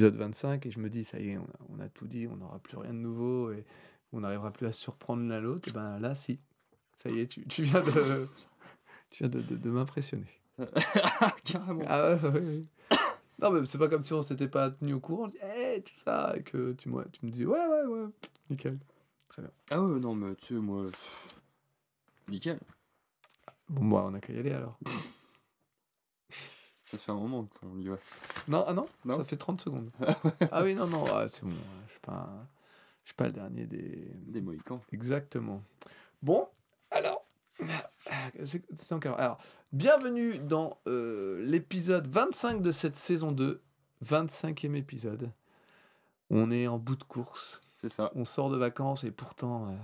épisode 25 et je me dis, ça y est, on a, on a tout dit, on n'aura plus rien de nouveau et on n'arrivera plus à surprendre l'un l'autre. Et ben là, si. Ça y est, tu, tu viens de, tu viens de, de- de m'impressionner. Carrément. Ah ouais, ouais, ouais. Non, mais c'est pas comme si on s'était pas tenu au courant. Hey, tout ça. Et que tu, me- tu me dis, ouais, ouais, ouais, nickel. Ah ouais, non, mais tu sais, moi. Nickel. Bon, bah, on a qu'à y aller alors. Ça fait un moment qu'on y va. Non, ah non, Non. Ça fait 30 secondes. ah oui, non, non, ah, c'est bon. Je suis pas, un- je suis pas le dernier des. Des Mohicans. Exactement. Bon, alors. C'est Alors, bienvenue dans euh, l'épisode 25 de cette saison 2. 25e épisode. On est en bout de course. C'est ça. On sort de vacances et pourtant euh,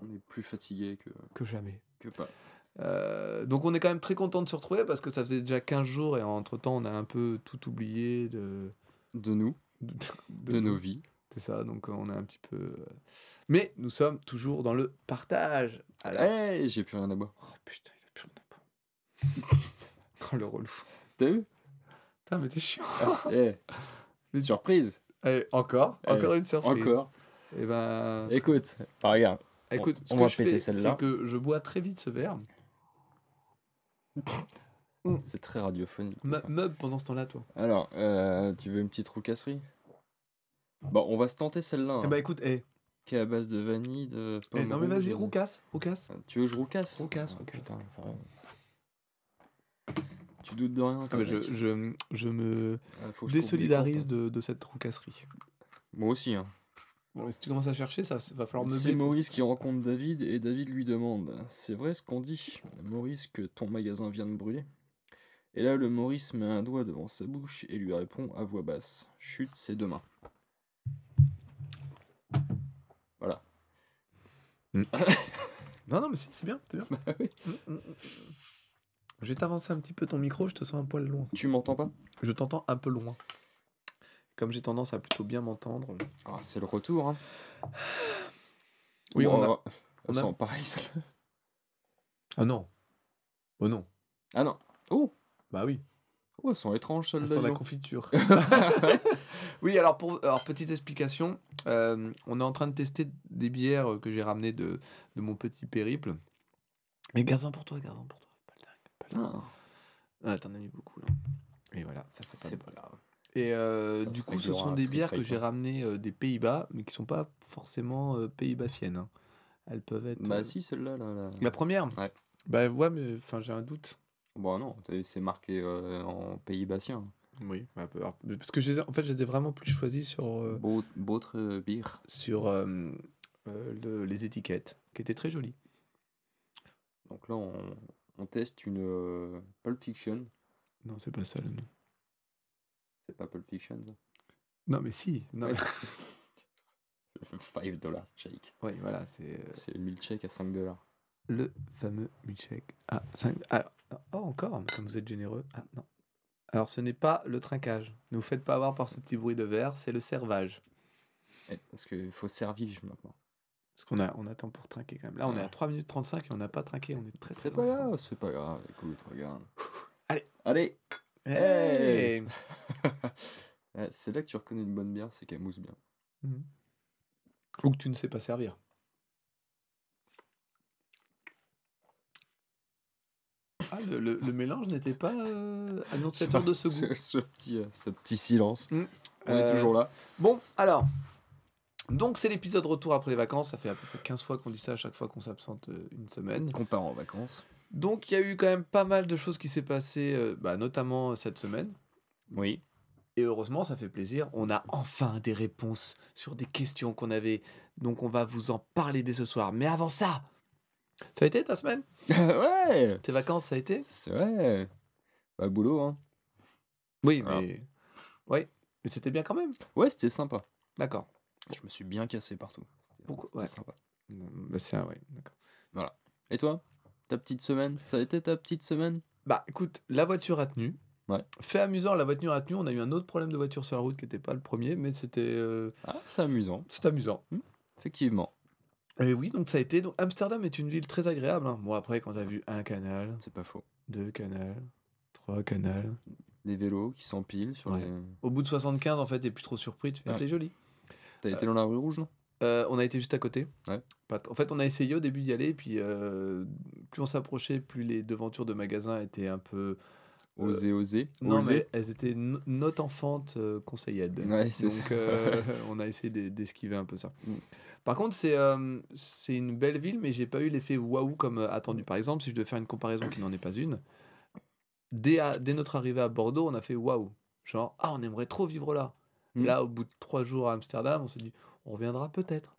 On est plus fatigué que, que jamais. que pas. Euh, donc on est quand même très content de se retrouver parce que ça faisait déjà 15 jours et entre temps on a un peu tout oublié de, De nous, de, de nos vies. C'est ça, donc euh, on est un petit peu... euh, Mais nous sommes toujours dans le partage. Alors- Hey, j'ai plus rien à boire. Oh putain, il a plus rien à boire. oh le relou. T'as vu? Putain mais t'es chiant. Ah, eh, Mais- Surprise. Allez, encore, Allez, encore une surprise. Encore. Et ben... Écoute, bah, regarde. Écoute, on ce que je péter fais, celle-là. c'est que je bois très vite ce verre. C'est très radiophonique. Me- ça. Meuble pendant ce temps-là, toi. Alors, euh, tu veux une petite roucasserie? Bon, on va se tenter celle-là. Eh hein, ben écoute, eh, Qui est à base de vanille, de eh, pomme non mais vas-y, roucasse, roucasse. Tu veux que je roucasse? Roucasse, Ah, roucasse. Putain, ça va. Tu doutes de rien Ah, mais je, je, je me Ah, désolidarise comptes, de, de cette roucasserie. hein. Moi aussi. Hein. Bon, si tu commences à chercher, ça va falloir C'est. Maurice qui rencontre David et David lui demande C'est vrai ce qu'on dit, Maurice, que ton magasin vient de brûler? Et là, le Maurice met un doigt devant sa bouche et lui répond à voix basse Chut, c'est demain. Voilà. Non, non, mais si, c'est bien, c'est bien. Bah oui. Mm, mm, mm. Je vais t'avancer un petit peu ton micro, je te sens un poil loin. Tu m'entends pas? Je t'entends un peu loin. Comme j'ai tendance à plutôt bien m'entendre. Ah, C'est le retour. Hein. Oui, Bon, on a- alors, on a- sent pareil. ça. Ah non. Oh non. Ah non. Oh, Bah oui. oh elles sont étranges Ça celles-là. sent la dis donc. confiture. oui, alors, pour, alors petite explication. euh, on est en train de tester des bières euh, que j'ai ramenées de, de mon petit périple. Mais garde-en pour toi, garde-en pour toi. Pas le dingue, pas le dingue. Ah, Ah, t'en as mis beaucoup là. Et voilà, ça fait pas c'est pas grave. Et euh, du coup, ce sont à des bières que j'ai hein. ramenées euh, des Pays-Bas, mais qui sont pas forcément euh, pays-bassiennes. hein. Elles peuvent être. Bah euh, si, celle-là. Là, là. La première? Ouais. Bah ouais, mais enfin j'ai un doute. Bon non, t'as- c'est marqué euh, en pays bassien. Oui. parce que je les ai- en fait, je les ai vraiment plus choisis sur, euh, Beau- Beautre euh, beer. sur euh, euh, le- les étiquettes, qui étaient très jolies. Donc là, on, on teste une euh, Pulp Fiction. Non, c'est pas ça le nom. C'est pas Pulp Fiction, ça? Non, mais si. Non, Ouais. 5 dollars shake. oui, voilà, c'est euh, C'est le milkshake à 5 dollars. le fameux milkshake à 5. Alors, oh, encore, mais comme vous êtes généreux. Ah, non. Alors, ce n'est pas le trinquage. Ne vous faites pas avoir par ce petit bruit de verre, c'est le servage. Eh, parce qu'il faut servir maintenant. Parce qu'on a, on attend pour trinquer quand même. Là, on est à Ouais. 3 minutes 35 et on n'a pas trinqué. On est très très C'est pas grave, c'est pas grave. Écoute, regarde. Allez. Allez Hey Ouais, C'est là que tu reconnais une bonne bière, c'est qu'elle mousse bien. Mhm. Ou que tu ne sais pas servir. Ah, le, le- le mélange n'était pas euh, annonciateur de ce goût. ce, petit, euh, ce petit silence. Mm. On est Euh, toujours là. Bon, alors. Donc, c'est l'épisode retour après les vacances. Ça fait à peu près 15 fois qu'on dit ça à chaque fois qu'on s'absente une semaine. Qu'on part en vacances. Donc, il y a eu quand même pas mal de choses qui s'est passées, euh, bah, notamment cette semaine. Oui. Et heureusement, ça fait plaisir. On a enfin des réponses sur des questions qu'on avait. Donc, on va vous en parler dès ce soir. Mais avant ça, ça a été ta semaine? Ouais Tes vacances, ça a été? Vrai. Bah, boulot, hein. Oui, Voilà. mais. Oui, mais c'était bien quand même. Ouais, c'était sympa. D'accord. Je me suis bien cassé partout. Pourquoi? C'était Ouais. sympa. Bah, c'est un, ouais, d'accord. Et toi? Ta petite semaine? Ça a été ta petite semaine? Bah, écoute, la voiture a tenu. Ouais. Fait amusant, la voiture a tenu. On a eu un autre problème de voiture sur la route qui n'était pas le premier, mais c'était euh, Ah, c'est amusant. c'est amusant. Effectivement. Et oui, donc ça a été. Donc, Amsterdam est une ville très agréable. hein. Bon, après, quand t'as vu un canal, C'est pas faux. deux canals, trois canals, les vélos qui s'empilent sur Ouais. les. Au bout de 75, en fait, t'es plus trop surpris. Tu fais, ah, Ouais. c'est joli. T'as été dans la rue rouge, non? Euh, on a été juste à côté. Ouais. Pas t- En fait, on a essayé au début d'y aller, puis euh, plus on s'approchait, plus les devantures de magasins étaient un peu. Oser, oser. Non, mais elles étaient no- note enfante euh, conseillade. Ouais, c'est Donc, ça. euh, on a essayé d'e- d'esquiver un peu ça. Mm. Par contre, c'est euh, c'est une belle ville, mais j'ai pas eu l'effet waouh comme euh, attendu. Par exemple, si je devais faire une comparaison qui n'en est pas une, dès, à- dès notre arrivée à Bordeaux, on a fait waouh. Genre, ah, on aimerait trop vivre là. Mm. Là, au bout de trois jours à Amsterdam, on s'est dit, on reviendra peut-être.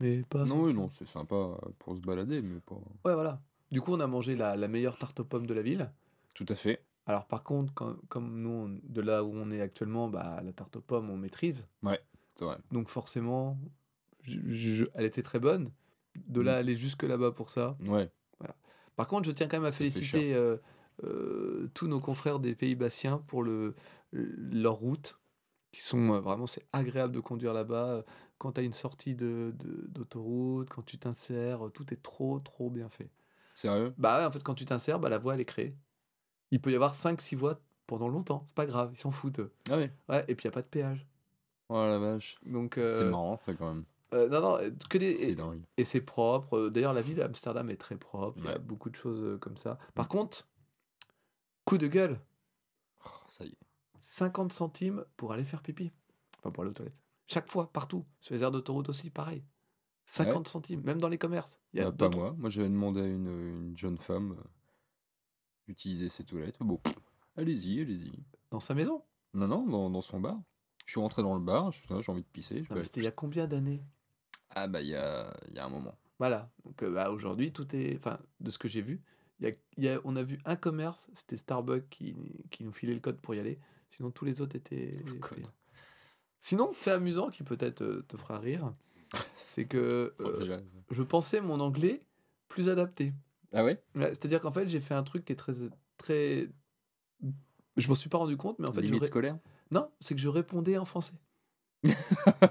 Mais pas. Non, oui, non, c'est sympa pour se balader, mais pas. Ouais, voilà. Du coup, on a mangé la, la meilleure tarte aux pommes de la ville. Tout à fait. Alors, par contre, quand- comme nous, on- de là où on est actuellement, bah, la tarte aux pommes, on maîtrise. C'est vrai. Donc, forcément, je- je- elle était très bonne. De là, Mm. aller jusque là-bas pour ça. Ouais. Par contre, je tiens quand même à Ça féliciter euh, euh, tous nos confrères des pays bassiens pour le, leur route, qui sont euh, vraiment, c'est agréable de conduire là-bas. Quand tu as une sortie de- de- d'autoroute, quand tu t'insères, tout est trop, trop bien fait. Sérieux? Bah ouais, en fait, quand tu t'insères, bah, la voie, elle est créée. Il peut y avoir 5-6 voies pendant longtemps, c'est pas grave, ils s'en foutent. Ah ouais. Ouais, et puis il n'y a pas de péage. Oh la vache. Donc, C'est euh, marrant, ça, quand même. euh, non, non, que des, C'est et, dingue. et c'est propre. Euh, D'ailleurs, la ville d'Amsterdam est très propre. Il y a beaucoup de choses comme ça. Par contre, coup de gueule, Oh, ça y est. 50 centimes pour aller faire pipi. Enfin, pour aller aux toilettes. Chaque fois, partout. Sur les aires d'autoroute aussi, pareil. 50 centimes, même dans les commerces. Il y a Bah, pas moi. Moi, j'avais demandé à une, une jeune femme d'utiliser ses toilettes. Bon, allez-y, allez-y. Dans sa maison? Non, non, dans, dans son bar. Je suis rentré dans le bar, j'ai envie de pisser. je Non, vais- mais C'était il y a combien d'années? Ah bah, il y a, y a un moment. Voilà. Donc euh, bah, aujourd'hui, tout est. Enfin, de ce que j'ai vu, y a, y a- on a vu un commerce, c'était Starbucks qui, qui nous filait le code pour y aller. Sinon, tous les autres étaient. Code. étaient- Sinon, fait amusant qui peut-être euh, te fera rire, c'est que euh, je pensais mon anglais plus adapté. Ah ouais? Ouais, C'est-à-dire qu'en fait, j'ai fait un truc qui est très. très... Je m'en suis pas rendu compte, mais en fait, je Limite ré- scolaire? Non, c'est que je répondais en français.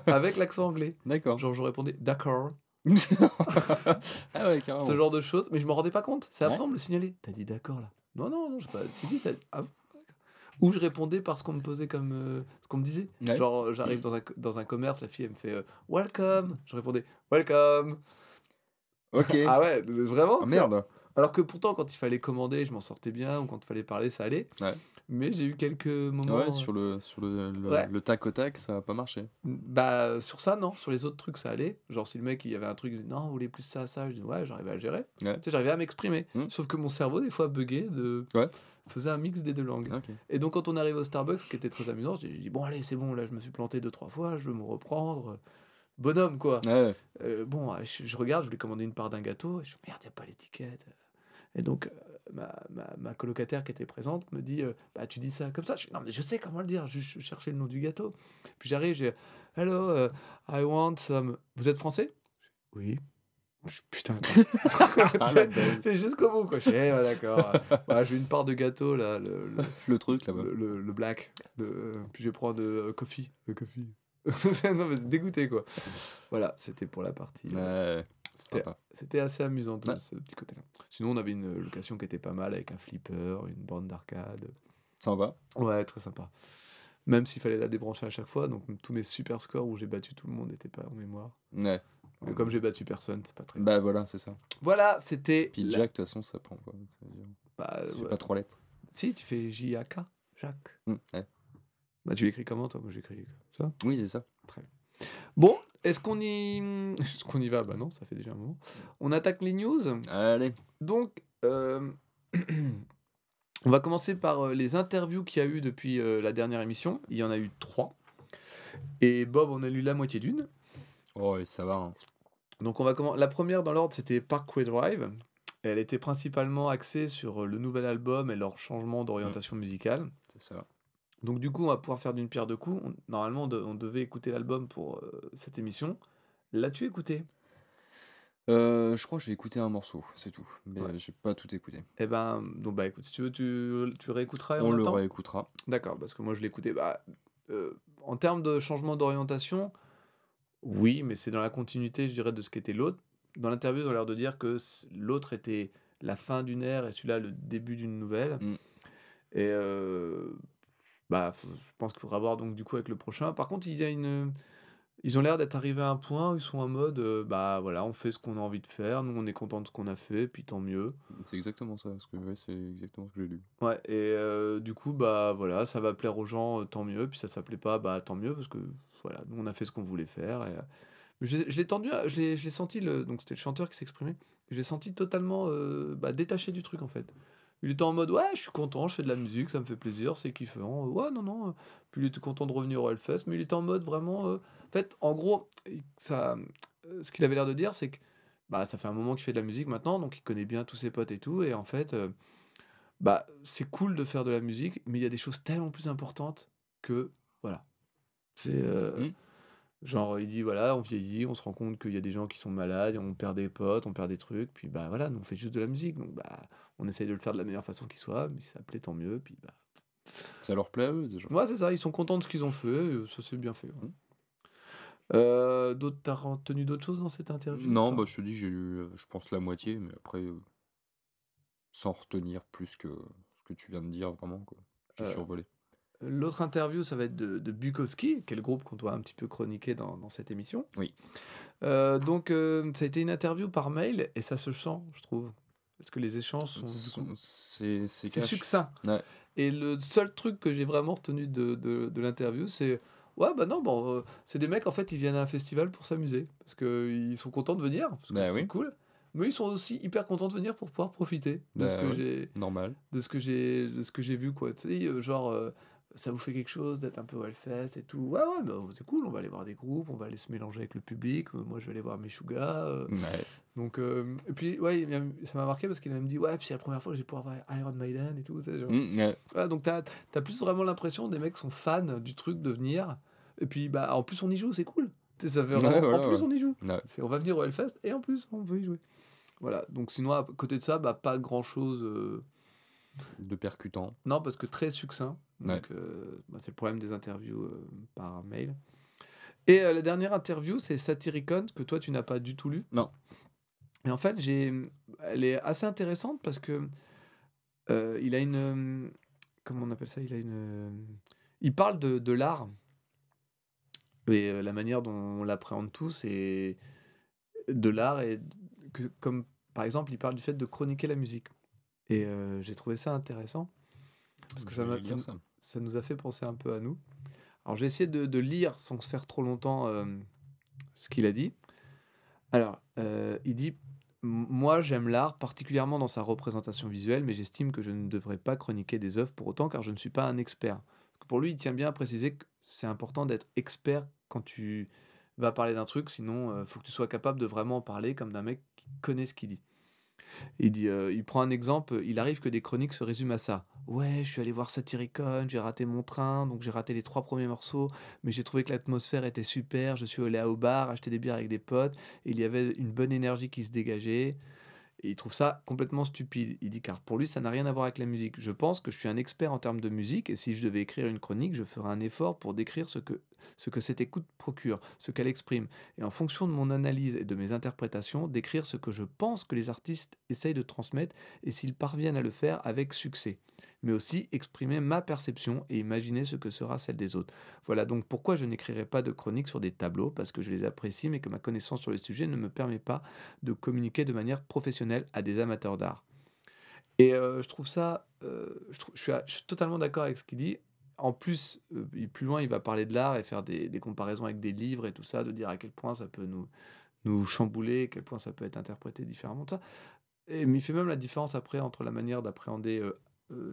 Avec l'accent anglais. D'accord. Genre, je répondais d'accord. ah ouais, carrément. ce genre de choses, mais je me rendais pas compte. C'est après Ouais. on me le signalait. T'as dit d'accord là? Non, non, non, j'ai pas. Si, si, t'as. Ah. Ou je répondais par ce qu'on me posait comme. euh, ce qu'on me disait. Ouais. Genre, j'arrive dans un, dans un commerce, la fille, elle me fait euh, welcome. Je répondais welcome. Ok. Ah ouais, euh, vraiment Ah, merde. Alors que pourtant, quand il fallait commander, je m'en sortais bien, ou quand il fallait parler, ça allait. Ouais. Mais j'ai eu quelques moments. Ouais, sur le, sur le, le, Ouais. le tac au tac, ça a pas marché. Bah, sur ça, non. Sur les autres trucs, ça allait. Genre, si le mec, il y avait un truc, il dit, non, vous voulez plus ça, ça, je dis, ouais, j'arrivais à le gérer. Ouais. Tu sais, j'arrivais à m'exprimer. Hmm. Sauf que mon cerveau, des fois, buguait de. Ouais. faisait un mix des deux langues. Et donc, quand on arrive au Starbucks, ce qui était très amusant, j'ai dit, bon, allez, c'est bon, là, je me suis planté deux, trois fois, je veux me reprendre. Bonhomme, quoi. Ouais, Euh, bon, je, je regarde, je voulais commander une part d'un gâteau, et je merde, il n'y a pas l'étiquette. Et donc, euh, ma, ma, ma colocataire qui était présente me dit, euh, bah, tu dis ça comme ça. Je non, mais je sais comment le dire, je, je cherchais le nom du gâteau. Puis j'arrive, j'ai, hello, euh, I want some. Vous êtes français? Oui. Putain, Ah, c'est jusqu'au bout, quoi. Je eh, ouais, d'accord. Voilà, j'ai une part de gâteau, là, le, le, le truc là-bas. le, le- black. Puis je vais prendre euh, coffee. Le coffee. non, mais dégoûté, quoi. Voilà, c'était pour la partie. euh, Ouais, c'était assez amusant Ouais. ce petit côté-là. Sinon, on avait une location qui était pas mal avec un flipper, une bande d'arcade. Sympa. Ouais, très sympa. Même s'il fallait la débrancher à chaque fois, donc tous mes super scores où j'ai battu tout le monde n'étaient pas en mémoire. Ouais. Mais comme j'ai battu personne, c'est pas très. Bah voilà, c'est ça. Voilà, c'était. Puis Jack, de toute façon, ça prend dire- Bah, ouais. pas trois lettres. Si, tu fais J-A-K, Jacques. Hmm, ouais. Bah, tu l'écris comment, toi? Moi, j'écris ça. Oui, c'est ça. Bon, est-ce qu'on y... Est-ce qu'on y va? Bah non, ça fait déjà un moment. On attaque les news. Allez. Donc, euh, on va commencer par euh, les interviews qu'il y a eu depuis euh, la dernière émission. Il y en a eu trois. Et Bob, on a lu la moitié d'une. Oh, et ça va. hein. Donc, on va commen- La première dans l'ordre, c'était Parkway Drive. Elle était principalement axée sur le nouvel album et leur changement d'orientation musicale. C'est ça. Donc, du coup, on va pouvoir faire d'une pierre deux coups. On- Normalement, on, de- on devait écouter l'album pour euh, cette émission. L'as-tu écouté? Euh, je crois que j'ai écouté un morceau, c'est tout. Mais Ouais. j'ai pas tout écouté. Eh ben, donc bah écoute, si tu veux, tu, tu réécouteras et On le réécoutera. D'accord, parce que moi je l'ai écouté. Bah, euh, en termes de changement d'orientation, oui, mais c'est dans la continuité, je dirais, de ce qu'était l'autre. Dans l'interview, ils ont l'air de dire que c- l'autre était la fin d'une ère et celui-là le début d'une nouvelle. Mm. Et euh, bah, faut- je pense qu'il faudra voir donc du coup avec le prochain. Par contre, il y a une, ils ont l'air d'être arrivés à un point où ils sont en mode, euh, bah voilà, on fait ce qu'on a envie de faire, nous on est content de ce qu'on a fait, puis tant mieux. C'est exactement ça, parce que ouais, c'est exactement ce que j'ai lu. Ouais, et euh, du coup, bah voilà, ça va plaire aux gens, euh, tant mieux, puis ça plaît pas, bah tant mieux, parce que voilà, nous on a fait ce qu'on voulait faire. Et, euh, je, je l'ai tendu, à- je l'ai je l'ai senti, le, donc c'était le chanteur qui s'exprimait, je l'ai senti totalement euh, bah, détaché du truc en fait. Il était en mode, ouais, je suis content, je fais de la musique, ça me fait plaisir, c'est kiffant. Ouais, non, non. Puis il était content de revenir au Hellfest, mais il était en mode vraiment. euh, En fait, en gros, ça, euh, ce qu'il avait l'air de dire, c'est que bah, ça fait un moment qu'il fait de la musique maintenant, donc il connaît bien tous ses potes et tout, et en fait. euh, bah, c'est cool de faire de la musique, mais il y a des choses tellement plus importantes que, voilà. C'est, euh, Mm. Genre, il dit, voilà, on vieillit, on se rend compte qu'il y a des gens qui sont malades, on perd des potes, on perd des trucs, puis bah voilà, nous on fait juste de la musique, donc bah, on essaye de le faire de la meilleure façon qui soit, mais si ça plaît, tant mieux, puis bah... Ça leur plaît à eux déjà. Ouais, c'est ça, ils sont contents de ce qu'ils ont fait, et ça s'est bien fait. ouais. Euh, d'autres, t'as retenu d'autres choses dans cette interview Non, bah je te dis, j'ai lu, euh, je pense, la moitié, mais après, euh, sans retenir plus que ce que tu viens de dire, vraiment, quoi. J'ai Euh, survolé. L'autre interview, ça va être de, de Bukowski, qui est le groupe qu'on doit un petit peu chroniquer dans, dans cette émission. Oui. Euh, donc, euh, ça a été une interview par mail et ça se sent, je trouve. Parce que les échanges sont. C'est succinct. Ouais. Et le seul truc que j'ai vraiment retenu de, de, de l'interview, c'est. Ouais, bah non, bon, euh, c'est des mecs, en fait, ils viennent à un festival pour s'amuser. Parce qu'ils sont contents de venir, parce que Bah c'est oui. cool. Mais ils sont aussi hyper contents de venir pour pouvoir profiter de Bah ce que j'ai Normal. de ce que j'ai de ce que j'ai vu quoi tu sais genre euh, ça vous fait quelque chose d'être un peu au Hellfest et tout? Ouais ouais bah, c'est cool on va aller voir des groupes on va aller se mélanger avec le public Euh, moi je vais aller voir Meshuga euh, Ouais. donc euh, et puis ouais ça m'a marqué parce qu'il m'a dit ouais puis c'est la première fois que j'ai pouvoir voir Iron Maiden et tout tu sais, genre. Mm, ouais. Donc t'as as plus vraiment l'impression des mecs sont fans du truc de venir et puis bah en plus on y joue c'est cool. Ça fait Ouais, vraiment- en plus on y joue. On va venir au Hellfest et en plus on peut y jouer. Voilà donc sinon à côté de ça bah pas grand chose De percutant. non, parce que très succinct. Ouais. Donc, euh, bah, c'est le problème des interviews euh, par mail. Et euh, la dernière interview, c'est Satyricon, que toi, tu n'as pas du tout lu. Non. Et en fait, j'ai, elle est assez intéressante parce que il a une, comment on appelle ça? Il a une, il parle de, de l'art et la manière dont on l'appréhende tous et de l'art et que, comme par exemple, il parle du fait de chroniquer la musique. Et euh, j'ai trouvé ça intéressant parce que ça nous a fait penser un peu à nous. Alors j'ai essayé de, de lire sans se faire trop longtemps euh, ce qu'il a dit. Alors, euh, il dit Moi j'aime l'art, particulièrement dans sa représentation visuelle, mais j'estime que je ne devrais pas chroniquer des œuvres pour autant car je ne suis pas un expert. Pour lui, il tient bien à préciser que c'est important d'être expert quand tu vas parler d'un truc, sinon il faut que tu sois capable de vraiment en parler comme d'un mec qui connaît ce qu'il dit. Il, dit, euh, il prend un exemple, il arrive que des chroniques se résument à ça. Ouais, je suis allé voir Satyricon, j'ai raté mon train, donc j'ai raté les trois premiers morceaux, mais j'ai trouvé que l'atmosphère était super, je suis allé au bar, acheter des bières avec des potes, et il y avait une bonne énergie qui se dégageait. Il trouve ça complètement stupide. Il dit car pour lui, ça n'a rien à voir avec la musique. Je pense que je suis un expert en termes de musique, et si je devais écrire une chronique, je ferais un effort pour décrire ce que, ce que cette écoute procure, ce qu'elle exprime, et en fonction de mon analyse et de mes interprétations, décrire ce que je pense que les artistes essayent de transmettre, et s'ils parviennent à le faire avec succès mais aussi exprimer ma perception et imaginer ce que sera celle des autres. Voilà donc pourquoi je n'écrirai pas de chroniques sur des tableaux, parce que je les apprécie, mais que ma connaissance sur le sujet ne me permet pas de communiquer de manière professionnelle à des amateurs d'art. Et euh, je trouve ça, euh, je, suis, totalement d'accord avec ce qu'il dit. En plus, euh, plus loin, il va parler de l'art et faire des, comparaisons avec des livres et tout ça, de dire à quel point ça peut nous, chambouler, à quel point ça peut être interprété différemment. tout ça. Et, mais il fait même la différence après entre la manière d'appréhender euh,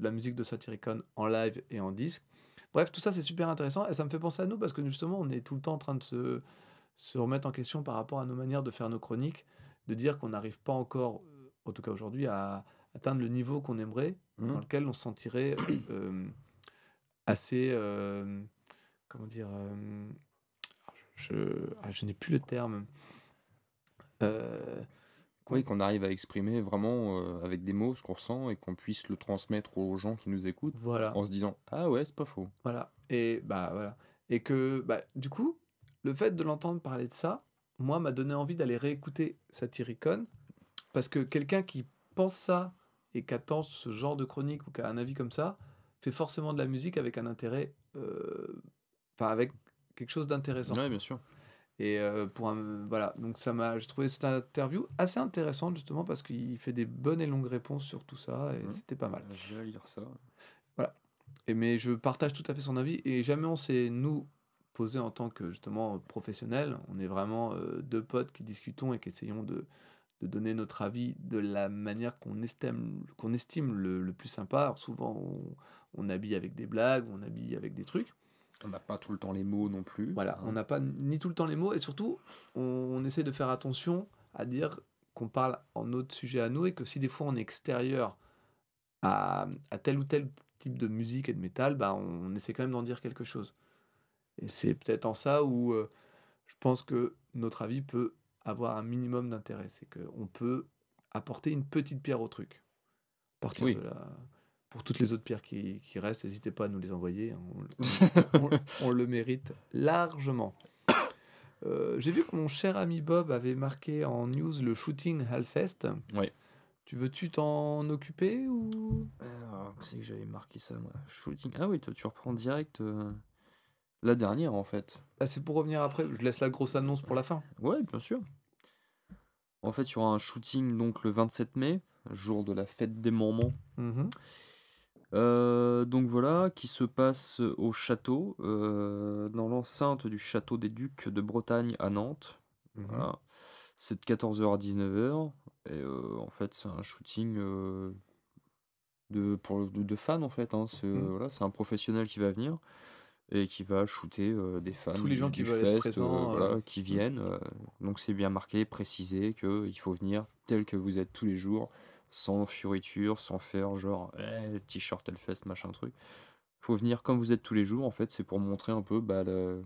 la musique de Satyricon en live et en disque. Bref, tout ça c'est super intéressant et ça me fait penser à nous parce que justement on est tout le temps en train de se, se remettre en question par rapport à nos manières de faire nos chroniques, de dire qu'on n'arrive pas encore, euh, en tout cas aujourd'hui, à atteindre le niveau qu'on aimerait, Mhm. dans lequel on se sentirait euh, assez, euh, comment dire, euh, je, ah, je n'ai plus le terme. Oui, qu'on arrive à exprimer vraiment euh, avec des mots ce qu'on ressent et qu'on puisse le transmettre aux gens qui nous écoutent voilà. en se disant Ah ouais, c'est pas faux. Voilà. Et bah voilà. Et que bah du coup, le fait de l'entendre parler de ça, moi m'a donné envie d'aller réécouter Satyricon parce que quelqu'un qui pense ça et qui attend ce genre de chronique ou qui a un avis comme ça, fait forcément de la musique avec un intérêt, euh, enfin avec quelque chose d'intéressant. Ouais, bien sûr. Et euh, pour un, voilà, donc ça m'a, j'ai trouvé cette interview assez intéressante justement parce qu'il fait des bonnes et longues réponses sur tout ça et Mhm. c'était pas mal. Je vais lire ça. Et mais je partage tout à fait son avis et jamais on s'est nous posé en tant que justement professionnel. On est vraiment euh, deux potes qui discutons et qui essayons de, de donner notre avis de la manière qu'on estime, qu'on estime le, le plus sympa. Alors souvent on, on habille avec des blagues, on habille avec des trucs. On n'a pas tout le temps les mots non plus. Voilà, hein. on n'a pas ni tout le temps les mots et surtout on, on essaie de faire attention à dire qu'on parle en notre sujet à nous et que si des fois on est extérieur à, à tel ou tel type de musique et de métal, bah on, on essaie quand même d'en dire quelque chose. Et c'est peut-être en ça où euh, je pense que notre avis peut avoir un minimum d'intérêt. C'est qu'on peut apporter une petite pierre au truc. À partir Oui. de la- Pour toutes les autres pierres qui, qui restent, n'hésitez pas à nous les envoyer. hein. On- on, on le mérite largement. Euh, J'ai vu que mon cher ami Bob avait marqué en news le shooting Hellfest. Ouais. Tu veux-tu t'en occuper ou? Alors, c'est que j'avais marqué ça, moi. Shooting. Ah oui, toi, tu reprends direct euh, la dernière, en fait. Ah, C'est pour revenir après. Je laisse la grosse annonce pour la fin. Ouais, bien sûr. En fait, il y aura un shooting donc le 27 mai, jour de la fête des Mormons. Mhm. Euh, donc voilà, qui se passe au château, euh, dans l'enceinte du château des Ducs de Bretagne à Nantes. Mhm. Voilà. C'est de 14h à 19h. Et euh, en fait, c'est un shooting de, pour, de, de fans, en fait. hein. C'est Mhm. voilà, c'est un professionnel qui va venir et qui va shooter des fans Tous les du- gens qui du veulent être fest, présents, voilà, euh, qui viennent. euh, donc c'est bien marqué, précisé qu'il faut venir tel que vous êtes tous les jours, sans fioriture, sans faire genre eh, t-shirt Hellfest, machin truc. Il faut venir comme vous êtes tous les jours, en fait, c'est pour montrer un peu bah, le,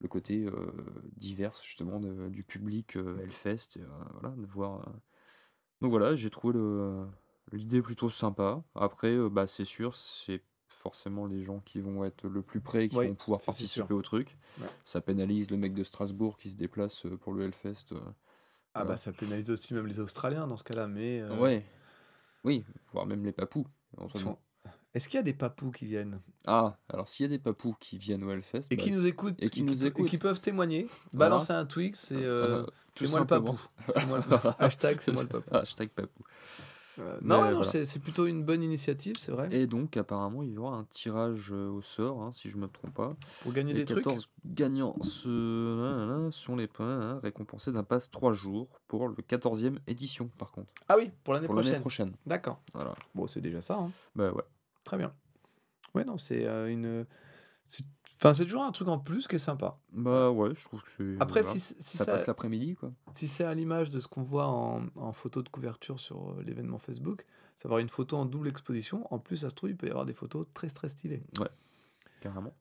le côté euh, divers justement de- du public euh, Hellfest, et, euh, voilà, de voir. euh. Donc voilà, j'ai trouvé l'idée plutôt sympa. Après, bah, c'est sûr, c'est forcément les gens qui vont être le plus près qui Oui, vont pouvoir participer au truc. Ouais. Ça pénalise le mec de Strasbourg qui se déplace pour le Hellfest. Ah Voilà. bah ça pénalise aussi même les Australiens dans ce cas-là, mais... euh, Ouais, oui, voire même les papous. sont- Est-ce qu'il y a des papous qui viennent? Ah, alors s'il y a des papous qui viennent au Hellfest, et bah, qui nous écoutent et qui et nous et écoutent. qui peuvent témoigner Voilà. Balancer un tweet, c'est euh, euh, c'est moi moi le papou. Hashtag c'est moi le papou. Hashtag papou. Euh, non, ouais, non, voilà. c'est plutôt une bonne initiative, c'est vrai. Et donc, apparemment, il y aura un tirage euh, au sort, hein, si je me trompe pas. Pour gagner Les des trucs. 14 gagnants se... nanana, sont les points hein, récompensés d'un pass 3 jours pour le 14e édition, par contre. Ah oui, pour l'année Pour l'année prochaine. prochaine. D'accord. Voilà. Bon, c'est déjà ça. hein. Bah ouais. Très bien. Ouais, non, c'est euh, une. Enfin, c'est toujours un truc en plus qui est sympa. Bah ouais, je trouve que c'est. Après, voilà. si, si ça, ça, passe l'après-midi, quoi. si c'est à l'image de ce qu'on voit en, en photo de couverture sur euh, l'événement Facebook, ça va avoir une photo en double exposition. En plus, ça se trouve, il peut y avoir des photos très très stylées. Carrément.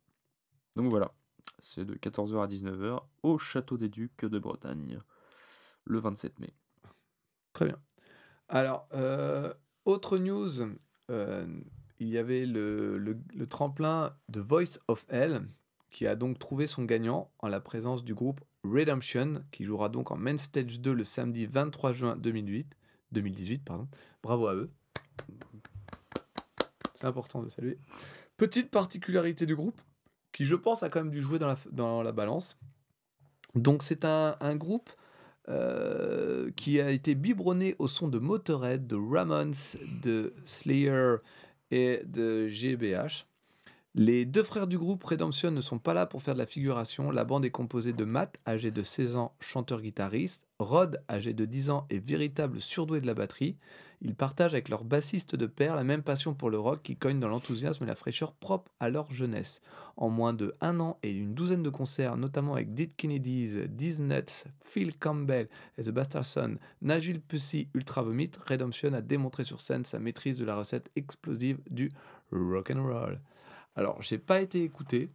Donc voilà. C'est de 14h à 19h au Château des Ducs de Bretagne. Le 27 mai. Très bien. Alors, euh, autre news, euh, il y avait le, le- tremplin de Voice of Hell qui a donc trouvé son gagnant en la présence du groupe Redemption qui jouera donc en Main Stage 2 le samedi 23 juin 2008, 2018. Pardon. Bravo à eux. C'est important de saluer. Petite particularité du groupe qui, je pense, a quand même dû jouer dans la, dans la balance. Donc, c'est un, un groupe euh, qui a été biberonné au son de Motorhead, de Ramones, de Slayer et de GBH. Les deux frères du groupe Redemption ne sont pas là pour faire de la figuration. La bande est composée de Matt, âgé de 16 ans, chanteur-guitariste, Rod, âgé de 10 ans et véritable surdoué de la batterie. Ils partagent avec leur bassiste de père la même passion pour le rock qui cogne dans l'enthousiasme et la fraîcheur propre à leur jeunesse. En moins de un an et une douzaine de concerts, notamment avec Dead Kennedys, Diz Nuts, Phil Campbell et The Bastard Son, Nagil Pussy Ultra Vomit, Redemption a démontré sur scène sa maîtrise de la recette explosive du rock and roll. Alors, j'ai pas été écouté.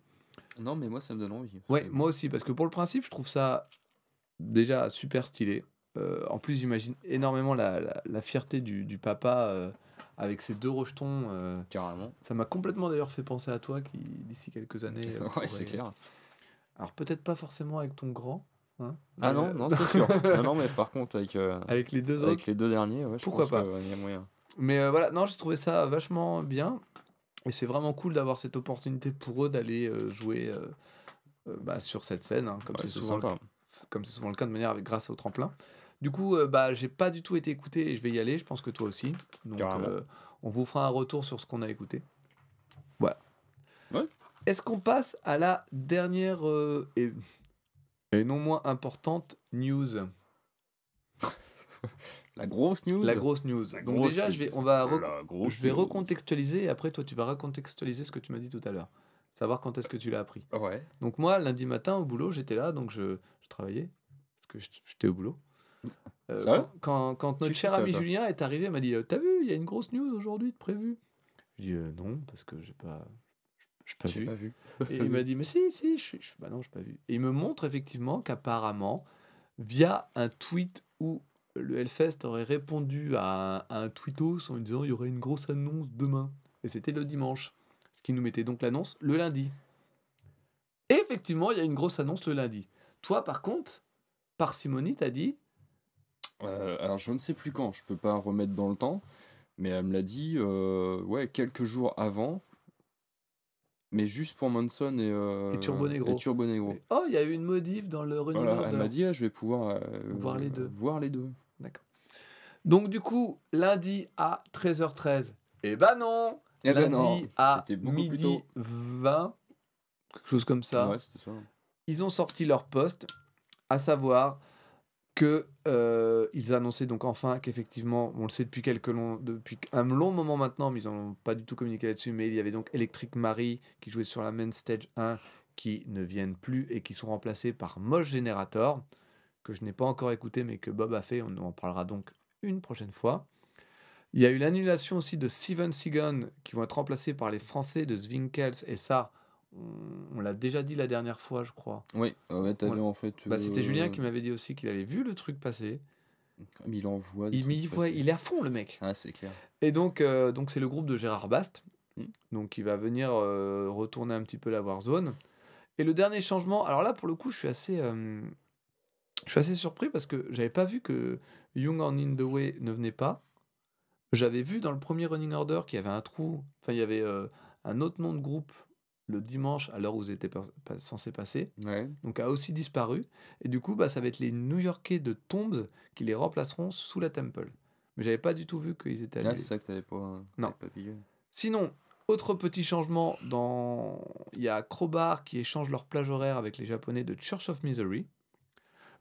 Non, mais moi, ça me donne envie. Ouais, moi aussi, parce que pour le principe, je trouve ça déjà super stylé. Euh, en plus, j'imagine énormément la, la- la fierté du, du papa euh, avec ses deux rejetons. euh. Carrément. ça m'a complètement d'ailleurs fait penser à toi qui, d'ici quelques années. euh, ouais, pourrait- c'est clair. Alors, peut-être pas forcément avec ton grand. hein, Ah non, euh, non, c'est sûr. non, non, mais par contre, avec, euh, avec les deux autres. avec les deux derniers, ouais, je Pourquoi pense pas. qu'il y a moyen. Mais voilà, non, j'ai trouvé ça vachement bien. Et c'est vraiment cool d'avoir cette opportunité pour eux d'aller jouer bah, sur cette scène, hein, comme Ouais, c'est souvent, le- souvent cas de manière avec, grâce au tremplin. Du coup, euh, bah, j'ai pas du tout été écouté et je vais y aller. Je pense que toi aussi. Donc, euh, on vous fera un retour sur ce qu'on a écouté. Voilà. Ouais. Est-ce qu'on passe à la dernière euh, et, et non moins importante news? La grosse news. La grosse news. La Donc grosse déjà, news. je vais, on va je vais news. recontextualiser et après toi tu vas recontextualiser ce que tu m'as dit tout à l'heure. Savoir quand est-ce que tu l'as appris. Ouais. Donc moi, lundi matin au boulot, j'étais là, donc je, je travaillais, parce que j'étais au boulot. Euh, quand, quand, quand Tu notre cher ami Julien est arrivé, il m'a dit euh, T'as vu, il y a une grosse news aujourd'hui de prévu Je dis euh, Non, parce que j'ai pas, pas vu. pas vu. Et il m'a dit Mais si, si, je suis. Bah non, j'ai pas vu. Et il me montre effectivement qu'apparemment, via un tweet où le Hellfest aurait répondu à un, à un tweetos en lui disant Il y aurait une grosse annonce demain. Et c'était le dimanche. Ce qui nous mettait donc l'annonce le lundi. Et effectivement, il y a une grosse annonce le lundi. Toi, par contre, parcimonie, t'as dit Euh, alors je ne sais plus quand, je peux pas remettre dans le temps, mais elle me l'a dit euh, ouais, quelques jours avant, mais juste pour Manson et, euh, Et Turbo Negro. et Turbo Negro. Oh, il y a eu une modif dans le running Voilà, elle m'a dit ah, je vais pouvoir euh, Voir les deux. Voir les deux. Donc du coup, lundi à 13h13. Eh ben non Eh ben Lundi non, à midi tôt. 20, quelque chose comme ça. Ouais, ça. ils ont sorti leur poste, à savoir que euh, ils annonçaient donc enfin qu'effectivement, on le sait depuis quelques depuis un long moment maintenant, mais ils n'ont pas du tout communiqué là-dessus, mais il y avait donc Electric Marie qui jouait sur la main stage 1 qui ne viennent plus et qui sont remplacés par Mosh Generator que je n'ai pas encore écouté mais que Bob a fait, on en parlera donc une prochaine fois. Il y a eu l'annulation aussi de Steven Seagon qui vont être remplacés par les Français de Zwinkels et ça, on, l'a déjà dit la dernière fois, je crois. Oui, ouais, t'avais en fait. Bah, c'était euh, Julien qui m'avait dit aussi qu'il avait vu le truc passer. comme il envoie. Il, m'y voit, il est à fond le mec. Ah, c'est clair. Et donc, euh, donc c'est le groupe de Gérard Bast, Mm. donc il va venir euh, retourner un petit peu la Warzone. Et le dernier changement, alors là pour le coup, je suis assez, je suis assez surpris parce que j'avais pas vu que Young on In the Way ne venait pas. J'avais vu dans le premier Running Order qu'il y avait un trou, enfin il y avait un autre nom de groupe le dimanche à l'heure où vous étiez pas- pas censé passer. Ouais. donc a aussi disparu. Et du coup, bah, ça va être les New-Yorkais de Tombs qui les remplaceront sous la Temple. Mais j'avais pas du tout vu qu'ils étaient Ah, annulés. c'est ça que t'avais pas. Non. pas pigé. Sinon, autre petit changement, dans... il y a Crowbar qui échange leur plage horaire avec les Japonais de Church of Misery.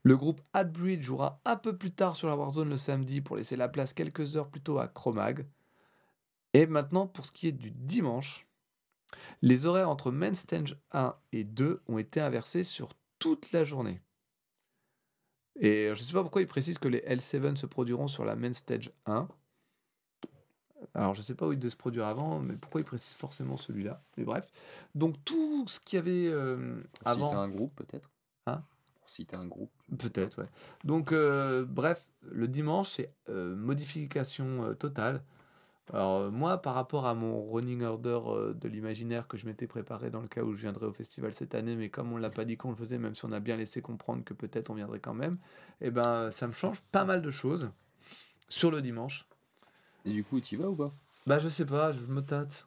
Le groupe Adbridge jouera un peu plus tard sur la Warzone le samedi pour laisser la place quelques heures plus tôt à Chromag. Et maintenant, pour ce qui est du dimanche, les horaires entre Main Stage 1 et 2 ont été inversés sur toute la journée. Et je ne sais pas pourquoi ils précisent que les L7 se produiront sur la Main Stage 1. Alors je ne sais pas où ils devaient se produire avant, mais pourquoi ils précisent forcément celui-là. Mais bref. Donc tout ce qu'il y avait euh, avant... un groupe, peut-être? Hein? Pour citer un groupe. Peut-être, ouais. Donc, euh, bref, le dimanche, c'est euh, modification euh, totale. Alors, euh, moi, par rapport à mon running order euh, de l'imaginaire que je m'étais préparé dans le cas où je viendrais au festival cette année, mais comme on l'a pas dit qu'on le faisait, même si on a bien laissé comprendre que peut-être on viendrait quand même, eh ben, ça me change pas mal de choses sur le dimanche. Et du coup, tu y vas ou pas? Bah, je sais pas, je me tâte.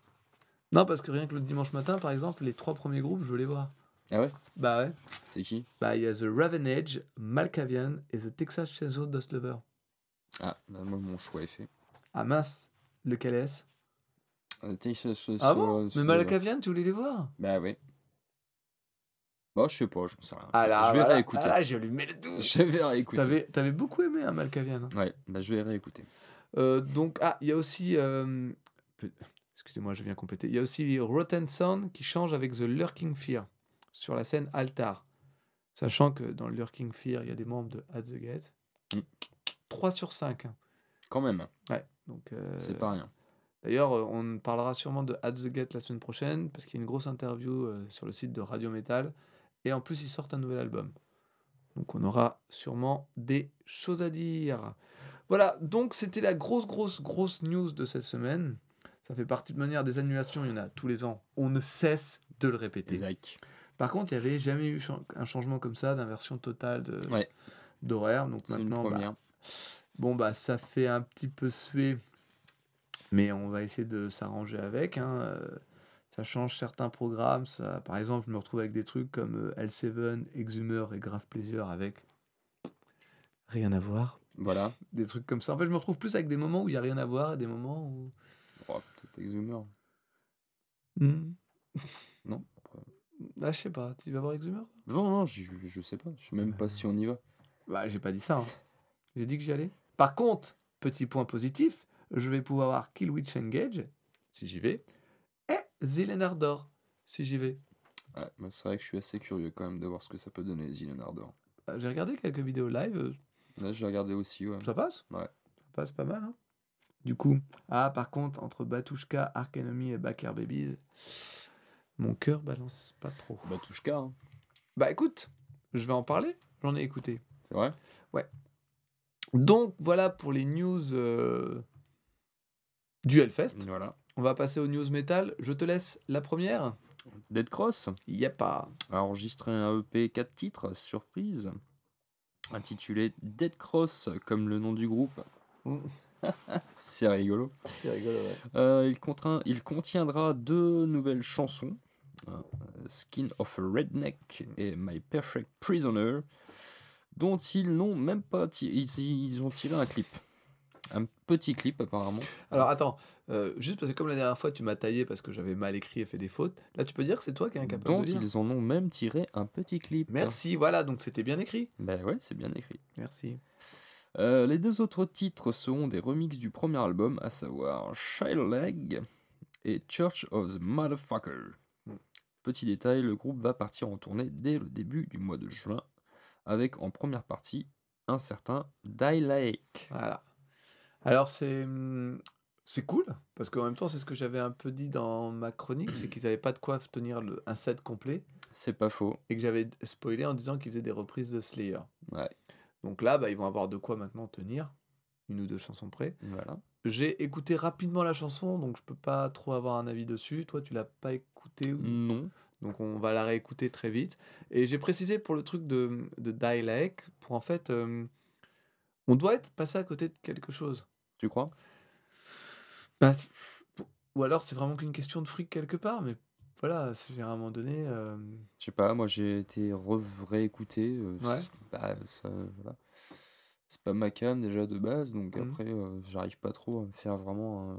Non, parce que rien que le dimanche matin, par exemple, les trois premiers groupes, je veux les voir. Ah ouais? Bah ouais. C'est qui? Bah, il y a The Ravenage, Malkavian et The Texas Chainsaw Dust Lover. Ah, bah, moi, mon choix est fait. Ah mince, lequel est-ce? Euh, Ah bon? Mais Malkavian, tu voulais les voir? Bah oui. Bah, je sais pas, j'en sais rien. Ah là, je vais voilà, réécouter. ah là, je lui mets le doute. Je vais réécouter. T'avais, t'avais beaucoup aimé un Malkavian. hein. Ouais, bah je vais réécouter. Euh, donc, ah, il y a aussi. euh, Excusez-moi, je viens compléter. Il y a aussi Rotten Sound qui change avec The Lurking Fear sur la scène Altar. Sachant que dans le Lurking Fear, il y a des membres de At the Gate. Mm. 3 sur 5. hein. Quand même, Ouais, donc. euh, c'est pas rien. D'ailleurs, euh, on parlera sûrement de At the Gate la semaine prochaine parce qu'il y a une grosse interview euh, sur le site de Radio Metal. Et en plus, ils sortent un nouvel album. Donc, on aura sûrement des choses à dire. Voilà, donc c'était la grosse, grosse, grosse news de cette semaine. Ça fait partie de manière des annulations, il y en a tous les ans. On ne cesse de le répéter. Par contre, il n'y avait jamais eu un changement comme ça d'inversion totale de, Ouais. d'horaire. Donc maintenant, bah. Bon, bah, ça fait un petit peu suer Mais on va essayer de s'arranger avec. hein, euh, Ça change certains programmes. Ça, par exemple, je me retrouve avec des trucs comme euh, L7, Exhumer et Grave Pleasure avec rien à voir. Voilà. Des trucs comme ça. En fait, je me retrouve plus avec des moments où il n'y a rien à voir et des moments où. Oh, peut-être Exhumer. Hmm. Non Ah, je sais pas. Tu vas voir Exhumer Non, non, je, je sais pas. Je sais même pas si on y va. Bah, j'ai pas dit ça. hein. J'ai dit que j'y allais. Par contre, petit point positif, je vais pouvoir voir Kill Witch Engage, si j'y vais, et Zilen Ardor, si j'y vais. Ouais, bah, c'est vrai que je suis assez curieux quand même de voir ce que ça peut donner, Zilen Ardor. Bah, J'ai regardé quelques vidéos live, euh, Là, j'ai regardé aussi, ouais. ça passe? Ouais. Ça passe pas mal, hein Du coup, ah, par contre, entre Batushka, Ark Enemy et Backer Babies, mon cœur balance pas trop. Batushka, hein. Bah écoute, je vais en parler, j'en ai écouté. c'est vrai? Donc voilà pour les news euh, du Hellfest. Voilà. On va passer aux news metal. Je te laisse la première. Dead Cross Y a pas. a enregistré un EP 4 titres, surprise, intitulé Dead Cross, comme le nom du groupe. Mm. C'est rigolo. C'est rigolo, ouais. Euh, il, contraint- il contiendra deux nouvelles chansons, euh, Skin of a Redneck et My Perfect Prisoner, dont ils n'ont même pas tiré, ils, ils ont tiré un clip. Un petit clip apparemment. Alors attends, euh, juste parce que comme la dernière fois tu m'as taillé parce que j'avais mal écrit et fait des fautes, là tu peux dire que c'est toi qui es incapable dont de lire. ils en ont même tiré un petit clip. Merci, voilà, donc c'était bien écrit. Ben ouais, c'est bien écrit. Merci. Euh, les deux autres titres seront des remixes du premier album, à savoir Child Leg et Church of the Motherfucker. Mm. Petit détail, le groupe va partir en tournée dès le début du mois de juin, avec en première partie un certain Die Lake. Voilà. Alors c'est hum, c'est cool parce qu'en même temps c'est ce que j'avais un peu dit dans ma chronique, c'est qu'ils n'avaient pas de quoi tenir le, un set complet C'est pas faux. et que j'avais spoilé en disant qu'ils faisaient des reprises de Slayer. Ouais, Donc là, bah, ils vont avoir de quoi maintenant tenir une ou deux chansons près. voilà. J'ai écouté rapidement la chanson, donc je peux pas trop avoir un avis dessus. Toi, tu l'as pas écouté, ou- Non. Donc on va la réécouter très vite. Et j'ai précisé pour le truc de, de Die Like, pour en fait, euh, on doit être passé à côté de quelque chose. Tu crois? Bah, ou alors c'est vraiment qu'une question de fric quelque part, mais voilà, c'est à un moment donné. euh, Je sais pas, moi j'ai été réécouté. euh, Ouais. bah, ça, voilà. C'est pas ma cam déjà de base, donc Mhm. après euh, j'arrive pas trop à me faire vraiment euh,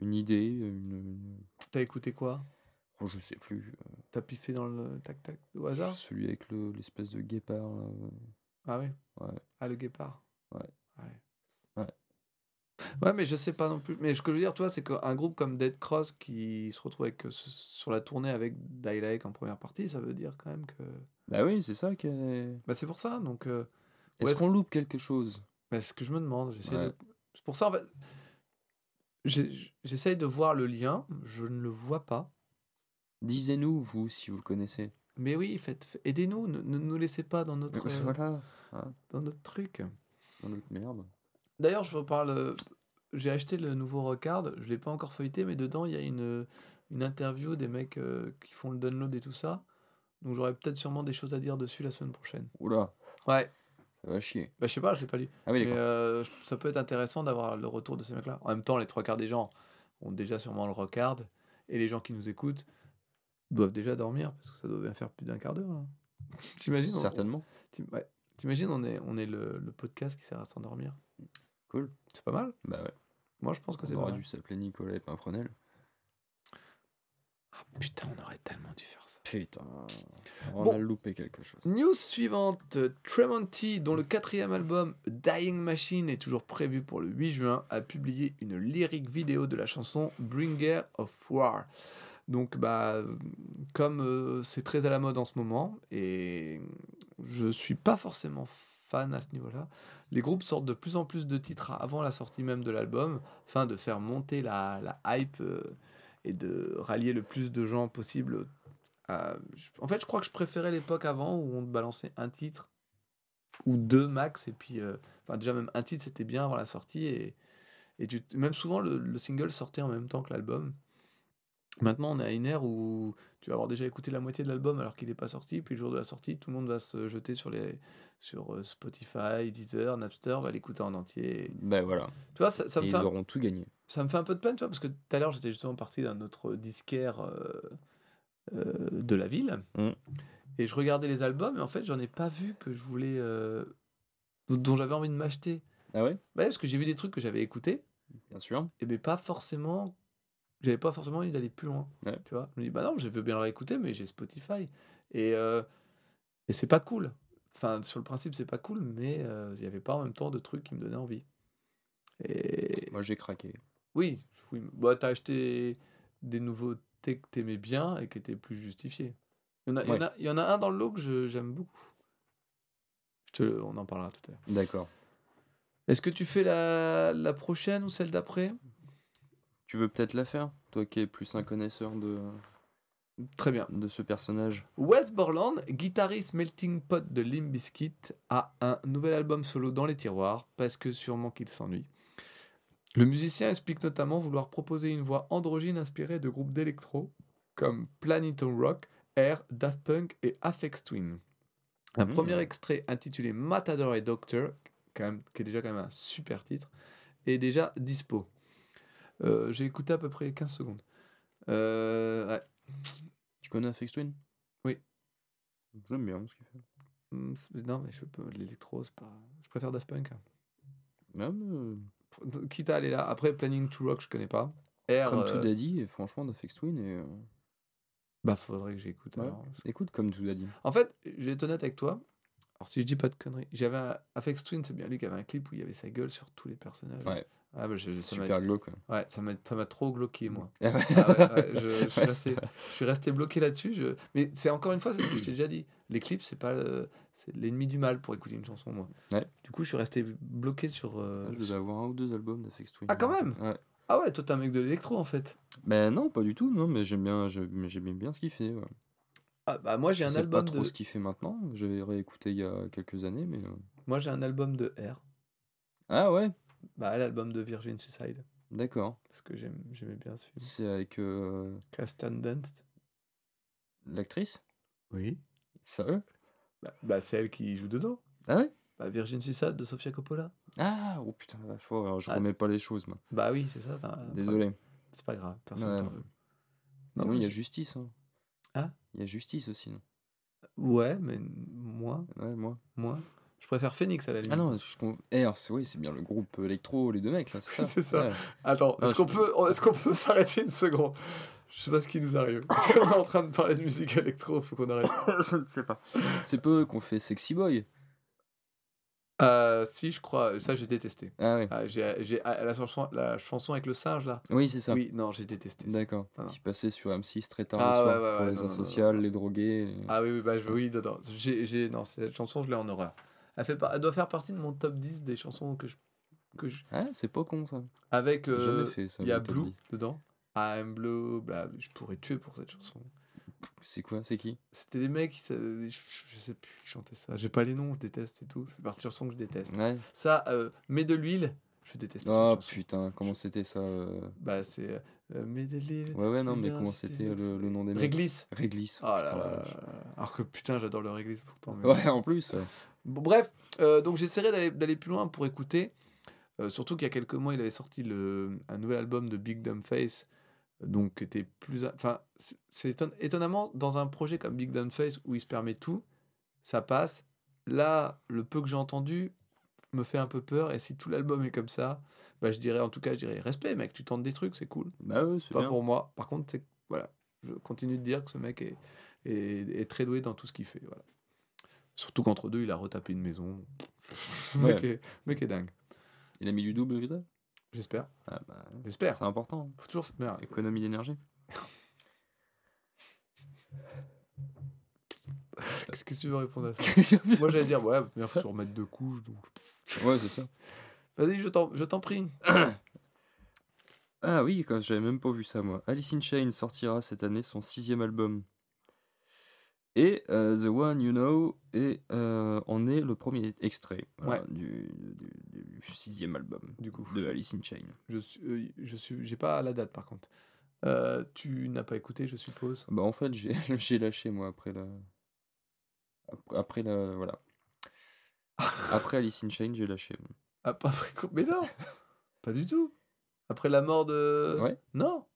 une idée, une- T'as écouté quoi? Oh, je sais plus. euh, T'as piffé dans le tac-tac au hasard? Celui avec le- l'espèce de guépard. là, Ah oui? Ouais. Ah, le guépard? Ouais. Ouais. Ouais. Ouais, mais je sais pas non plus. Mais ce que je veux dire, toi, c'est qu'un groupe comme Dead Cross qui se retrouve avec, euh, sur la tournée avec Die Like en première partie, ça veut dire quand même que. Bah oui, c'est ça qui est... Bah, c'est pour ça. Donc, euh, Est-ce qu'on loupe quelque chose? Bah, c'est ce que je me demande. J'essaie Ouais. de... C'est pour ça, en fait. j'ai- J'essaye de voir le lien. Je ne le vois pas. Disez-nous, vous, si vous le connaissez. Mais oui, faites, fa- aidez-nous. Ne, ne nous laissez pas dans notre, euh, voilà, hein, dans notre truc. dans notre merde. D'ailleurs, je reparle. euh, J'ai acheté le nouveau Recard, je l'ai pas encore feuilleté, mais dedans il y a une, une interview des mecs euh, qui font le download et tout ça. Donc j'aurai peut-être sûrement des choses à dire dessus la semaine prochaine. Oula, Ouais, ça va chier. bah je sais pas, je l'ai pas lu. Ah Mais d'accord. euh, ça peut être intéressant d'avoir le retour de ces mecs-là. En même temps, les trois quarts des gens ont déjà sûrement le Recard, et les gens qui nous écoutent doivent déjà dormir, parce que ça doit bien faire plus d'un quart d'heure. là. T'imagines on- Certainement. t'im- ouais. T'imagines, on est, on est le, le podcast qui sert à s'endormir. Cool. C'est pas mal Bah ouais. Moi je pense que c'est On pas aurait mal. dû s'appeler Nicolas et Pimprenel. Ah, putain, on aurait tellement dû faire ça. Putain, on Bon. a loupé quelque chose. News suivante, Tremonti, dont le quatrième album Dying Machine est toujours prévu pour le 8 juin, a publié une lyrique vidéo de la chanson Bringer of War. Donc, bah, comme euh, c'est très à la mode en ce moment, et je suis pas forcément fan à ce niveau-là, les groupes sortent de plus en plus de titres avant la sortie même de l'album, afin de faire monter la, hype euh, et de rallier le plus de gens possible en fait, je crois que je préférais l'époque avant où on balançait un titre ou deux max, et puis, euh, déjà, même un titre c'était bien avant la sortie, et, tu, même souvent le single sortait en même temps que l'album. Maintenant, on est à une ère où tu vas avoir déjà écouté la moitié de l'album alors qu'il n'est pas sorti, puis le jour de la sortie, tout le monde va se jeter sur, les, sur euh, Spotify, Deezer, Napster, va l'écouter en entier. Ben voilà. Tu vois, ça, ça Et me ils fait un- auront tout gagné. ça me fait un peu de peine, tu vois, parce que tout à l'heure, j'étais justement parti d'un autre disquaire euh, euh, de la ville. Mm. Et je regardais les albums, et en fait, j'en ai pas vu que je voulais. euh, dont- dont j'avais envie de m'acheter. Ah ouais? Ouais, parce que j'ai vu des trucs que j'avais écoutés, Bien sûr. et mais pas forcément. J'avais pas forcément envie d'aller plus loin. Ouais. Tu vois, je me dis, bah non, je veux bien le réécouter, mais j'ai Spotify. Et, euh, et c'est pas cool. Enfin, sur le principe, c'est pas cool, mais euh, il n'y avait pas en même temps de trucs qui me donnaient envie. Et. Moi j'ai craqué. Oui, oui. Bah, t'as acheté des nouveautés que t'aimais bien et qui étaient plus justifiées. Il y en a, il y en Ouais. a, il y en a un dans le lot que j'aime beaucoup. Je te, le- on en parlera tout à l'heure. D'accord. Est-ce que tu fais la, la prochaine ou celle d'après? Tu veux peut-être la faire Toi qui es plus un connaisseur de, Très bien. de ce personnage. Wes Borland, guitariste melting pot de Limp Bizkit, a un nouvel album solo dans les tiroirs parce que sûrement qu'il s'ennuie. Le musicien explique notamment vouloir proposer une voix androgyne inspirée de groupes d'électro comme Planet Rock, Air, Daft Punk et Aphex Twin. Un Mhm. premier extrait intitulé Matador et Doctor, quand même, qui est déjà quand même un super titre, est déjà dispo. Euh, J'ai écouté à peu près 15 secondes. Euh, ouais. Tu connais Afex Twin? Oui. J'aime bien ce qu'il fait. C'est- Non, mais je peux. L'électro, c'est pas. Je préfère Daft Punk. hein. Ah, mais, F- Quitte à aller là. Après, Planning to Rock, je connais pas. Comme euh, tout a dit, et franchement, d'Afex Twin. Et, euh, bah, faudrait que j'écoute. ouais. alors. Écoute, comme tout a dit. En fait, je vais être honnête avec toi. Alors, si je dis pas de conneries, j'avais un... Afex Twin, c'est bien lui qui avait un clip où il y avait sa gueule sur tous les personnages. Ouais. Ah, bah, je- ça m'a- Super glauque. quoi. Ouais, ça m'a ça m'a trop glauqué, moi. Ah ouais. Ah ouais, ouais, je, je suis Ouais, resté, c'est- je suis resté bloqué là-dessus. Je... Mais c'est encore une fois, ce que je t'ai déjà dit. Les clips, c'est pas le- l'ennemi du mal pour écouter une chanson, moi. Ouais. Du coup, je suis resté bloqué sur. euh, Je devais avoir un ou deux albums d'Afex Twin. Ah, quand même Ouais. Ah ouais, toi, t'es un mec de l'électro, en fait. Ben non, pas du tout, non, mais j'aime bien, je- mais j'aime bien ce qu'il fait. ouais. Ah, bah, moi, j'ai Je un sais album pas trop de. ce qu'il fait maintenant. J'avais réécouté il y a quelques années, mais. euh, Moi, j'ai un album de R. Ah ouais, Bah, l'album de Virgin Suicide. d'accord. Parce que j'aime- j'aimais bien ce film. C'est avec euh, Kirsten Dunst. l'actrice? Oui. Sérieux Bah, bah, c'est elle qui joue dedans. Ah ouais? Bah, Virgin Suicide de Sofia Coppola. Ah, oh putain, la alors je Ah. remets pas les choses, moi. Bah oui, c'est ça. Désolé. C'est pas grave. Personne Ouais. t'en veut. Non, mais il y a justice. Hein. Hein Il y a justice aussi. non? Ouais, mais moi, Ouais, moi. moi, je préfère Phoenix à la limite. Ah non, je eh, alors, oui, c'est bien le groupe électro, les deux mecs là, c'est ça C'est ça. Ouais. Attends, est-ce qu'on je- peut, est-ce qu'on peut s'arrêter une seconde? Je sais pas ce qui nous arrive. Parce qu'on est en train de parler de musique électro, faut qu'on arrête. je ne sais pas. C'est pas eux qu'on fait Sexy Boy. Euh, si, je crois, ça j'ai détesté. Ah ouais. Ah, j'ai, j'ai- ah, la, chanson, la chanson avec le singe là. Oui, c'est ça. Oui, non, j'ai détesté. ça. D'accord. Ah. Qui passait sur M6 très tard Ah le soir ouais, ouais, pour ouais, les non, asociales, non. les drogués. les- Ah oui, oui, bah je oui, non, non, j'ai, j'ai, non, cette chanson, je l'ai en horreur. Elle, fait par- elle doit faire partie de mon top 10 des chansons que je. Que je... Ah, c'est pas con ça. Avec. Euh. Il y a Blue 10. dedans. I'm Blue, bah, je pourrais tuer pour cette chanson. C'est quoi C'est qui? C'était des mecs, je, je sais plus qui chantaient ça. J'ai pas les noms, je déteste et tout. C'est partie de chansons que je déteste. Ouais. Ça, euh, mets de l'huile, je déteste. Oh chanson. putain, comment c'était ça euh? Bah, c'est. Euh, mets de l'huile. Ouais, ouais, non, mais comment c'était le, le nom des mecs? Réglisse. Réglisse. Oh là là. Alors que putain, j'adore le réglisse pourtant. mais- Ouais, en plus. ouais. Bon, bref, euh, donc j'essaierai d'aller, plus loin pour écouter. Euh, surtout qu'il y a quelques mois, il avait sorti le, un nouvel album de Big Dumb Face. Donc, était plus. Enfin, c'est, c'est éton- étonnamment, dans un projet comme Big Dumb Face où il se permet tout, ça passe. Là, le peu que j'ai entendu me fait un peu peur. Et si tout l'album est comme ça, bah, je dirais, en tout cas, je dirais respect, mec, tu tentes des trucs, c'est cool. Bah ouais, c'est Pas bien. pour moi. Par contre, voilà, je continue de dire que ce mec est, est, est très doué dans tout ce qu'il fait. Voilà. Surtout qu'entre deux, il a retapé une maison. Ouais. mec, est, le mec est dingue. Il a mis du double, ça J'espère. Ah bah, J'espère. c'est important. Faut toujours faire. Économie d'énergie. Qu'est-ce que tu veux répondre à ça? Moi, j'allais dire, ouais, il faut toujours mettre deux couches. Donc... ouais, c'est ça. Vas-y, je t'en, je t'en prie. Ah oui, quand j'avais même pas vu ça moi. Alice in Chains sortira cette année son sixième album. Et euh, The One You Know est, euh, en est le premier extrait voilà, du, du- du sixième album Du coup, de Alice in Chains. je suis, euh, je suis, j'ai pas la date par contre. Euh, tu n'as pas écouté, je suppose? Bah en fait, j'ai j'ai lâché moi après la ap- après la voilà. Après Alice in Chains, j'ai lâché. Ah, pas après quoi Mais non Pas du tout Après la mort de. Ouais. Non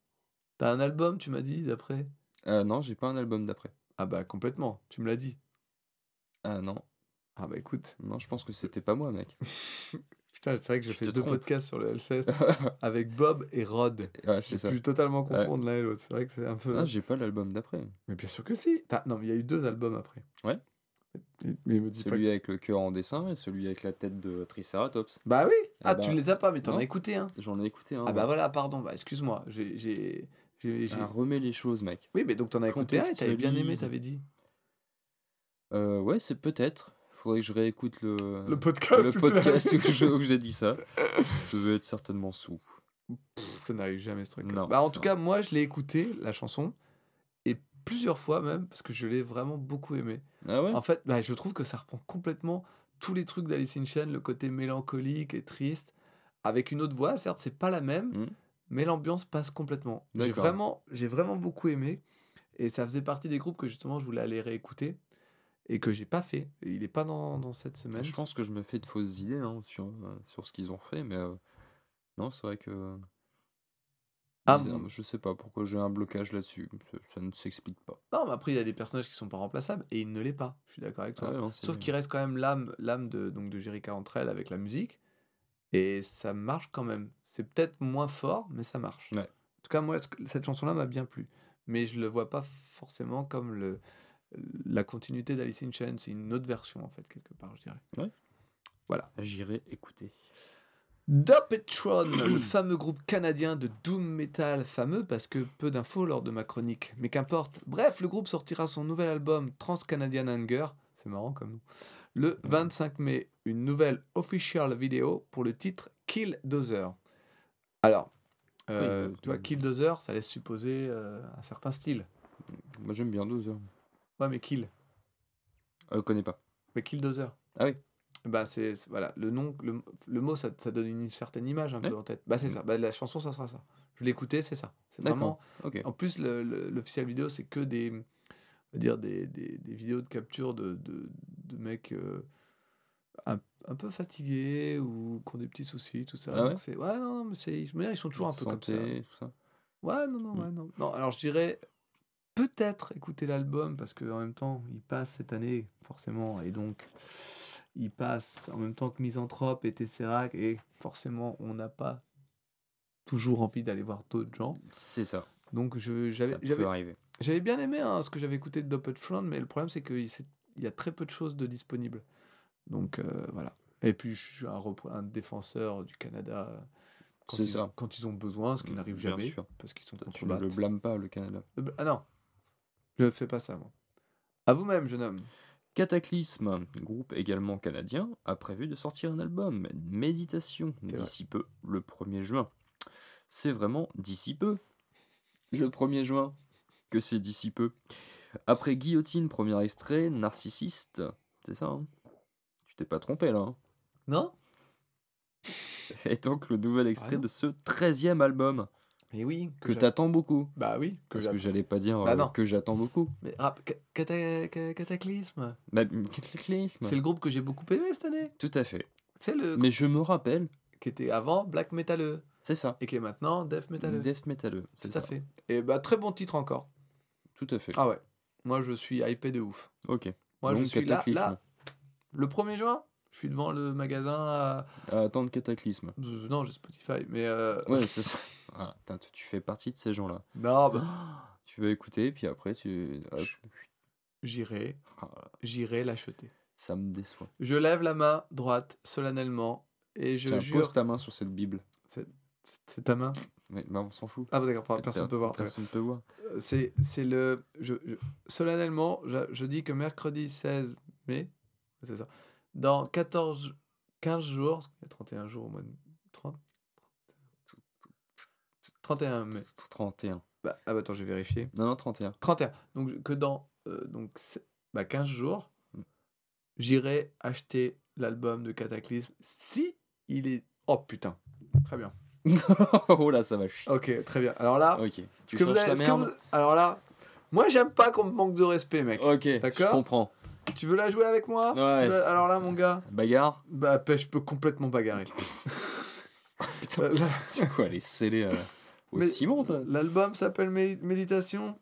T'as un album, tu m'as dit, d'après? Euh, non, j'ai pas un album d'après. Ah bah complètement, tu me l'as dit. Ah non, Ah bah écoute. non, je pense que c'était pas moi, mec. Putain, c'est vrai que fait te deux podcasts sur le Hellfest avec Bob et Rod. ouais, c'est ça. pu totalement Ouais. confondre l'un et l'autre. C'est vrai que c'est un peu. Ah, j'ai pas l'album d'après. Mais bien sûr que si. Non, mais il y a eu deux albums après. Ouais. Mais, mais me pas Celui que- avec le cœur en dessin et celui avec la tête de Triceratops. Bah oui. Ah, bah, tu les as pas, mais t'en as écouté un. J'en ai écouté un. Ah bah ouais. voilà, pardon. Bah excuse-moi. J'ai, j'ai, j'ai- j'ai- Ah, remets les choses, mec. Oui, mais donc t'en as écouté un et t'avais bien aimé, t'avais dit. Euh, ouais, c'est peut-être. Faudrait que je réécoute le, Le podcast. le podcast où j'ai dit ça. Je vais être certainement sous. Pff, Ça n'arrive jamais ce truc. Non, Bah en tout cas, moi je l'ai écouté la chanson et plusieurs fois même parce que je l'ai vraiment beaucoup aimé. Ah ouais? En fait, bah, je trouve que ça reprend complètement tous les trucs d'Alice in le côté mélancolique et triste, avec une autre voix. Certes, c'est pas la même, Mhm. Mais l'ambiance passe complètement. J'ai vraiment, j'ai vraiment beaucoup aimé et ça faisait partie des groupes que justement je voulais aller réécouter et que j'ai pas fait. Il est pas dans, dans cette semaine. Je pense que je me fais de fausses idées hein, sur, sur ce qu'ils ont fait, mais euh, non, c'est vrai que. Ah, bon. Je sais pas pourquoi j'ai un blocage là-dessus. Ça, ça ne s'explique pas. Non, mais après il y a des personnages qui sont pas remplaçables et il ne l'est pas. Je suis d'accord avec toi. Ah non, Sauf qu'il reste quand même l'âme, l'âme de donc de Jericha entre elles avec la musique et ça marche quand même. C'est peut-être moins fort, mais ça marche. Ouais. En tout cas, moi, ce- cette chanson-là m'a bien plu, mais je le vois pas forcément comme le la continuité d'Alice in Chains. C'est une autre version en fait quelque part, je dirais. J'irai écouter. Dopetron, le fameux groupe canadien de doom metal, fameux parce que peu d'infos lors de ma chronique, mais qu'importe. Bref, le groupe sortira son nouvel album Trans Canadian Anger, c'est marrant comme nous, le 25 mai, une nouvelle official vidéo pour le titre Kill Dozer. Alors, euh, Oui, tu vois, euh, Kill Dozer, ça laisse supposer euh, un certain style. Moi j'aime bien Dozer. Ouais, mais Kill, Euh, connais pas. mais Kill Dozer. Ah oui. Bah c'est voilà le nom le, le mot ça, ça donne une certaine image un peu Ouais. en tête. Bah c'est Mm. ça. Bah la chanson ça sera ça. Je l'ai écouté c'est ça. C'est vraiment. En plus, le- le- l'officiel vidéo, c'est que des, on va dire des, des, des vidéos de capture de, de, de mecs euh, un, un peu fatigués ou qui ont des petits soucis, tout ça. Ah ouais Donc c'est- ouais, non, non, mais c'est, mais ils sont toujours un peu comme ça. Tout ça. Ouais, non, non, Mm. ouais, non. Non, alors je dirais peut-être écouter l'album parce qu'en même temps, il passe cette année, forcément, et donc il passe en même temps que Misanthrope et Tesseract, et forcément, on n'a pas toujours envie d'aller voir d'autres gens. C'est ça. Donc je, Ça j'avais, peut j'avais, arriver. j'avais bien aimé hein, ce que j'avais écouté de Doppelt Front, mais le problème c'est qu'il il y a très peu de choses de disponibles. Donc euh, voilà. Et puis je suis un, défenseur du Canada euh, quand, ils, ça. quand ils ont besoin, ce qui Mm, n'arrive jamais, sûr. parce qu'ils sont Tu ne le blâmes pas, le Canada. Ah non, je ne fais pas ça moi. À vous-même, jeune homme. Cataclysme, groupe également canadien, a prévu de sortir un album, Méditation, d'ici peu, le 1er juin. C'est vraiment d'ici peu. Le 1er juin, que c'est d'ici peu. Après Guillotine, premier extrait, Narcissiste, c'est ça, hein? T'es pas trompé là, hein Non? Et donc le nouvel extrait non. de ce 13e album, Mais oui. que t'attends beaucoup. Bah oui. Que Parce que j'allais pas dire Bah euh, que j'attends beaucoup. Mais rap- ca- cata- ca- Cataclysme. Bah, Cataclysme. C'est le groupe que j'ai beaucoup aimé cette année. Tout à fait. C'est le Mais je me rappelle, qui était avant Black Metaleux c'est ça. et qui est maintenant Death Metaleux. Death Metalleux, c'est Tout ça. à fait. Et bah très bon titre encore. Tout à fait. Ah ouais. Moi je suis hypé de ouf. Ok. Moi je Donc, suis là, là. Le 1er juin, je suis devant le magasin à... À attendre Cataclysme. Euh, Non, j'ai Spotify, mais... euh, Ouais, c'est ça. Putain, tu- fais partie de ces gens-là. Non, bah, Tu vas écouter, puis après, tu. j'irai, Ah, j'irai l'acheter. ça me déçoit. Je lève la main droite solennellement et je Tiens, jure... pose ta main sur cette Bible. C'est c'est ta main? Mais bah, on s'en fout. Ah bah d'accord, per- personne ne peut voir. Personne peut voir. Euh, C'est c'est le... Je, je- solennellement, je, je dis que mercredi 16 mai, c'est ça, dans 14... 15 jours, il y a 31 jours au mois de... 30 31 mai. 31. Bah, ah bah attends, je vais vérifier. Non, non, 31. 31. Donc que dans euh, donc, bah, 15 jours, Mm. j'irai acheter l'album de Cataclysme si il est... Oh putain, très bien. oh là, ça va chier. Ok, très bien. Alors là, Ok. Tu que vous avez- la est-ce que merde vous- alors là, moi j'aime pas qu'on me manque de respect, mec. Ok, je D'accord? comprends. Tu veux la jouer avec moi Ouais. Tu veux- Alors là, mon gars, Bagarre bah je peux complètement bagarrer. Putain, c'est quoi, les scellés euh, au Mais- ciment, L'album s'appelle Médi- Méditation.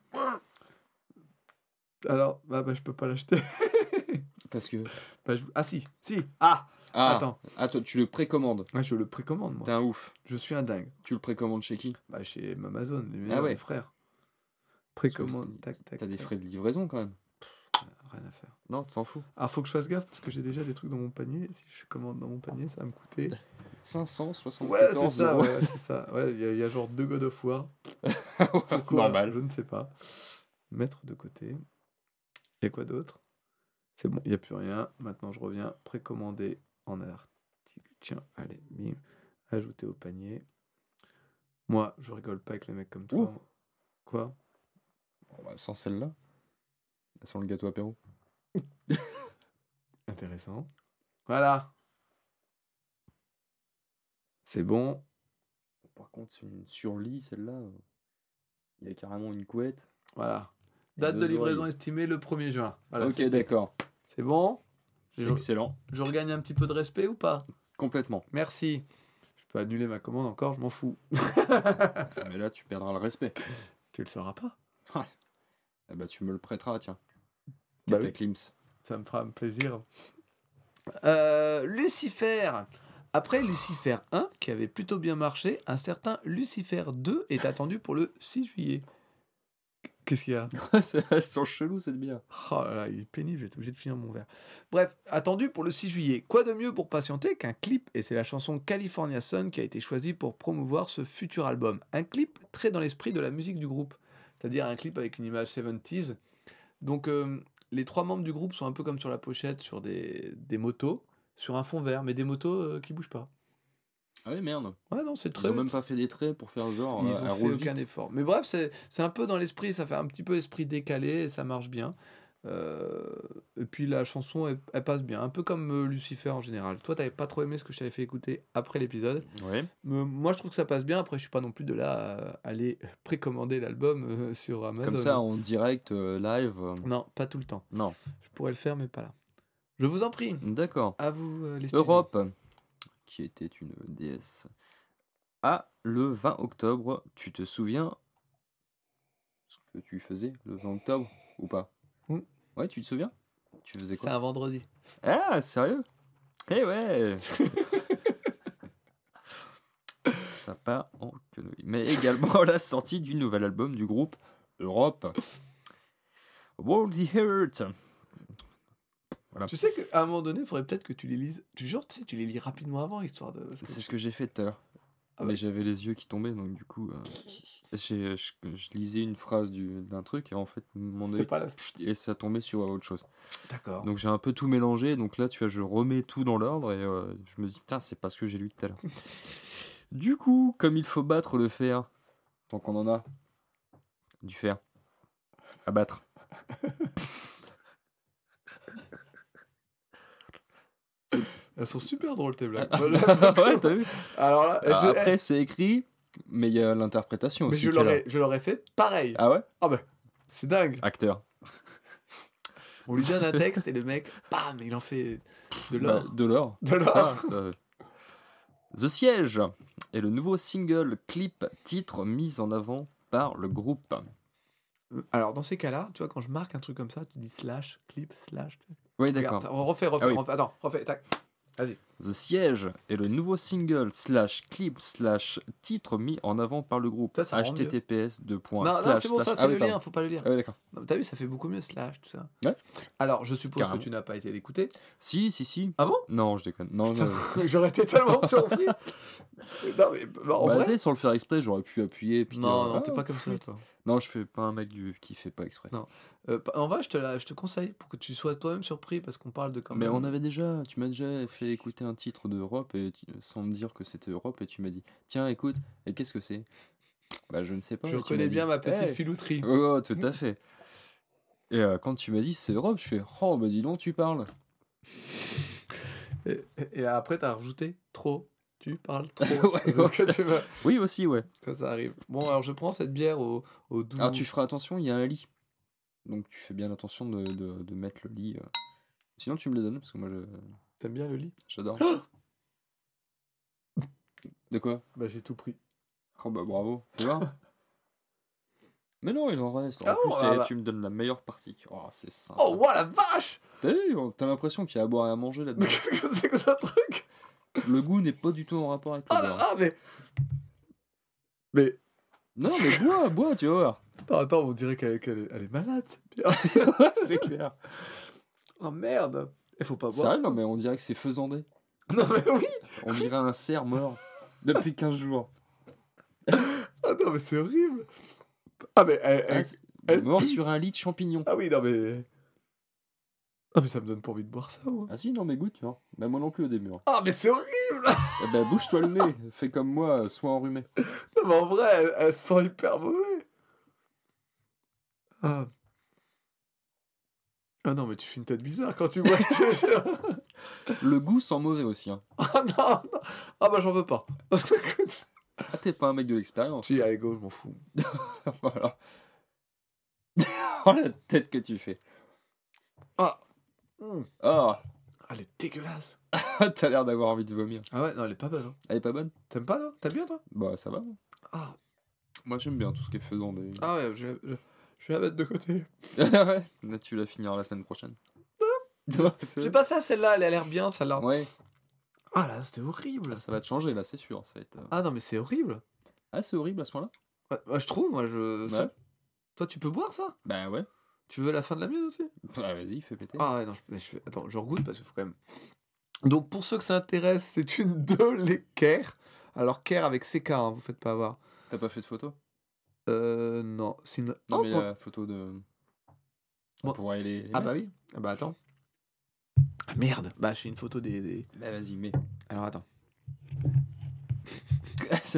Alors, bah, bah je peux pas l'acheter. Parce que. Bah, je- Ah si, si. Ah, Ah, attends. ah, toi, tu le précommandes. Ouais, je le précommande moi. T'es un ouf. Je suis un dingue. Tu le précommandes chez qui Bah chez Amazon, les meilleurs Ah ouais. frères. Précommande, tac, tac. T'as des frais de livraison quand même. Rien à faire. Non, t'en fous. Alors faut que je fasse gaffe parce que j'ai déjà des trucs dans mon panier. Si je commande dans mon panier, ça va me coûter. 574 Ouais, c'est ça, euros. ouais, c'est ça. Ouais, il y, a- il y a genre deux God of War. Pourquoi Normal. Je ne sais pas. Mettre de côté. Il y a quoi d'autre? C'est bon, il n'y a plus rien. Maintenant, je reviens. Précommander en article. Tiens, allez, bim. Ajouter au panier. Moi, je rigole pas avec les mecs comme toi. Ouh. Quoi? Bon, bah, sans celle-là. Sans le gâteau apéro. Intéressant. Voilà. C'est bon. Par contre, c'est une surlit, celle-là. euh, Il y a carrément une couette. Voilà. et Date de livraison oreilles. estimée le 1er juin. Voilà, ok, d'accord. C'est bon? C'est excellent. Je regagne un petit peu de respect ou pas? Complètement. Merci. Je peux annuler ma commande encore, je m'en fous. Mais là, tu perdras le respect. tu le sauras pas. Eh bah, tu me le prêteras, tiens. Bah oui. Ça me fera un plaisir. Euh, Lucifer. Après Lucifer 1, qui avait plutôt bien marché, un certain Lucifer 2 est attendu pour le 6 juillet. Qu'est-ce qu'il y a Elles sont chelou cette bière. Oh là là, il est pénible, j'ai été obligé de finir mon verre. Bref, attendu pour le 6 juillet. Quoi de mieux pour patienter qu'un clip? Et c'est la chanson California Sun qui a été choisie pour promouvoir ce futur album. Un clip très dans l'esprit de la musique du groupe, c'est-à-dire un clip avec une image 70s. Donc euh, les trois membres du groupe sont un peu comme sur la pochette, sur des, des motos, sur un fond vert, mais des motos euh, qui bougent pas. Ah oui, merde. Ouais, non, c'est Ils très. ont même pas fait des traits pour faire genre. Ils euh, ont fait aucun vite. effort. Mais bref, c'est c'est un peu dans l'esprit, ça fait un petit peu esprit décalé et ça marche bien. Euh, et puis la chanson, elle, elle passe bien, un peu comme euh, Lucifer en général. Toi, t'avais pas trop aimé ce que je t'avais fait écouter après l'épisode. Mais moi, je trouve que ça passe bien. Après, je suis pas non plus de là à aller précommander l'album euh, sur Amazon. Comme ça, en direct, euh, live. euh, Non, pas tout le temps. Non. Je pourrais le faire, mais pas là. Je vous en prie. D'accord. À vous, euh, les studios. Europe, qui était une déesse. Ah, le 20 octobre, tu te souviens ce que tu faisais le 20 octobre ou pas? Ouais, tu te souviens? Tu faisais C'est quoi? un vendredi. Ah, sérieux? Eh ouais Ça part en quenouille. Mais également la sortie du nouvel album du groupe Europe. World the Heart. Voilà. Tu sais qu'à un moment donné, il faudrait peut-être que tu les lises. Tu genre, tu sais, tu les lis rapidement avant, histoire de. C'est ce que j'ai fait tout à l'heure. Ah Mais j'avais les yeux qui tombaient, donc du coup, euh, j'ai- je, je lisais une phrase du- d'un truc et en fait, mon œil, et ça tombait sur autre chose. D'accord. Donc j'ai un peu tout mélangé, donc là, tu vois, je remets tout dans l'ordre et euh, je me dis, putain, c'est pas ce que j'ai lu tout à l'heure. du coup, comme il faut battre le fer, tant qu'on en a, du fer, à battre. Elles sont super drôles tes blagues. ouais, t'as vu Alors là, Alors je- Après, c'est écrit, mais il y a l'interprétation mais aussi. l'aurais, je l'aurais fait pareil. Ah ouais? Ah bah, c'est dingue. Acteur. On lui donne un texte et le mec, bam, il en fait de Bah, l'or. de l'or. De l'or. The Siège est le nouveau single clip titre mis en avant par le groupe. Alors dans ces cas-là, tu vois, quand je marque un truc comme ça, tu dis slash, clip, slash. Oui, d'accord. on refait, refait, Ah oui. refait. Attends, refais, tac. Vas-y. The Siège est le nouveau single slash clip slash titre mis en avant par le groupe. Ça, ça https deux points Non, non, slash c'est bon, ça, slash- c'est Ah oui, le lien, pardon. faut pas le lire. Ah oui, d'accord. Non, T'as vu, ça fait beaucoup mieux slash, tout ça. Ouais. Alors, je suppose Carrément. que tu n'as pas été l'écouter. Si, si, si. Ah bon? Non, je déconne. Non, non. J'aurais été tellement surpris. non, mais bah, en Bah, vrai. sans le faire exprès, j'aurais pu appuyer. Puis Non, non, ah, t'es pas comme ça, toi. Non, je fais pas un mec du... qui fait pas exprès. Non. Euh, en vrai, je te, la- je te conseille pour que tu sois toi-même surpris parce qu'on parle de quand Mais on avait déjà, tu m'as déjà fait écouter un titre d'Europe et tu- sans me dire que c'était Europe et tu m'as dit tiens écoute et qu'est-ce que c'est? Bah je ne sais pas. Je dit, bien ma petite Hey filouterie. Oh, tout à fait. Et euh, quand tu m'as dit c'est Europe, je fais oh bah dis donc tu parles. Et, et après, t'as rajouté trop. tu parles trop. Ouais, Donc, ouais, tu vois, Oui, aussi, ouais. ça, ça arrive. Bon, alors je prends cette bière au, au doux. Alors tu feras attention, il y a un lit. Donc tu fais bien attention de, de, de mettre le lit. euh. Sinon tu me le donnes parce que moi je- T'aimes bien le lit? J'adore. de quoi? Bah, j'ai tout pris. Oh bah bravo, fais voir. Mais non, il en reste. En Ah plus, bon, t'es- ah bah. tu me donnes la meilleure partie. Oh, c'est sympa. Oh, ouah, la vache T'as vu, t'as l'impression qu'il y a à boire et à manger Mais là-dedans. qu'est-ce que c'est que ce truc? Le goût n'est pas du tout en rapport avec Oh le là beurre. là, mais. Mais. Non, mais bois, bois, tu vas voir. Attends, attends, on dirait qu'elle qu'elle est, elle est malade. c'est clair. oh merde Il faut pas boire. Sérieux, ça. non, mais on dirait que c'est faisandé. Non, mais oui On dirait un cerf mort depuis 15 jours. Ah non, mais c'est horrible Ah, mais elle. Ah, elle- elle mort pue. sur un lit de champignons. Ah oui, non, mais. Ah, mais ça me donne pas envie de boire ça, moi. Ah si, non, mais goûte, tu vois. Bah, moi non plus au début. hein. Ah, mais c'est horrible Eh ben, bouge-toi le nez. Fais comme moi, sois enrhumé. Non, mais en vrai, elle, elle sent hyper mauvais. Ah. Ah non, mais tu fais une tête bizarre quand tu bois. Le goût sent mauvais aussi. Hein. ah non, non. Ah bah j'en veux pas. Ah, t'es pas un mec de l'expérience. si, allez, go, je m'en fous. voilà. oh la tête que tu fais. Ah. Ah, Ah, elle est dégueulasse. t'as l'air d'avoir envie de vomir. Ah ouais, non, elle est pas bonne. hein. Elle est pas bonne? T'aimes pas, toi? T'aimes bien, toi? Bah, ça va. Ah. Moi, j'aime bien tout ce qui est faisant. Des... Ah ouais, je, je, je vais la mettre de côté. ouais, là, tu la finiras la semaine prochaine. J'ai pas ça, celle-là, elle a l'air bien, celle-là. Ouais, Ah là, c'était horrible. Ah, ça va te changer là, c'est sûr. Ça va être... euh, Ah non, mais c'est horrible. Ah, c'est horrible à ce point-là Ouais, moi, je trouve, moi, je. ça-. Toi, tu peux boire ça? Bah ouais. Tu veux la fin de la mienne aussi? Bah vas-y, fais péter. Ah ouais, non, je, mais je fais... Attends, je regoute parce qu'il faut quand même. Donc, pour ceux que ça intéresse, c'est une de l'équerre. Alors, Caire avec CK, hein, vous faites pas avoir. T'as pas fait de photo? Euh, non, c'est une. Non, Oh, mais bon. la photo de. On Bon. pourrait les. les Ah bah oui. Ah bah attends. Ah merde. Bah, je fais une photo des. des- Bah vas-y, mais. Alors, attends.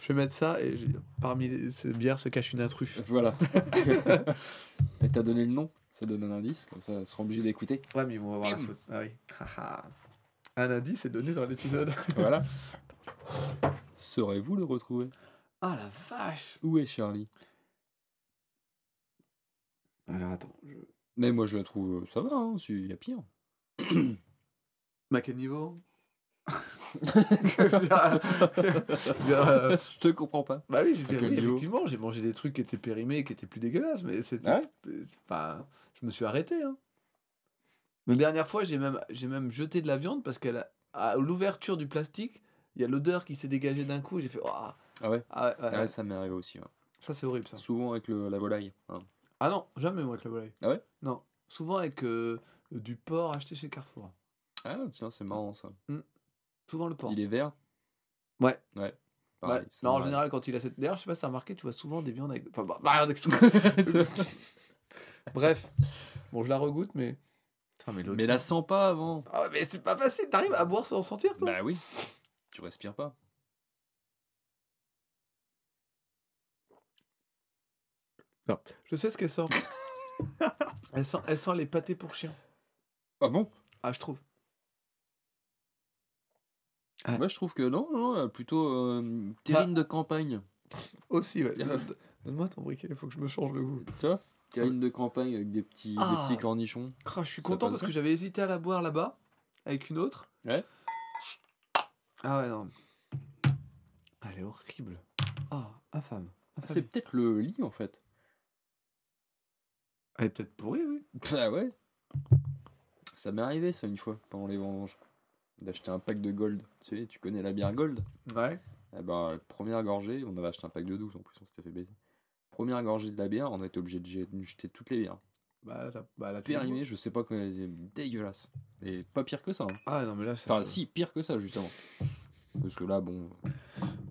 Je vais mettre ça et j'ai- parmi les- ces bières se cache une intrus. voilà. Et t'as donné le nom Ça donne un indice, comme ça, ils seront obligés d'écouter. Ouais, mais on va voir la photo. Ah oui. Un indice est donné dans l'épisode. Voilà. Saurez-vous le retrouver? Ah la vache. Où est Charlie Alors, attends. Je... Mais moi je la trouve. euh, Ça va, hein, il y a pire. Mais à quel niveau Bien, euh, je te comprends pas. Bah oui, je dis, À quel oui, niveau effectivement, j'ai mangé des trucs qui étaient périmés, qui étaient plus dégueulasses, mais c'était. Ah ouais? Enfin, je me suis arrêté. Hein. La dernière fois, j'ai même, j'ai même jeté de la viande parce qu'à l'ouverture du plastique, il y a l'odeur qui s'est dégagée d'un coup. et J'ai fait. Oh, ah Ah ouais ouais, Ah ouais. ça m'est arrivé aussi. ouais. Ça, c'est horrible ça. Souvent avec le, la volaille. hein. Ah non, jamais moi avec la volaille. Ah ouais? Non, souvent avec euh, du porc acheté chez Carrefour. Ah tiens, c'est marrant ça. Souvent le porc. Il est vert? Ouais. Ouais. Non, en général, quand il a cette. D'ailleurs, je sais pas si t'as remarqué, tu vois souvent des viandes avec. Enfin, bah, bah, excuse- Bref. Bon, je la regoute, mais. Putain, mais l'autre. Mais la sens pas avant. Ah mais c'est pas facile, t'arrives à boire sans sentir, toi? Bah oui. Tu respires pas. Je sais ce qu'elle sent. elle, sent elle sent les pâtés pour chiens. Ah bon? Ah, je trouve. Ah. Moi je trouve que non, non, euh, plutôt euh, terrine de campagne. Aussi, ouais. Donne-moi ton briquet, il faut que je me change le goût. Tu vois Terrine de campagne avec des petits, Ah. des petits cornichons. Ah, je suis Ça content parce que j'avais hésité à la boire là-bas, avec une autre. Ouais. Ah ouais, non. Ah, Elle est horrible. Ah, infâme. Ah, infâme. C'est peut-être le lit en fait. Elle est peut-être pourrie, oui. Bah ouais. Ça m'est arrivé ça une fois pendant les vendanges. D'acheter un pack de gold. Tu sais, tu connais la bière gold? Ouais. Eh ben, première gorgée, on avait acheté un pack de 12 en plus, on s'était fait baiser. Première gorgée de la bière, on a été obligé de jet- de jeter toutes les bières. Bah, ça, bah là, tu Périmé, je sais pas quoi, dégueulasse. Et pas pire que ça. hein. Ah non, mais là, c'est. Enfin, si, pire que ça, justement. Parce que là, bon.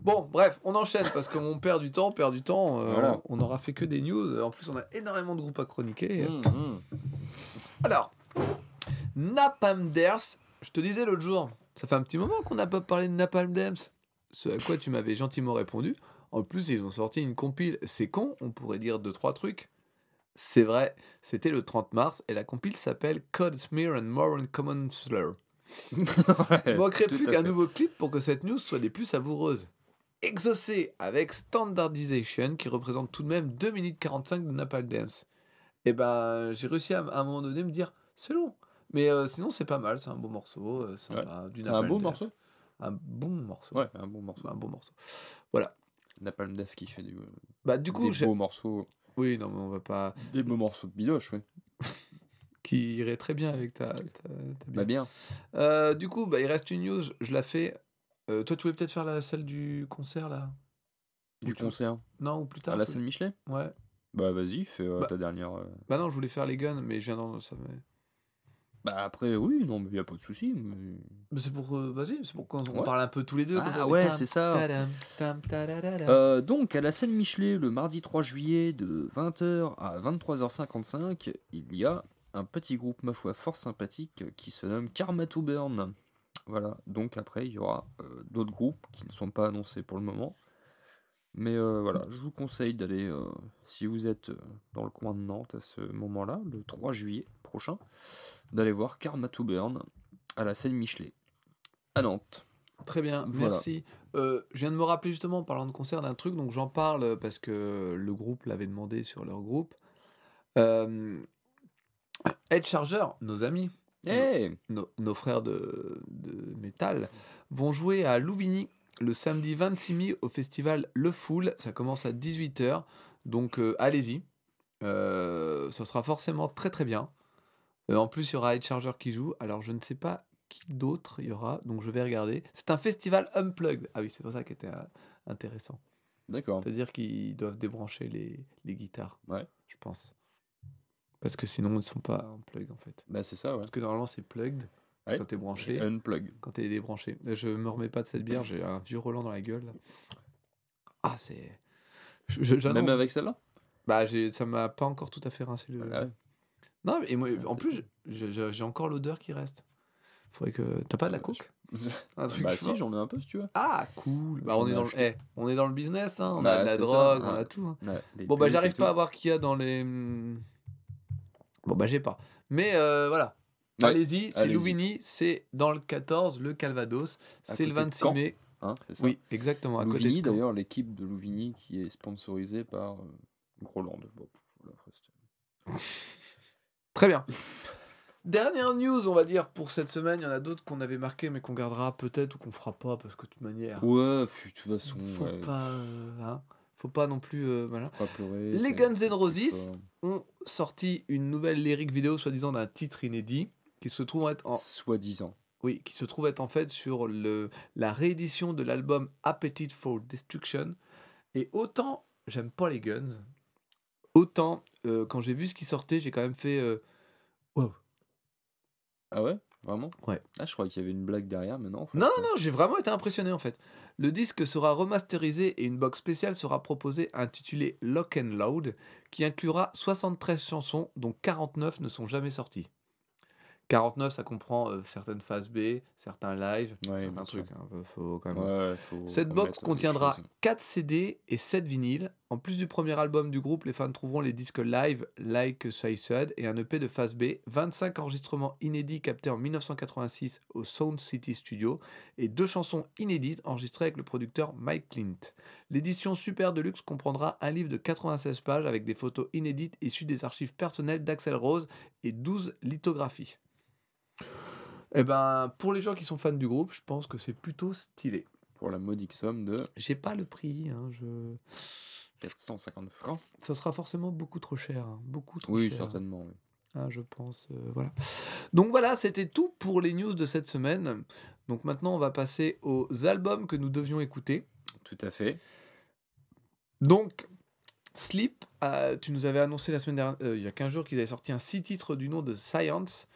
Bon, bref, on enchaîne parce qu'on perd du temps, perd du temps. euh, Voilà. On n'aura fait que des news. En plus, on a énormément de groupes à chroniquer. hum, hum. Alors, Napalm Ders, je te disais l'autre jour, ça fait un petit moment qu'on n'a pas parlé de Napalm Dems. Ce à quoi tu m'avais gentiment répondu. En plus, ils ont sorti une compile. C'est con, on pourrait dire deux, trois trucs. C'est vrai, c'était le 30 mars et la compile s'appelle Code Smear and More Uncommon Slur. Il manquerait plus qu'un nouveau clip pour que cette news soit des plus savoureuses. Exaucé avec Standardization qui représente tout de même 2 minutes 45 de Napalm Dance. Et ben j'ai réussi à, à un moment donné me dire c'est long. Mais euh, sinon c'est pas mal, c'est un beau morceau. euh, sympa, du C'est un beau morceau? Un bon morceau. Ouais, un bon morceau. Un bon morceau. Voilà. Napalm Death qui fait du, Bah du coup, des beaux morceaux. oui, non mais on va pas. Des beaux morceaux de bidoche, ouais. Qui irait très bien avec ta. ta, ta Bah bien. Euh, du coup, bah, il reste une news, je, je la fais. Euh, toi, tu voulais peut-être faire la celle du concert là Du tu- concert. Non, ou plus tard À la scène Michelet Ouais. Bah vas-y, fais euh, Bah. ta dernière. Bah non, je voulais faire les guns, mais je viens d'en. Ça. Bah après, oui, non, mais y a pas de souci. mais- Mais c'est pour. euh, Vas-y, c'est pour qu'on on Ouais. parle un peu tous les deux. Ah ouais, c'est ça. tadam, tam, tadadada. Euh, donc, à la scène Michelet, le mardi 3 juillet, de 20h à 23h55, il y a un petit groupe, ma foi, fort sympathique, qui se nomme Karma to Burn. Voilà, donc après, il y aura euh, d'autres groupes qui ne sont pas annoncés pour le moment. Mais euh, voilà, je vous conseille d'aller, euh, si vous êtes dans le coin de Nantes à ce moment-là, le 3 juillet prochain, d'aller voir Karma to Burn à la scène Michelet, à Nantes. Très bien, Voilà. merci. Euh, je viens de me rappeler justement en parlant de concert d'un truc, donc j'en parle parce que le groupe l'avait demandé sur leur groupe. Euh, Edge Charger, nos amis, Hey nos, nos frères de, de métal, vont jouer à Louvigny le samedi 26 mai au festival Le Fool. Ça commence à 18h, donc euh, allez-y. Euh, ça sera forcément très très bien. Euh, en plus, il y aura Edge Charger qui joue. Alors, je ne sais pas qui d'autre il y aura, donc je vais regarder. C'est un festival unplugged. Ah oui, c'est pour ça qui était euh, intéressant. D'accord. C'est-à-dire qu'ils doivent débrancher les, les guitares. Ouais. Je pense. Parce que sinon, ils ne sont pas unplugged en fait. Bah c'est ça, ouais. Parce que normalement, c'est plugged Ouais. quand t'es branché. Unplug. Quand t'es débranché. Je me remets pas de cette bière, j'ai un vieux Roland dans la gueule. là. Ah, c'est. Même avec celle-là? Bah, ça m'a pas encore tout à fait rincé le. Ah ouais. Non, mais moi, en c'est plus, j'ai- encore l'odeur qui reste. Faudrait que. T'as pas de la Ouais, coke? Un truc Bah si, j'en ai un peu si tu veux. Ah, cool. Bah, on est, dans le... eh, on est dans le business, hein. On Bah, a de la ça, drogue, on ouais. a tout. hein. Ouais, Bon, bah, j'arrive pas à voir qu'il y a dans les. Bon, bah, j'ai pas. Mais euh, voilà. Ouais, Allez-y, c'est. Louvigny, c'est dans le 14, le Calvados. C'est le côté de 26 Caen. mai. Hein, ça. Oui, exactement. À Louvigny, d'ailleurs, l'équipe de Louvigny qui est sponsorisée par euh, Groland. Bon, voilà, Très bien. Dernière news, on va dire, pour cette semaine. Il y en a d'autres qu'on avait marquées, mais qu'on gardera peut-être ou qu'on fera pas, parce que de toute manière, Ouais, de toute façon, faut ouais, pas, euh, hein, faut pas non plus, euh, voilà. pas pleurer. Les Guns N' Roses ont sorti une nouvelle lyric vidéo, soi-disant d'un titre inédit, qui se trouve être en, Soi-disant. oui, qui se trouve être en fait sur le, la réédition de l'album Appetite for Destruction. Et autant j'aime pas les Guns, autant euh, quand j'ai vu ce qui sortait, j'ai quand même fait euh, wow. Ah ouais? Vraiment? Ouais. Ah, je croyais qu'il y avait une blague derrière, mais non. en fait, Non, euh, non, non, j'ai vraiment été impressionné en fait. Le disque sera remasterisé et une box spéciale sera proposée intitulée Lock and Load qui inclura 73 chansons dont 49 ne sont jamais sorties. 49, ça comprend euh, certaines phases B, certains lives, Ouais, certains trucs. hein, faut quand même... Ouais, faut Cette box contiendra choses. 4 CD et 7 vinyles. En plus du premier album du groupe, les fans trouveront les disques live Like Said et un EP de phase B, 25 enregistrements inédits captés en 1986 au Sound City Studio et deux chansons inédites enregistrées avec le producteur Mike Clint. L'édition Super Deluxe comprendra un livre de 96 pages avec des photos inédites issues des archives personnelles d'Axel Rose et 12 lithographies. Eh ben, pour les gens qui sont fans du groupe, je pense que c'est plutôt stylé. Pour la modique somme de J'ai pas le prix, hein, je... 450 francs. ça sera forcément beaucoup trop cher, hein, beaucoup trop Oui, cher. certainement. oui. hein, je pense, euh, voilà. Donc voilà, c'était tout pour les news de cette semaine. Donc maintenant, on va passer aux albums que nous devions écouter. Tout à fait. Donc, Sleep, euh, tu nous avais annoncé la semaine dernière, euh, il y a 15 jours, qu'ils avaient sorti un 6 titres du nom de Science.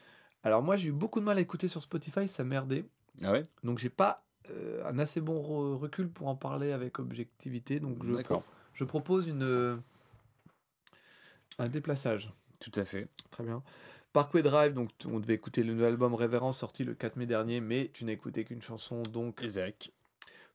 Alors moi, j'ai eu beaucoup de mal à écouter sur Spotify, ça merdait. Ah ouais? Donc j'ai pas euh, un assez bon re- recul pour en parler avec objectivité. Donc je, D'accord. pro- je propose une, euh, un déplaçage. Tout à fait. Très bien. Parkway Drive, donc on devait écouter le nouvel album Révérence sorti le 4 mai dernier, mais tu n'as écouté qu'une chanson, donc Isaac.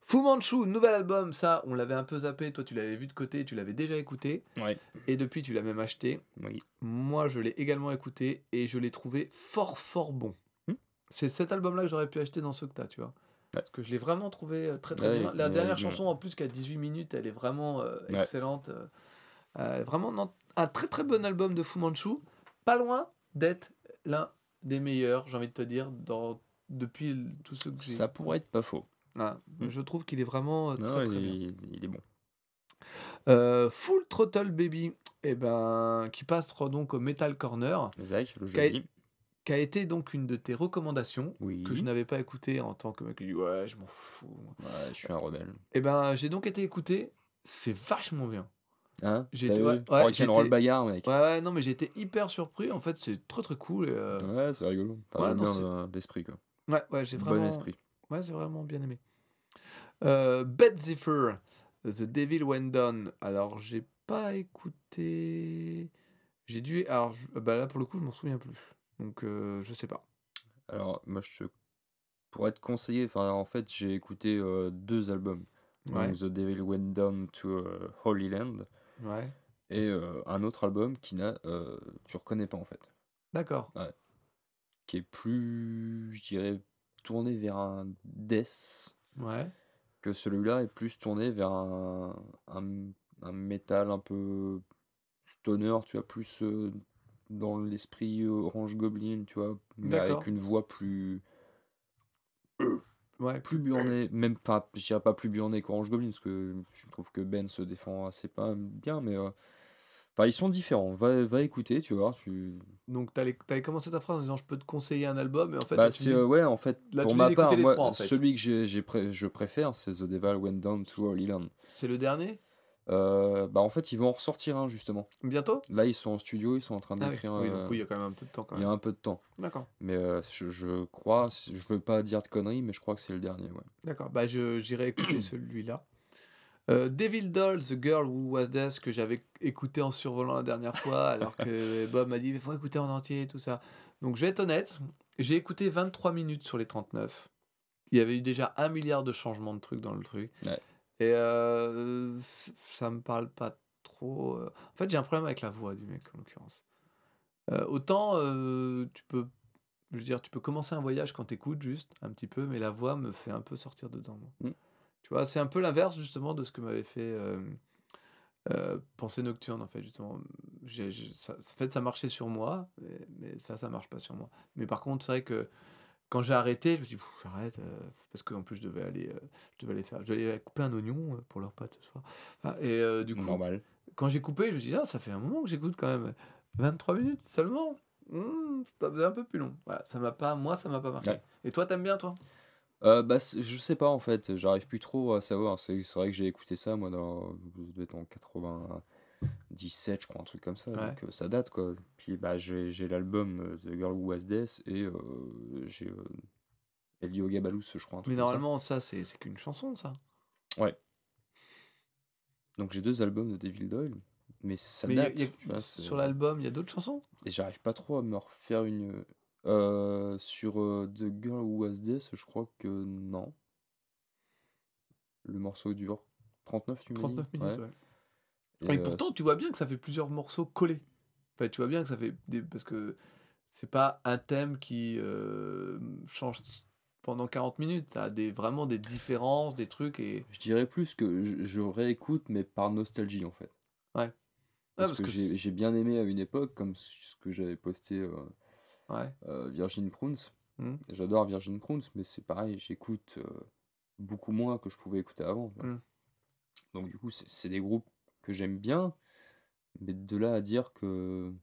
Fu Manchu, nouvel album, ça on l'avait un peu zappé, toi tu l'avais vu de côté, tu l'avais déjà écouté, Ouais. et depuis tu l'as même acheté. Oui. Moi je l'ai également écouté et je l'ai trouvé fort fort bon. Hmm. C'est cet album-là que j'aurais pu acheter dans ce que t'as, tu vois. Ouais. Parce que je l'ai vraiment trouvé euh, très très Ouais, bien. La dernière chanson, en plus, qui a 18 minutes, elle est vraiment euh, excellente. euh, vraiment, non, un très très bon album de Fu Manchu. Pas loin d'être l'un des meilleurs, j'ai envie de te dire, dans, depuis tous ceux que j'ai. Ça pourrait être pas faux. Ouais, Mm. Je trouve qu'il est vraiment euh, très Non, très il, bien. il est bon. Euh, Full Throttle Baby, eh ben, qui passe donc au Metal Corner, Zach, le jeudi. qui a été donc une de tes recommandations. Oui. que je n'avais pas écouté en tant que mec qui dit ouais je m'en fous. Ouais, je suis un rebelle. Et ben j'ai donc été écouté, c'est vachement bien. Hein? J'ai été- ouais, ouais, Rock'n'roll j'étais- bagarre, mec. Ouais, ouais non mais j'ai été hyper surpris, en fait c'est très très cool. et, euh, Ouais, c'est rigolo. Enfin, Ouais, j'aime bien c'est- euh, l'esprit, quoi. Ouais, ouais j'ai Bon vraiment, esprit. ouais, j'ai vraiment bien aimé. Euh, Beth Ziffer, The Devil Went Down. Alors j'ai pas écouté, j'ai dû, alors je- bah là pour le coup je m'en souviens plus, donc euh, je sais pas. Alors, moi, je te... Pour être conseillé, enfin, en fait, j'ai écouté euh, deux albums. Ouais, Donc, The Devil Went Down to euh, Holy Land ouais, et euh, un autre album qui n'a... tu reconnais pas, en fait. d'accord. Qui est plus, je dirais, tourné vers un death Ouais, que celui-là est plus tourné vers un, un, un métal un peu stoner, tu vois, plus euh, dans l'esprit Orange Goblin, tu vois, mais avec une voix plus ouais, plus burné, même pas, je dirais pas plus burné qu'Orange Goblin, parce que je trouve que Ben se défend assez pas bien, mais euh, enfin, ils sont différents. Va, va écouter, tu vois. Tu... Donc, tu avais commencé ta phrase en disant je peux te conseiller un album, et en fait, Bah, c'est euh, ouais, en fait, là, pour ma part, les moi, trois, en fait. celui que j'ai, j'ai pré- je préfère, c'est The Devil Went Down to Holy Land. c'est le dernier? Euh, bah, en fait, ils vont en ressortir un justement. Bientôt? Là, ils sont en studio, ils sont en train Ah oui. d'écrire. Oui, euh, donc oui, il y a quand même un peu de temps quand il y a un peu de temps, D'accord, mais euh, je, je crois, je veux pas dire de conneries, mais je crois que c'est le dernier. Ouais. d'accord. Bah, je- j'irai écouter celui-là. Euh, Devil Doll, The Girl Who Was Death, que j'avais écouté en survolant la dernière fois, alors que Bob m'a dit il faut écouter en entier, tout ça. Donc, je vais être honnête, j'ai écouté 23 minutes sur les 39. Il y avait eu déjà un milliard de changements de trucs dans le truc. Ouais. Et euh, ça me parle pas trop. euh. En fait, j'ai un problème avec la voix du mec, en l'occurrence. Euh, autant euh, tu peux, je veux dire, tu peux commencer un voyage quand t'écoutes juste un petit peu, mais la voix me fait un peu sortir dedans. moi. Mm. Tu vois, c'est un peu l'inverse justement de ce que m'avait fait euh, euh, Pensée Nocturne en fait justement. J'ai- ça, en fait, ça marchait sur moi, mais, mais ça, ça marche pas sur moi. Mais par contre, c'est vrai que quand j'ai arrêté, je me suis dit, j'arrête, euh, parce qu'en plus je devais aller, je devais aller faire, je devais aller couper un oignon pour leur pâte ce soir. Ah, et du coup, Normal. quand j'ai coupé, je me suis dit, ah, ça fait un moment que j'écoute quand même. 23 minutes seulement? Faisait un peu plus long. Voilà, ça m'a pas, moi, ça m'a pas marqué. Ouais. Et toi, t'aimes bien, toi? Euh, bah, c'est- je sais pas en fait, j'arrive plus trop à savoir. C'est c'est vrai que j'ai écouté ça moi dans, ça devait être en 97, je crois, un truc comme ça. Ouais. Donc euh, ça date quoi. Puis bah, j'ai j'ai l'album euh, The Girl Who Was Death et euh, j'ai euh, Elio Gabalus, je crois. Un truc Mais comme ça. normalement, ça, c'est c'est qu'une chanson, ça. Donc j'ai deux albums de Devil Doyle, mais ça Mais y a- date. y a- tu vois, c'est- sur l'album, il y a d'autres chansons? Et j'arrive pas trop à me refaire une. Euh, sur euh, The Girl Who Was Death, je crois que non. Le morceau dure 39, tu m'as dit? 39 minutes, ouais. Et, Et euh, pourtant, tu vois bien que ça fait plusieurs morceaux collés. Enfin, tu vois bien que ça fait des... parce que c'est pas un thème qui change pendant 40 minutes. T'as des vraiment des différences, des trucs et je dirais plus que je, je réécoute, mais par nostalgie en fait. Ouais, Parce, parce que, que j'ai bien aimé à une époque, comme ce que j'avais posté euh, ouais. euh, Virgin Prunes. Mhm. J'adore Virgin Prunes, mais c'est pareil, j'écoute euh, beaucoup moins que je pouvais écouter avant. Mhm. Donc du coup, c'est des groupes que j'aime bien, mais de là à dire que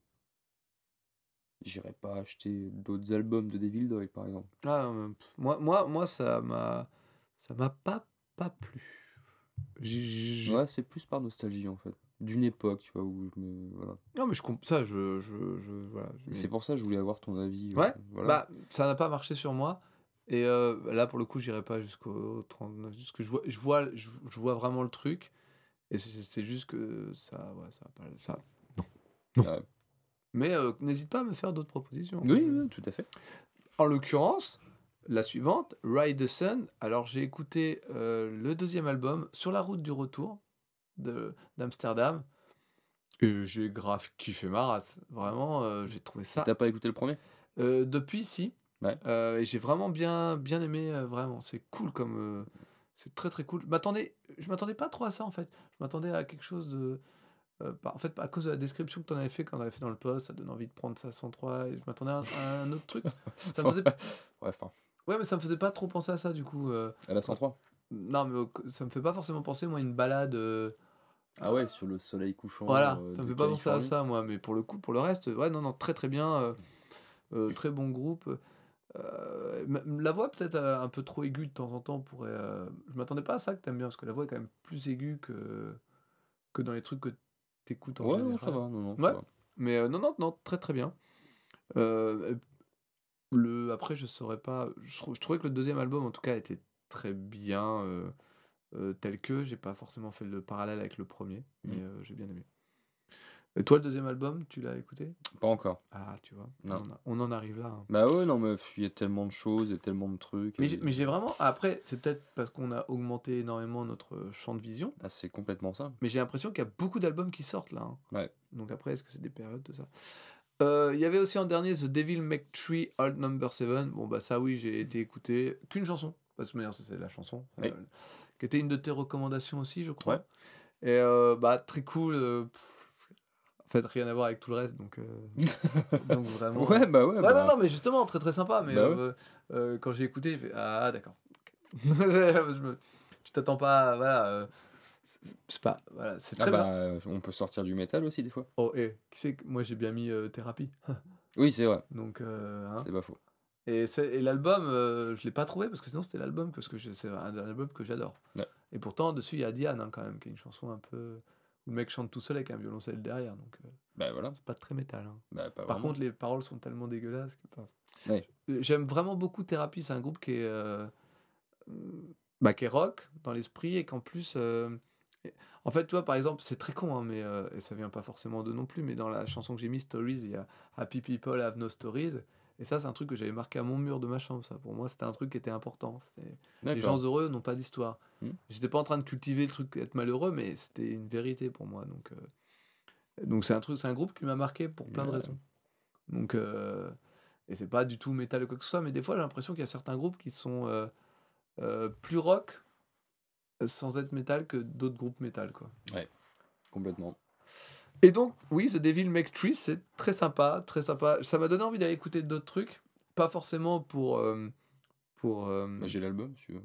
j'irai pas acheter d'autres albums de Devil Doyle, par exemple. Ah, moi, moi, moi, ça m'a, ça m'a pas, pas plu. Ouais, c'est plus par nostalgie en fait. D'une époque, tu vois, où je me... Voilà. Non, mais je comprends ça. Je, je, je voilà. C'est pour ça que je voulais avoir ton avis. euh, Ouais, voilà. Bah, ça n'a pas marché sur moi. Et euh, là, pour le coup, j'irai pas jusqu'au 39. Parce que je vois, je vois, je, je vois vraiment le truc. Et c'est juste que ça, ouais, ça pas. Ça... Non. Non. Mais euh, n'hésite pas à me faire d'autres propositions. Oui, oui, tout à fait. En l'occurrence, la suivante, Ride the Sun. Alors, j'ai écouté euh, le deuxième album, Sur la route du retour d'Amsterdam. Et j'ai grave kiffé ma race. Vraiment, euh, j'ai trouvé ça. T'as pas écouté le premier? Euh, depuis, si. Ouais. Euh, et j'ai vraiment bien, bien aimé, vraiment. C'est cool comme. c'est très très cool. Je m'attendais, je m'attendais pas trop à ça en fait. Je m'attendais à quelque chose de. pas- en fait, à cause de la description que tu en avais fait quand on avait fait dans le post, ça donne envie de prendre ça 103. Et je m'attendais à, un- à un autre truc. Ça me faisait... Ouais, enfin, Ouais, mais ça me faisait pas trop penser à ça du coup. à la 103. Non, mais ça me fait pas forcément penser, moi, à une balade. Ah ouais, sur le soleil couchant. Voilà, euh, ça me fait pas penser à ça, moi. Mais pour le coup, pour le reste, ouais, non, non, très très bien. euh, euh, très bon groupe. Euh, la voix peut-être un peu trop aiguë de temps en temps pourrait. euh, Je m'attendais pas à ça que t'aimes bien parce que la voix est quand même plus aiguë que que dans les trucs que t'écoutes en Ouais, général. non, ça va. Non, non, Ouais. va. Mais euh, non, non, non, très très bien. Le après, je saurais pas. Je trouvais que le deuxième album, en tout cas, était très bien euh, euh, tel que. J'ai pas forcément fait le parallèle avec le premier, mais Mm. euh, j'ai bien aimé. Et toi, le deuxième album, tu l'as écouté? Pas encore. Ah, tu vois, Non. On, en a- on en arrive là. hein. Bah ouais, non, mais il y a tellement de choses et tellement de trucs. Mais et- j'ai mais j'ai vraiment. Après, c'est peut-être parce qu'on a augmenté énormément notre champ de vision, Ah, c'est complètement ça. mais j'ai l'impression qu'il y a beaucoup d'albums qui sortent là. hein. Ouais. Donc après, est-ce que c'est des périodes, tout ça? Euh, Il y avait aussi en dernier The Devil Make Tree Old Number 7. Bon, bah ça, oui, j'ai été écouté qu'une chanson, parce que d'ailleurs, c'est la chanson, Oui. euh, qui était une de tes recommandations aussi, je crois. Ouais. Et euh, bah, très cool. euh, en fait, rien à voir avec tout le reste, donc, euh, donc vraiment. Ouais, bah ouais. Ouais, bah, non, non, mais justement, très très sympa. Mais Bah ouais. quand j'ai écouté, j'ai fait Ah, d'accord. Je me- tu t'attends pas, voilà. c'est pas, voilà, c'est Ah très bah, euh, on peut sortir du métal aussi des fois. Oh, et qui sait que moi j'ai bien mis thérapie. Oui, c'est vrai. Donc, hein. C'est pas faux. Et, l'album, euh, je l'ai pas trouvé parce que sinon c'était l'album que je- c'est un, album que j'adore. Ouais. Et pourtant, dessus il y a Diane hein, quand même, qui est une chanson un peu. où le mec chante tout seul avec un violoncelle derrière. Donc, euh, Bah voilà. c'est pas très métal. hein. Bah, pas Par contre, les paroles sont tellement dégueulasses que. Ouais. J'aime vraiment beaucoup Thérapie. C'est un groupe qui est, euh, bah, qui est rock dans l'esprit et qu'en plus. euh, En fait, tu vois, par exemple, c'est très con, hein, mais, euh, et ça vient pas forcément de non plus, mais dans la chanson que j'ai mis, Stories, il y a Happy People Have No Stories. Et ça, c'est un truc que j'avais marqué à mon mur de ma chambre. Ça, pour moi, c'était un truc qui était important. Les gens heureux n'ont pas d'histoire. Hmm. J'étais pas en train de cultiver le truc d'être malheureux, mais c'était une vérité pour moi. Donc, euh, donc c'est un truc, c'est un groupe qui m'a marqué pour plein de Ouais. raisons. Donc, euh, et c'est pas du tout métal ou quoi que ce soit, mais des fois j'ai l'impression qu'il y a certains groupes qui sont euh, euh, plus rock sans être métal que d'autres groupes métal, quoi. Complètement. Et donc, oui, The Devil Make Tree, c'est très sympa, très sympa. Ça m'a donné envie d'aller écouter d'autres trucs, pas forcément pour. euh, pour euh, Bah, J'ai l'album, si tu veux.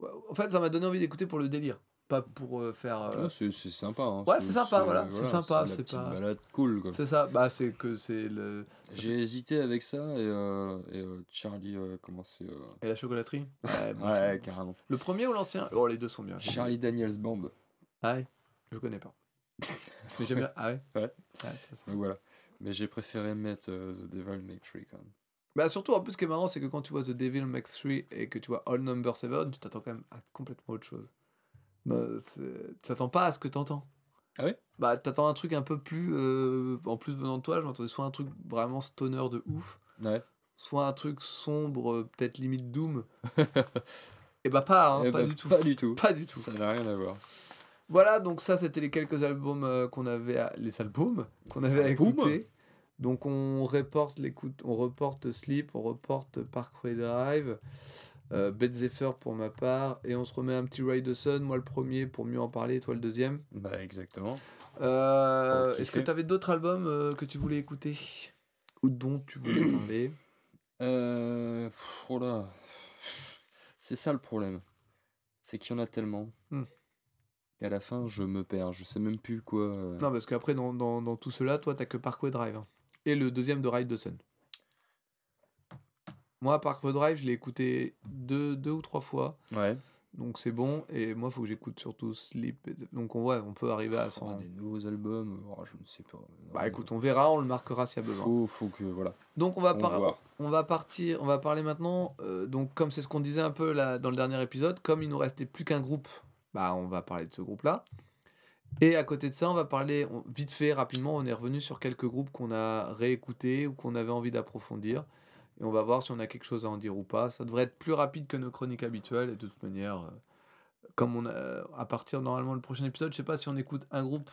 ouais, en fait, ça m'a donné envie d'écouter pour le délire, pas pour euh, faire. Ouais, c'est sympa. hein. Ouais, c'est sympa, voilà, c'est sympa, c'est pas- balade cool, quoi. c'est ça, bah c'est que c'est le. J'ai hésité avec ça et, et Charlie, comment c'est Et la chocolaterie Ouais, bon, Ouais, carrément. Le premier ou l'ancien? Oh, les deux sont bien. Charlie Daniels Band. Ah ouais Je connais pas. Mais j'aime bien. Ah ouais Ouais. ça, ça. Donc voilà. Mais j'ai préféré mettre euh, The Devil Make Tree quand même. Bah surtout, en plus, ce qui est marrant, c'est que quand tu vois The Devil Makes Three et que tu vois All Number 7, tu t'attends quand même à complètement autre chose. Bah, tu t'attends pas à ce que t'entends. Ah ouais? Bah t'attends un truc un peu plus... euh, En plus venant de toi, je m'attendais soit un truc vraiment stoner de ouf, Ouais. soit un truc sombre, euh, peut-être limite Doom. et bah pas, hein, Eh pas bah, du tout. Pas du tout. Pas du tout. Ça n'a rien à voir. Voilà, donc ça c'était les quelques albums euh, qu'on avait, à... les albums qu'on avait à écouter. Donc on reporte l'écoute, on reporte Sleep, on reporte Parkway Drive, euh, Zephyr pour ma part, et on se remet un petit Ride the Sun, moi le premier pour mieux en parler, toi le deuxième. Bah exactement. Euh, Est-ce que tu avais d'autres albums euh, que tu voulais écouter ou dont tu voulais parler? Euh... Oh. C'est ça le problème. C'est qu'il y en a tellement. Hmm. Et à la fin, je me perds. Je sais même plus quoi. euh, Non, parce qu'après dans, dans, dans tout cela, toi t'as que Parkway Drive hein. et le deuxième de Ride the Sun. Moi, Parkway Drive, je l'ai écouté deux, deux ou trois fois. Ouais. Donc c'est bon, et moi faut que j'écoute surtout Sleep. Donc on voit, on peut arriver à Oh, 100. des nouveaux albums. oh, je ne sais pas. Bah écoute, on verra, on le marquera s'il y a besoin. Faut, faut que. Voilà. Donc on va, On par- voit. on va partir, on va parler maintenant. euh, donc comme c'est ce qu'on disait un peu là, dans le dernier épisode, comme il nous restait plus qu'un groupe, bah on va parler de ce groupe-là. Et à côté de ça, on va parler on- vite fait, rapidement, on est revenu sur quelques groupes qu'on a réécoutés ou qu'on avait envie d'approfondir. Et on va voir si on a quelque chose à en dire ou pas. Ça devrait être plus rapide que nos chroniques habituelles. Et de toute manière, euh, comme on a, à partir normalement le prochain épisode, je sais pas si on écoute un groupe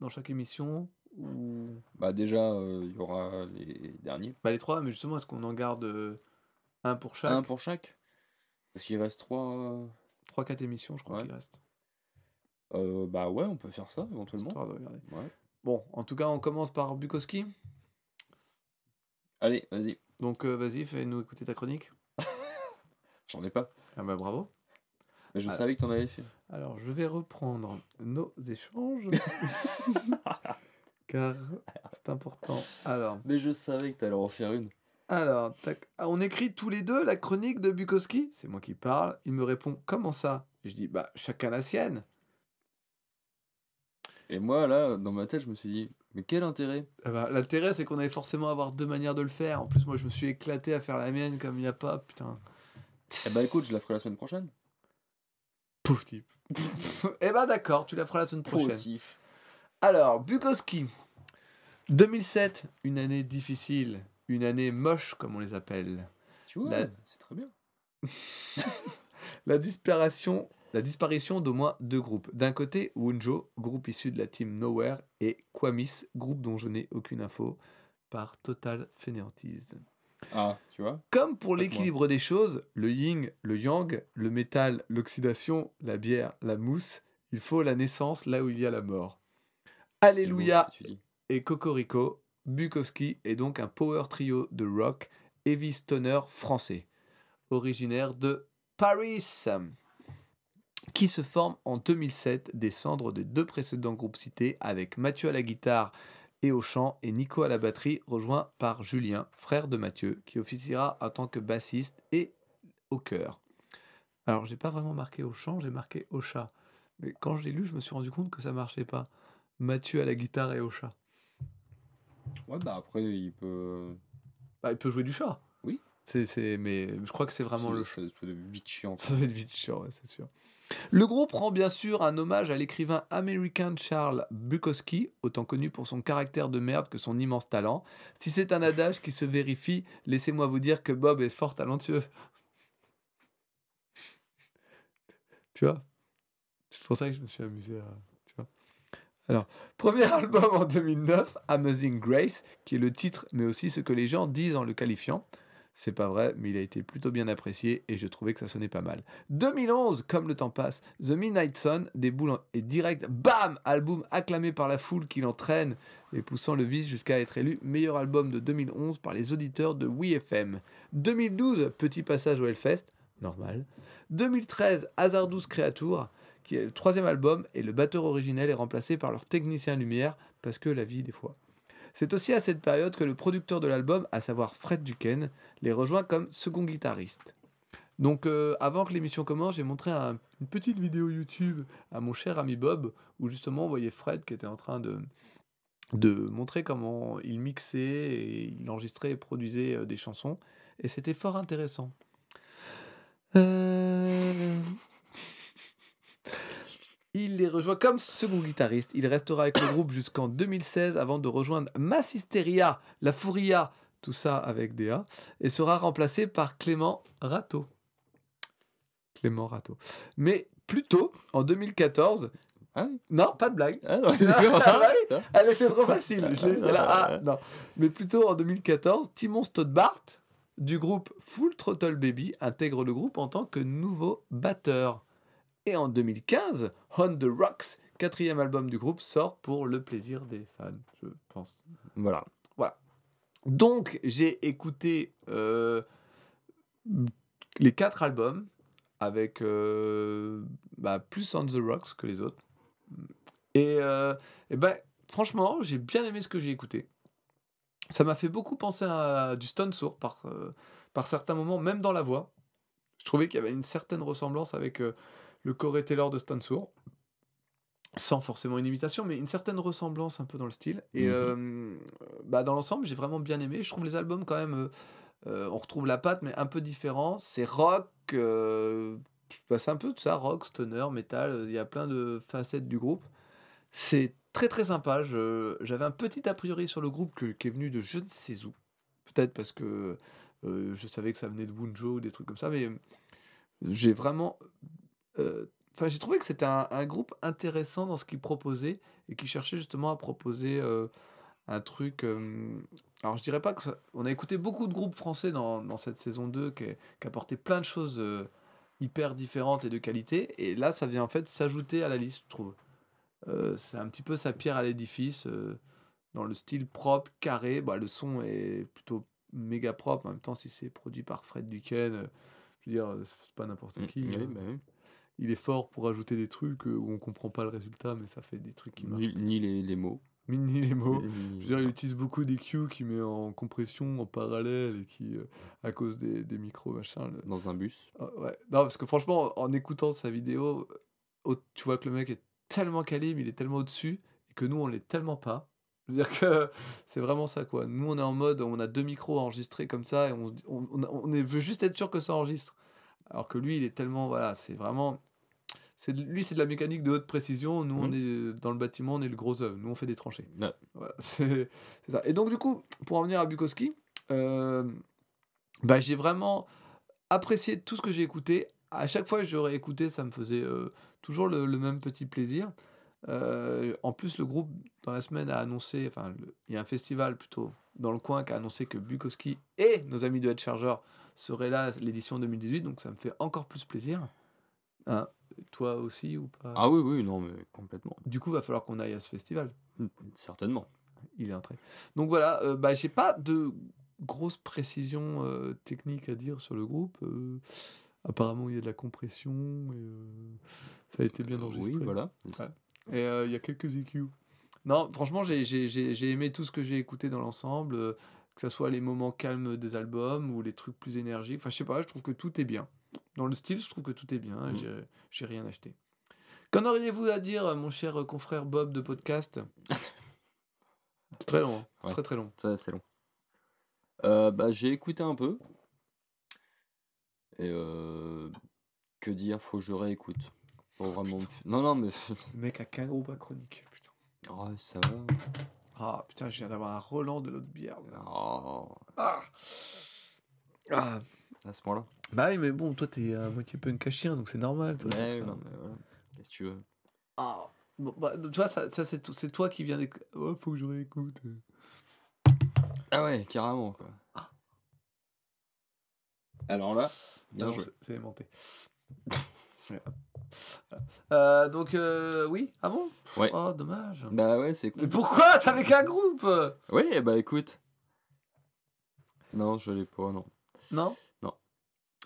dans chaque émission ou Bah déjà, euh, il y aura les derniers. bah, les trois. Mais justement, est-ce qu'on en garde euh, Un pour chaque? Un pour chaque? Parce qu'il reste trois. 3-4 émissions, je crois Ouais. qu'il reste. Euh, bah ouais, on peut faire ça éventuellement. Ouais. Bon, en tout cas, on commence par Bukowski. Allez, vas-y. Donc, euh, vas-y, fais-nous écouter ta chronique. J'en ai pas. Ah bah bravo. Mais je Ah. savais que t'en avais fait. Alors, je vais reprendre nos échanges. car c'est important. Alors, Mais je savais que t'allais en faire une. Alors tac. Ah, on écrit tous les deux la chronique de Bukowski? C'est moi qui parle. Il me répond Comment ça? Et Je dis Bah, chacun la sienne. Et moi, là, dans ma tête, je me suis dit, mais quel intérêt? Ah bah, L'intérêt, c'est qu'on allait forcément avoir deux manières de le faire. En plus, moi, je me suis éclaté à faire la mienne comme il n'y a pas. Putain. Eh bah écoute, je la ferai la semaine prochaine. Pauvre type. eh ben d'accord, tu la feras la semaine prochaine. Positif. Alors, Bukowski. 2007, une année difficile, une année moche comme on les appelle. Tu vois, La- c'est très bien. La disparition, la disparition d'au moins deux groupes. D'un côté, Wunjo, groupe issu de la team Nowhere, et Kwamis, groupe dont je n'ai aucune info, par totale fainéantise. Ah, tu vois? Comme pour l'équilibre des choses, le yin, le yang, le métal, l'oxydation, la bière, la mousse, il faut la naissance là où il y a la mort. Alléluia et Cocorico, Bukowski est donc un power trio de rock heavy stoner français, originaire de Paris, qui se forme en 2007 des cendres des deux précédents groupes cités avec Mathieu à la guitare et au chant et Nico à la batterie, rejoint par Julien, frère de Mathieu, qui officiera en tant que bassiste et au chœur. Alors, j'ai pas vraiment marqué au chant, j'ai marqué au chat. Mais quand je l'ai lu, je me suis rendu compte que ça marchait pas. Mathieu à la guitare et au chat. Ouais, bah après, il peut. Bah, il peut jouer du chat. Oui. C'est, c'est, mais je crois que c'est vraiment le Ça ça doit être vite chiant. Ça doit être vite chiant, ouais, c'est sûr. Le groupe rend bien sûr un hommage à l'écrivain américain Charles Bukowski, autant connu pour son caractère de merde que son immense talent. Si c'est un adage qui se vérifie, laissez-moi vous dire que Bob est fort talentueux. Tu vois? C'est pour ça que je me suis amusé à... Alors, premier album en 2009, Amazing Grace, qui est le titre, mais aussi ce que les gens disent en le qualifiant. C'est pas vrai, mais il a été plutôt bien apprécié et je trouvais que ça sonnait pas mal. 2011, comme le temps passe, The Midnight Sun déboule et direct, bam Album acclamé par la foule qui l'entraîne et poussant le vice jusqu'à être élu meilleur album de 2011 par les auditeurs de WeFM. 2012, petit passage au Hellfest, normal. 2013, Hazardous Creature, qui est le troisième album et le batteur originel est remplacé par leur technicien lumière parce que la vie des fois. C'est aussi à cette période que le producteur de l'album, à savoir Fred Duquesne, les rejoint comme second guitariste. Donc euh, avant que l'émission commence, j'ai montré un- une petite vidéo YouTube à mon cher ami Bob, où justement on voyait Fred qui était en train de, de montrer comment il mixait et il enregistrait et produisait euh, des chansons. Et c'était fort intéressant. Euh, Il les rejoint comme second guitariste. Il restera avec le groupe jusqu'en 2016 avant de rejoindre Massisteria, La Furia, tout ça avec DA, et sera remplacé par Clément Rateau. Clément Rateau. Mais plus tôt, en 2014, Ah oui non, pas de blague. Ah non, ah Ça. Elle était trop facile. Je l'ai- celle-là, Ah, ah, non. Mais plutôt en 2014, Timon Stodbart du groupe Full Throttle Baby intègre le groupe en tant que nouveau batteur. Et en 2015, On the Rocks, quatrième album du groupe, sort pour le plaisir des fans, je pense. Voilà. Donc, j'ai écouté euh, les quatre albums avec euh, bah, plus On the Rocks que les autres. Et, euh, et ben, franchement, j'ai bien aimé ce que j'ai écouté. Ça m'a fait beaucoup penser à du Stone Sour par, certains moments, même dans la voix. Je trouvais qu'il y avait une certaine ressemblance avec le Corey Taylor de Stone Sour. Sans forcément une imitation, mais une certaine ressemblance un peu dans le style. Et Mhm. euh, bah, dans l'ensemble, j'ai vraiment bien aimé. Je trouve les albums quand même. euh, euh, on retrouve la patte, mais un peu différent. C'est rock. bah, c'est un peu tout ça rock, stoner, metal. Il y a plein de facettes du groupe. C'est très très sympa. J'avais un petit a priori sur le groupe que- qui est venu de je ne sais où. Peut-être parce que euh, je savais que ça venait de Bunjo ou des trucs comme ça, mais j'ai vraiment. Euh, Enfin, j'ai trouvé que c'était un, un groupe intéressant dans ce qu'il proposait et qui cherchait justement à proposer euh, un truc. euh, alors, je dirais pas que ça- On a écouté beaucoup de groupes français dans, dans cette saison 2 qui, qui apportaient plein de choses euh, hyper différentes et de qualité. Et là, ça vient en fait s'ajouter à la liste, je trouve. Euh, c'est un petit peu sa pierre à l'édifice, dans le style propre, carré. Bah, le son est plutôt méga propre. En même temps, si c'est produit par Fred Duquesne, je veux dire, c'est pas n'importe Mm, qui. oui, hein. bah oui. Il est fort pour ajouter des trucs euh, où on comprend pas le résultat, mais ça fait des trucs qui marchent. Ni, ni les, les mots. Ni les mots. ni- Je veux dire, il utilise beaucoup des cues qui met en compression en parallèle et qui, euh, à cause des, des micros, machin. le- Dans un bus. Ah, ouais. Non, parce que franchement, en écoutant sa vidéo, tu vois que le mec est tellement calibre, il est tellement au-dessus, et que nous, on l'est tellement pas. Je veux dire que c'est vraiment ça, quoi. Nous, on est en mode, on a deux micros enregistrés comme ça, et on, on, on, veut juste être sûr que ça enregistre. Alors que lui, il est tellement, voilà, c'est vraiment... C'est, lui, c'est de la mécanique de haute précision. Nous, on Mhm. est dans le bâtiment, on est le gros œuvre. Nous, on fait des tranchées. Ouais. Voilà, c'est ça. Et donc, du coup, pour en venir à Bukowski, euh, bah, j'ai vraiment apprécié tout ce que j'ai écouté. À chaque fois que j'aurais écouté, ça me faisait euh, toujours le, le même petit plaisir. Euh, en plus, le groupe, dans la semaine, a annoncé, enfin, il y a un festival plutôt dans le coin qui a annoncé que Bukowski et nos amis de Head Charger seraient là l'édition 2018, donc ça me fait encore plus plaisir. Hein, toi aussi ou pas Ah oui, oui, non, mais complètement. Du coup, va falloir qu'on aille à ce festival. Certainement. Il est entré. Donc voilà, euh, bah, j'ai pas de grosses précisions euh, techniques à dire sur le groupe. euh, apparemment, il y a de la compression et euh, ça a été bien Euh, enregistré. Oui, voilà. Ouais. Et il y a quelques EQ. Non, franchement, j'ai- aimé tout ce que j'ai écouté dans l'ensemble, que ce soit les moments calmes des albums ou les trucs plus énergiques. Enfin, je sais pas, je trouve que tout est bien. Dans le style, je trouve que tout est bien. Mm. j'ai- rien acheté. Qu'en auriez-vous à dire, mon cher confrère Bob de podcast C'est très long, hein. C'est très très long. Ça, c'est long. Euh, bah, j'ai écouté un peu. Et euh, que dire, faut que je réécoute. Pour vraiment. me f- Non, non, mais. Le mec a qu'un groupe à chronique. Putain. Oh, ça va. Ah putain, je viens d'avoir un Roland de l'autre bière. Oh, Ah. Ah. À ce point-là. Bah oui, mais bon, toi t'es à moitié punk à chien, donc c'est normal. toi, Ouais, non, mais voilà. Qu'est-ce que tu veux? Ah. Bon, bah, tu vois, ça, ça, c'est to- c'est toi qui viens d'éc... Oh, faut que je réécoute. Ah ouais, carrément, quoi. Alors là, bien non, joué. c'est- aimanté. Ouais. Euh, donc, euh, oui Ah bon? Ouais. Oh, dommage. Bah ouais, c'est Mais cool. pourquoi T'avais qu'un groupe? Oui, bah écoute. Non, je l'ai pas, non. Non?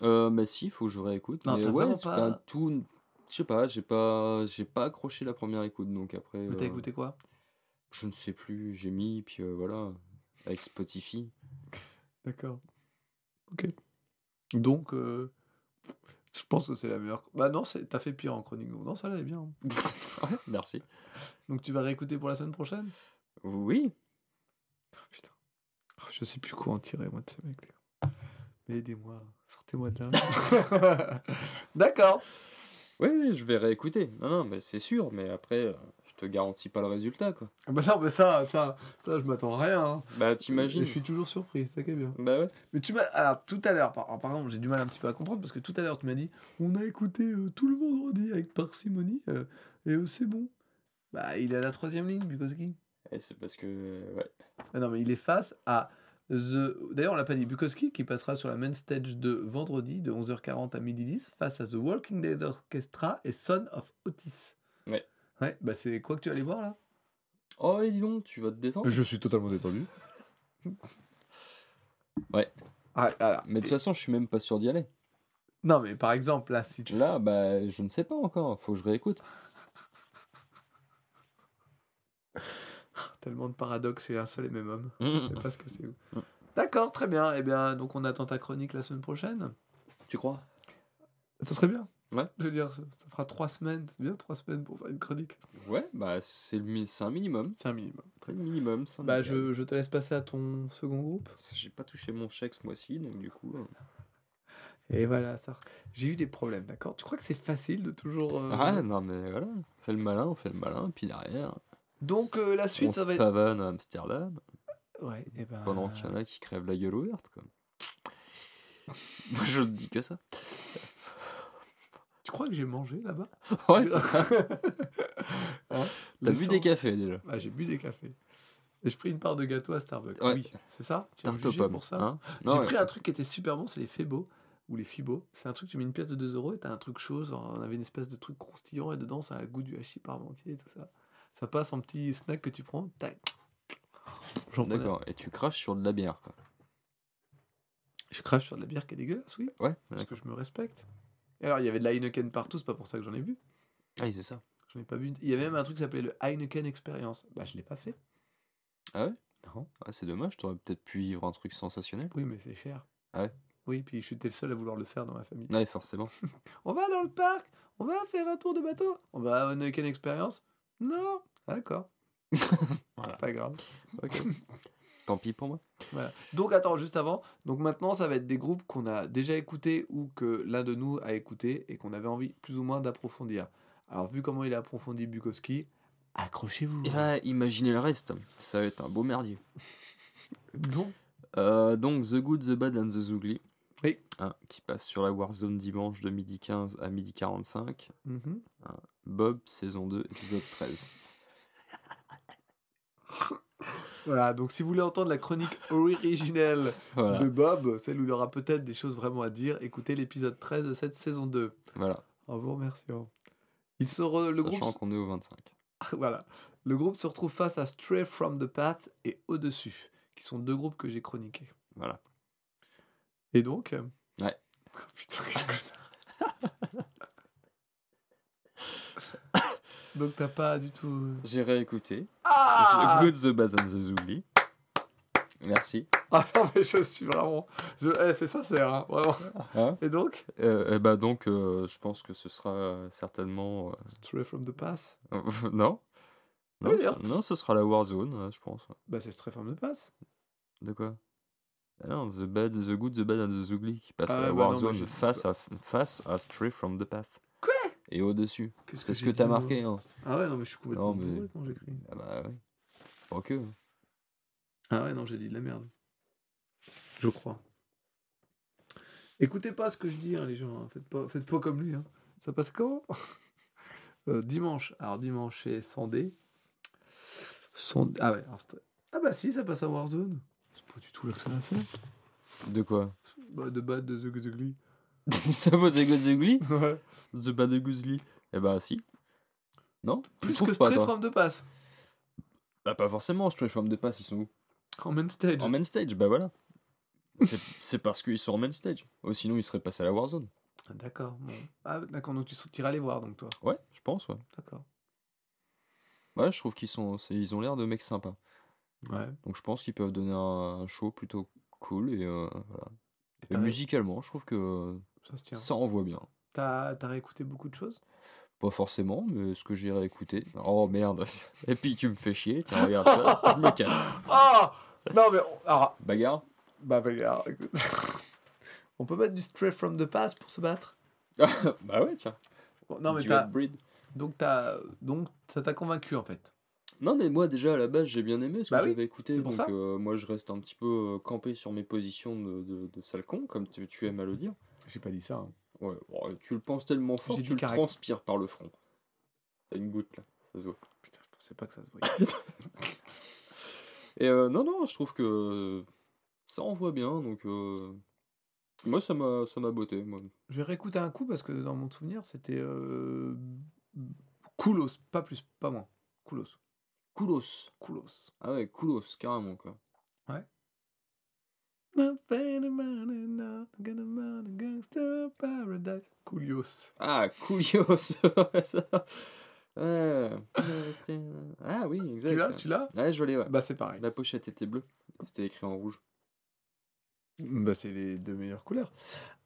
Euh, mais si, faut que je réécoute. Non, mais t'as ouais, vraiment c'est pas- tout. Je sais pas, j'ai pas, j'ai pas accroché la première écoute, donc après. Mais t'as euh, écouté quoi? Je ne sais plus, j'ai mis, puis euh, voilà, avec Spotify. D'accord. Ok. Donc, euh, je pense que c'est la meilleure. Bah non, c'est- t'as fait pire en chronique. donc Non, ça allait bien. Ouais, merci. Donc tu vas réécouter pour la semaine prochaine? Oui. Oh, putain. Oh, je sais plus quoi en tirer, moi, de ce mec. là. Mais aidez-moi. Sortez-moi de là. D'accord. Oui, je vais réécouter. Non, non, mais c'est sûr, mais après, euh, je te garantis pas le résultat, quoi. Ah Bah non, mais ça, ça, ça, je m'attends à rien. hein. Bah, Et t'imagines Je suis toujours surpris, c'est ça qui est bien. Bah ouais. Mais tu m'as. Alors, tout à l'heure, par... alors, par exemple, j'ai du mal un petit peu à comprendre parce que tout à l'heure, tu m'as dit on a écouté euh, tout le vendredi avec parcimonie euh, et euh, c'est bon. Bah, il est à la troisième ligne, Bukowski. Et c'est parce que. Ouais. Ah non, mais il est face à The. D'ailleurs, on l'a pas dit, Bukowski qui passera sur la main stage de vendredi de 11h40 à 12h10 face à The Walking Dead Orchestra et Son of Otis. Ouais. Ouais, bah c'est quoi que tu vas aller voir là? Oh, et dis donc, tu vas te détendre Je suis totalement détendu. Ouais. Ah, alors, Mais de toute façon, je suis même pas sûr d'y aller. Non, mais par exemple, là, si tu. Là, bah, je ne sais pas encore. Faut que je réécoute. Tellement de paradoxes chez un seul et même homme. Je Mm. sais pas ce que c'est. D'accord, très bien. Eh bien, donc on attend ta chronique la semaine prochaine. Tu crois? Ça serait bien. Ouais. Je veux dire, ça, fera trois semaines. C'est bien trois semaines pour faire une chronique. Ouais, bah, c'est le c'est un minimum. C'est un minimum. Le minimum. un Bah, minimum. je, je te laisse passer à ton second groupe. J'ai pas touché mon chèque ce mois-ci, donc du coup. euh, Et voilà, ça. J'ai eu des problèmes, d'accord? Tu crois que c'est facile de toujours. euh, Ah, non, mais voilà. On fait le malin, on fait le malin, puis derrière, Donc, euh, la suite, on ça va être. pavane à Amsterdam, Ouais, et ben. pendant qu'il y en a qui crèvent la gueule ouverte, quoi. Moi, je ne dis que ça. Tu crois que j'ai mangé là-bas? Ouais, ça. Hein? T'as bu des cafés déjà. Ah, j'ai bu des cafés. J'ai pris une part de gâteau à Starbucks. Ouais. Oui, c'est ça? Tu Tarte aux pour ça hein? J'ai ouais. pris un truc qui était super bon, c'est les Febo ou les Fibo. C'est un truc, tu mets une pièce de 2 euros et t'as un truc chaud. genre, on avait une espèce de truc croustillant et dedans, ça a le goût du hachis parmentier et tout ça. Ça passe en petit snack que tu prends. Tac. D'accord. Et tu craches sur de la bière, quoi. Je crache sur de la bière qui est dégueulasse, oui, Ouais. parce que je me respecte. Et alors, il y avait de la Heineken partout, c'est pas pour ça que j'en ai bu. Ah, c'est ça. J'en ai pas bu. Il y avait même un truc qui s'appelait le Heineken Experience. Bah, je l'ai pas fait. Ah ouais? Non. Ah, c'est dommage, t'aurais peut-être pu vivre un truc sensationnel. Oui, mais c'est cher. Ah ouais? Oui, puis j'étais le seul à vouloir le faire dans ma famille. Ouais, forcément. On va dans le parc, on va faire un tour de bateau, on va à Heineken Experience. Non, d'accord. Voilà. Pas grave. Tant pis pour moi. Voilà. Donc attends, juste avant. Donc maintenant, ça va être des groupes qu'on a déjà écoutés ou que l'un de nous a écouté et qu'on avait envie plus ou moins d'approfondir. Alors vu comment il a approfondi Bukowski, accrochez-vous. Et là, imaginez le reste. Ça va être un beau merdier. Donc, Euh, donc, The Good, The Bad and The Ugly. Oui. Hein, qui passe sur la Warzone dimanche de midi 15 à midi 45. Bob, saison 2, épisode 13. voilà. Donc si vous voulez entendre la chronique originelle Voilà. de Bob, celle où il aura peut-être des choses vraiment à dire, écoutez l'épisode 13 de cette saison 2. Voilà. En vous remerciant. Il se re- le Sachant groupe qu'on est au 25. voilà. Le groupe se retrouve face à Stray from the Path et Au-dessus, qui sont deux groupes que j'ai chroniqués. Voilà. Et donc euh, Ouais. Oh, putain, quel connard. Donc t'as pas du tout. euh, J'ai réécouté. Ah The Good, The Bad and The Ugly. Merci. Ah non mais je suis vraiment. Je... eh, c'est sincère, hein, vraiment. Hein Et donc Euh, et bah donc, euh, je pense que ce sera euh, certainement... Stray from the Path. euh, non non, Oui, ce- non, ce sera la Warzone, euh, je pense. Bah c'est Stray from the Path. De quoi? Ah non, The Bad, The Good, The Bad and The Ugly qui passe Ah à la bah non, Warzone j'ai- face, à, face à Stray from the Path. Et au-dessus. Qu'est-ce C'est ce que t'as marqué, hein. Ah ouais non mais je suis complètement Non, mais- quand j'écris. Ah bah ouais. Pas que. Ah ouais, non, j'ai dit de la merde. Je crois. Écoutez pas ce que je dis, hein, les gens. hein. Faites, pas, faites pas comme lui. hein. Ça passe comment Euh, Dimanche. Alors, dimanche, c'est Sandé. Sandé. Ah ouais. alors, ah bah si, ça passe à Warzone. C'est pas du tout là que ça l'a fait. De quoi? Bah, de bad de The Ugly. Ça vaut The Ugly Ouais. The Bad, Goosely Eh bah si. Non? Plus que Stray from the Pass. Bah pas forcément, Stray from the Pass, ils sont où? En main stage. En main stage, bah voilà. C'est- parce qu'ils sont en main stage. Oh, sinon, ils seraient passés à la Warzone. Ah, d'accord. Bon. Ah, d'accord. Donc, tu iras les voir, donc, toi. Ouais, je pense, ouais. D'accord. Ouais, je trouve qu'ils sont, c'est- ils ont l'air de mecs sympas. Ouais. Donc je pense qu'ils peuvent donner un, un show plutôt cool et euh, voilà. Et Et t'as ré- musicalement, je trouve que Ça se tient. ça envoie bien. T'as réécouté beaucoup de choses? Pas forcément, mais ce que j'ai réécouté. Oh merde. Et puis tu me fais chier. Tiens, regarde ça. Je me casse. Ah Non, mais. Alors, Bagarre? Bah, écoute. On peut mettre du Stray from the Past pour se battre? Bah ouais, tiens. Bon, Non, mais t'as. Donc, t'as. Donc, ça t'a convaincu en fait? Non, mais moi déjà à la base j'ai bien aimé ce que Bah oui, j'avais écouté. Donc euh, moi je reste un petit peu euh, campé sur mes positions de, de, de sale con, comme tu, tu aimes à le dire. J'ai pas dit ça. hein. Ouais, tu le penses tellement fort tu le transpires par le front. T'as une goutte là, ça se voit. Putain, je pensais pas que ça se voyait. Et euh, non, non, je trouve que ça envoie bien, donc euh, moi ça m'a ça m'a botté. Moi. Je vais réécouter un coup parce que dans mon souvenir, c'était. Euh... Koulos, pas plus, pas moins. Koulos. Koulos. Koulos. Ah ouais, Koulos, carrément quoi. Koulios. Ah, ça. Ouais. Ah oui, exact. Tu l'as? Tu l'as? Ouais, je l'ai, ouais. Bah, c'est pareil. La pochette était bleue. C'était écrit en rouge. Bah, c'est les deux meilleures couleurs.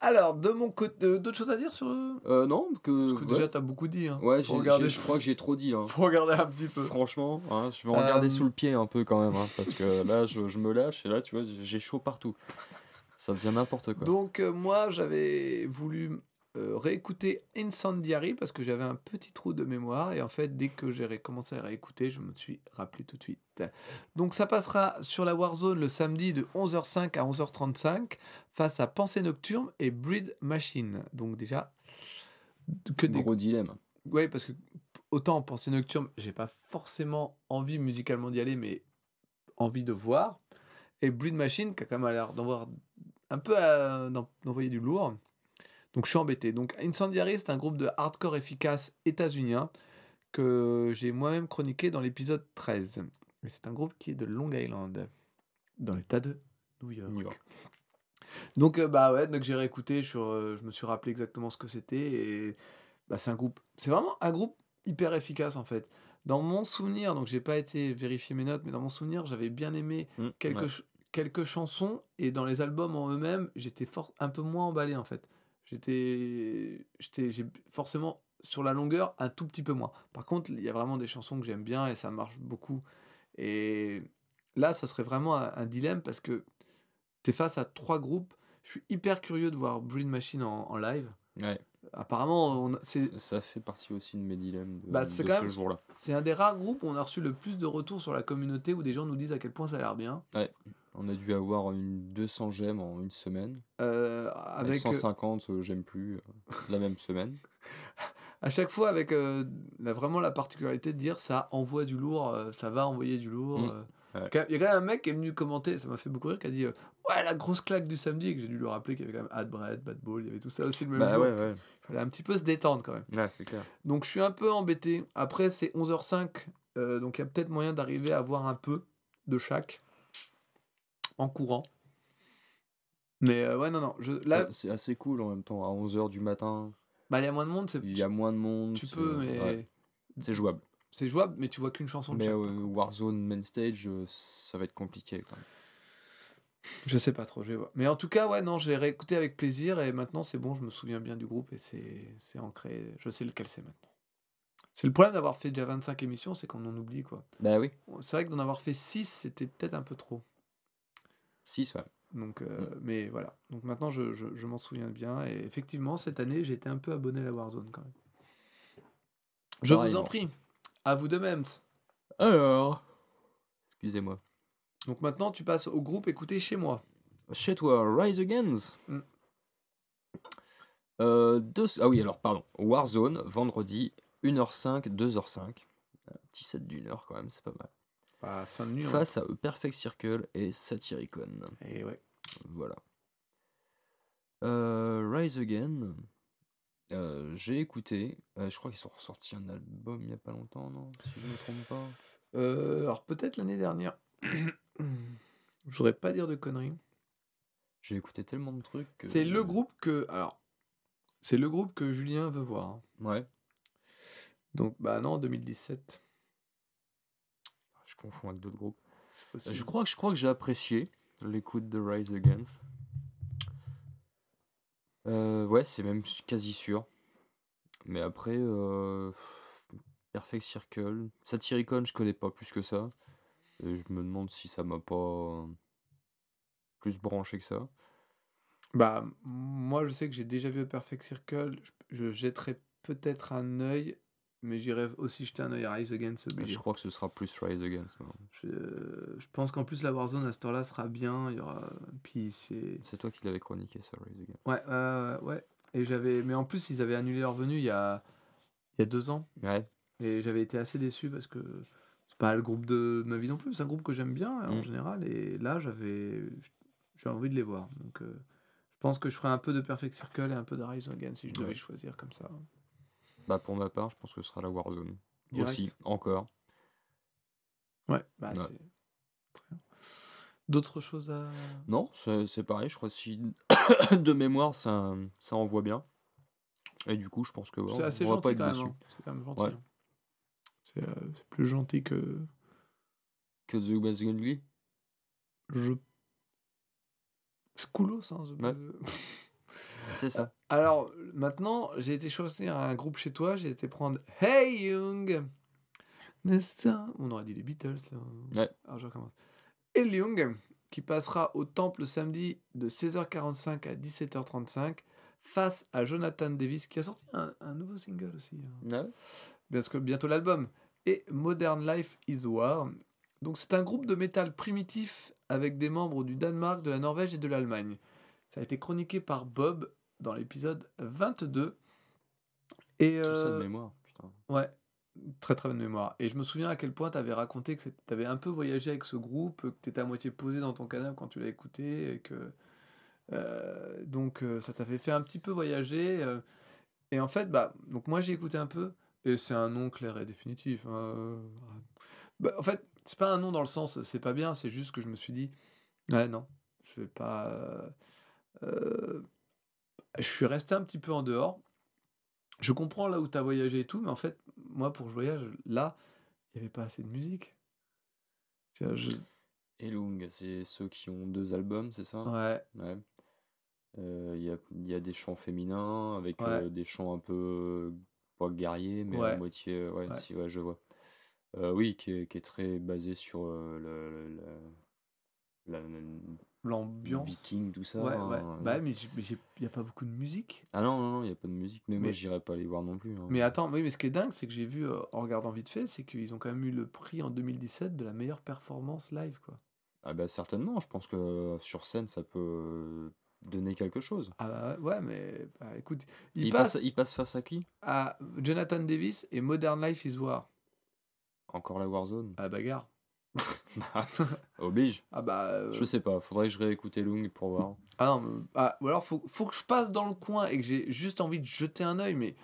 Alors, de mon côté, euh, d'autres choses à dire sur le. Euh, non, que. Parce que ouais. déjà, t'as beaucoup dit. Hein. Ouais, regarder- je crois que j'ai trop dit là. Faut regarder un petit peu. Franchement, hein, je vais regarder Euh, sous le pied un peu quand même, hein, parce que là, je, je me lâche et là, tu vois, j'ai chaud partout. Ça devient n'importe quoi. Donc, moi, j'avais voulu euh, réécouter Incendiary parce que j'avais un petit trou de mémoire. Et en fait, dès que j'ai commencé à réécouter, je me suis rappelé tout de suite. Donc, ça passera sur la Warzone le samedi de 11h05 à 11h35 face à Pensée Nocturne et Breed Machine. Donc, déjà, que des Gros dilemme. Ouais, parce que autant Pensée Nocturne, j'ai pas forcément envie musicalement d'y aller, mais envie de voir. Et Breed Machine, qui a quand même l'air d'envoyer un peu à- d'en- d'envoyer du lourd. Donc je suis embêté. Donc Incendiary, c'est un groupe de hardcore efficace états-unien que j'ai moi-même chroniqué dans l'épisode 13. Et c'est un groupe qui est de Long Island, dans l'état de New York. New York. Donc euh, bah ouais, donc j'ai réécouté, je, euh, me suis rappelé exactement ce que c'était et bah c'est un groupe, c'est vraiment un groupe hyper efficace en fait. Dans mon souvenir, donc j'ai pas été vérifier mes notes, mais dans mon souvenir, j'avais bien aimé Mm, quelques ouais. ch- quelques chansons et dans les albums en eux-mêmes, j'étais fort un peu moins emballé en fait. J'étais j'étais j'ai forcément sur la longueur un tout petit peu moins. Par contre, il y a vraiment des chansons que j'aime bien et ça marche beaucoup. Et là, ça serait vraiment un, un dilemme parce que tu es face à trois groupes. Je suis hyper curieux de voir Breed Machine en, en live. Ouais. Apparemment, on a- c'est Ça fait partie aussi de mes dilemmes de, Bah, de c'est ce quand même- jour-là. c'est un des rares groupes où on a reçu le plus de retours sur la communauté où des gens nous disent à quel point ça a l'air bien. On a dû avoir une 200 j'aime en une semaine. Euh, Avec avec euh, 150 euh, j'aime plus euh, la même semaine. à chaque fois avec euh, la- vraiment la particularité de dire ça envoie du lourd, euh, ça va envoyer du lourd. Mm. euh. Ouais. Quand- Il y a quand même un mec qui est venu commenter, ça m'a fait beaucoup rire, qui a dit euh, Ouais, la grosse claque du samedi, et que j'ai dû lui rappeler qu'il y avait quand même Ad Bread, Bad Ball, il y avait tout ça aussi le même Bah jour. ouais, ouais. Il fallait un petit peu se détendre quand même. Ouais, c'est clair. Donc je suis un peu embêté. Après, c'est 11h05, euh, donc il y a peut-être moyen d'arriver à voir un peu de chaque en courant. Mais euh, ouais, non, non. Je, là, Ça, C'est assez cool en même temps. À 11h du matin, bah, il y a moins de monde, c'est, il y a moins de monde. tu c'est- peux, mais ouais, c'est jouable. c'est jouable, mais tu vois qu'une chanson de Mais euh, Warzone Main Stage, euh, ça va être compliqué quand même. Je sais pas trop, je vais voir. Mais en tout cas, ouais, non, j'ai réécouté avec plaisir et maintenant c'est bon, je me souviens bien du groupe et c'est, c'est ancré. Je sais lequel c'est maintenant. C'est le problème d'avoir fait déjà 25 émissions, c'est qu'on en oublie quoi. Bah oui, C'est vrai que d'en avoir fait 6, c'était peut-être un peu trop. 6, ouais. Donc, euh, mais voilà. Donc maintenant, je, je- je m'en souviens bien. Et effectivement, cette année, j'ai été un peu abonné à la Warzone quand même. Je vous en prie. À vous de même. Alors, excusez-moi. Donc maintenant, tu passes au groupe écouter chez moi. Chez toi, Rise Against Mm. Euh, deux- Ah oui, alors, pardon. Warzone, vendredi, 1h05, 2h05. Un petit set d'une heure quand même, c'est pas mal. Bah, hein. Face à Perfect Circle et Satyricon. Et ouais. Voilà. Euh, Rise Again, euh, j'ai écouté. euh, je crois qu'ils sont ressortis un album il y a pas longtemps, non Si je me trompe pas. Alors peut-être l'année dernière. Je voudrais pas dire de conneries. J'ai écouté tellement de trucs. que- C'est le groupe que. Alors. C'est le groupe que Julien veut voir. hein. Ouais, Donc, bah non, 2017. Je confonds avec d'autres groupes. Je crois que je crois que j'ai apprécié l'écoute de Rise Against. Euh, ouais, c'est même quasi sûr. Mais après, euh, Perfect Circle, Satyricon, je connais pas plus que ça. Et je me demande si ça m'a pas euh, plus branché que ça. Bah, moi, je sais que j'ai déjà vu Perfect Circle. Je, je jetterai peut-être un œil, mais j'irai aussi jeter un œil à Rise Against. Mais je crois que ce sera plus Rise Against. moi. Je, je pense qu'en plus, la Warzone à cette heure-là sera bien. Il y aura. Puis c'est. C'est toi qui l'avais chroniqué, ça, Rise Against. Ouais, ouais, ouais. Et j'avais. Mais en plus, ils avaient annulé leur venue il y a, il y a deux ans. Ouais, Et j'avais été assez déçu parce que c'est pas le groupe de ma vie non plus. C'est un groupe que j'aime bien en Mm. général. Et là, j'avais. J'ai envie de les voir. Donc. euh, je pense que je ferai un peu de Perfect Circle et un peu de Rise Against si je devais Ouais. choisir comme ça. Bah pour ma part, je pense que ce sera la Warzone. Direct. Aussi, encore. Ouais, bah Ouais. c'est. D'autres choses à. Non, c'est pareil, je crois que si de mémoire ça, ça envoie bien. Et du coup, je pense que ouais, C'est on assez va gentil pas être quand même. hein. C'est quand même gentil. Ouais. hein. C'est euh, c'est plus gentil que. Que The West Ugly Je. C'est coolos, hein. The- Ouais. C'est ça. Alors, maintenant, j'ai été choisir un groupe chez toi. J'ai été prendre Hey Young. N'est-ce pas? On aurait dit les Beatles, là. Ouais. Alors, je recommence. Hey Young, qui passera au temple samedi de 16h45 à 17h35 face à Jonathan Davis, qui a sorti un, un nouveau single aussi. hein. Parce que bientôt l'album, et Modern Life is War. Donc c'est un groupe de métal primitif avec des membres du Danemark, de la Norvège et de l'Allemagne. Ça a été chroniqué par Bob dans l'épisode 22. Et Tout ça de euh, mémoire. Putain. ouais. Très très bonne mémoire. Et je me souviens à quel point tu avais raconté que tu avais un peu voyagé avec ce groupe, que tu étais à moitié posé dans ton canapé quand tu l'as écouté, et que euh, donc euh, ça t'avait fait un petit peu voyager. euh, et en fait, bah, donc moi j'ai écouté un peu, et c'est un nom clair et définitif. hein, bah, en fait, c'est pas un nom dans le sens c'est pas bien, c'est juste que je me suis dit, ouais, non, je vais pas. Je suis resté un petit peu en dehors. Je comprends là où tu as voyagé et tout, mais en fait, moi pour que je voyage, là, il n'y avait pas assez de musique. Je- Et Lung, c'est ceux qui ont deux albums, c'est ça? Ouais, Ouais. Euh, Il y a, il y a des chants féminins avec Ouais. euh, des chants un peu euh, pas guerriers, mais Ouais. à moitié. Ouais, si, ouais, je vois. Euh, oui, qui est, qui est très basé sur le, la- l'ambiance. viking, tout ça. Ouais, ouais. hein, Bah, ouais. mais il n'y a pas beaucoup de musique. Ah non, non, non, il n'y a pas de musique, mais, moi j'irai pas les voir non plus. hein. Mais attends, oui, mais ce qui est dingue, c'est que j'ai vu, euh, en regardant vite fait, c'est qu'ils ont quand même eu le prix en 2017 de la meilleure performance live, quoi. Ah bah certainement, je pense que sur scène ça peut donner quelque chose. Ah bah ouais, mais bah, écoute, il, Il, passe passe, il passe face à qui? À Jonathan Davis et Modern Life is War. Encore la Warzone? À la bagarre. Oblige. Ah bah... euh, Je sais pas, faudrait que je réécoute Lung pour voir. Ah non, mais- ah, ou alors faut, faut que je passe dans le coin et que j'ai juste envie de jeter un œil, mais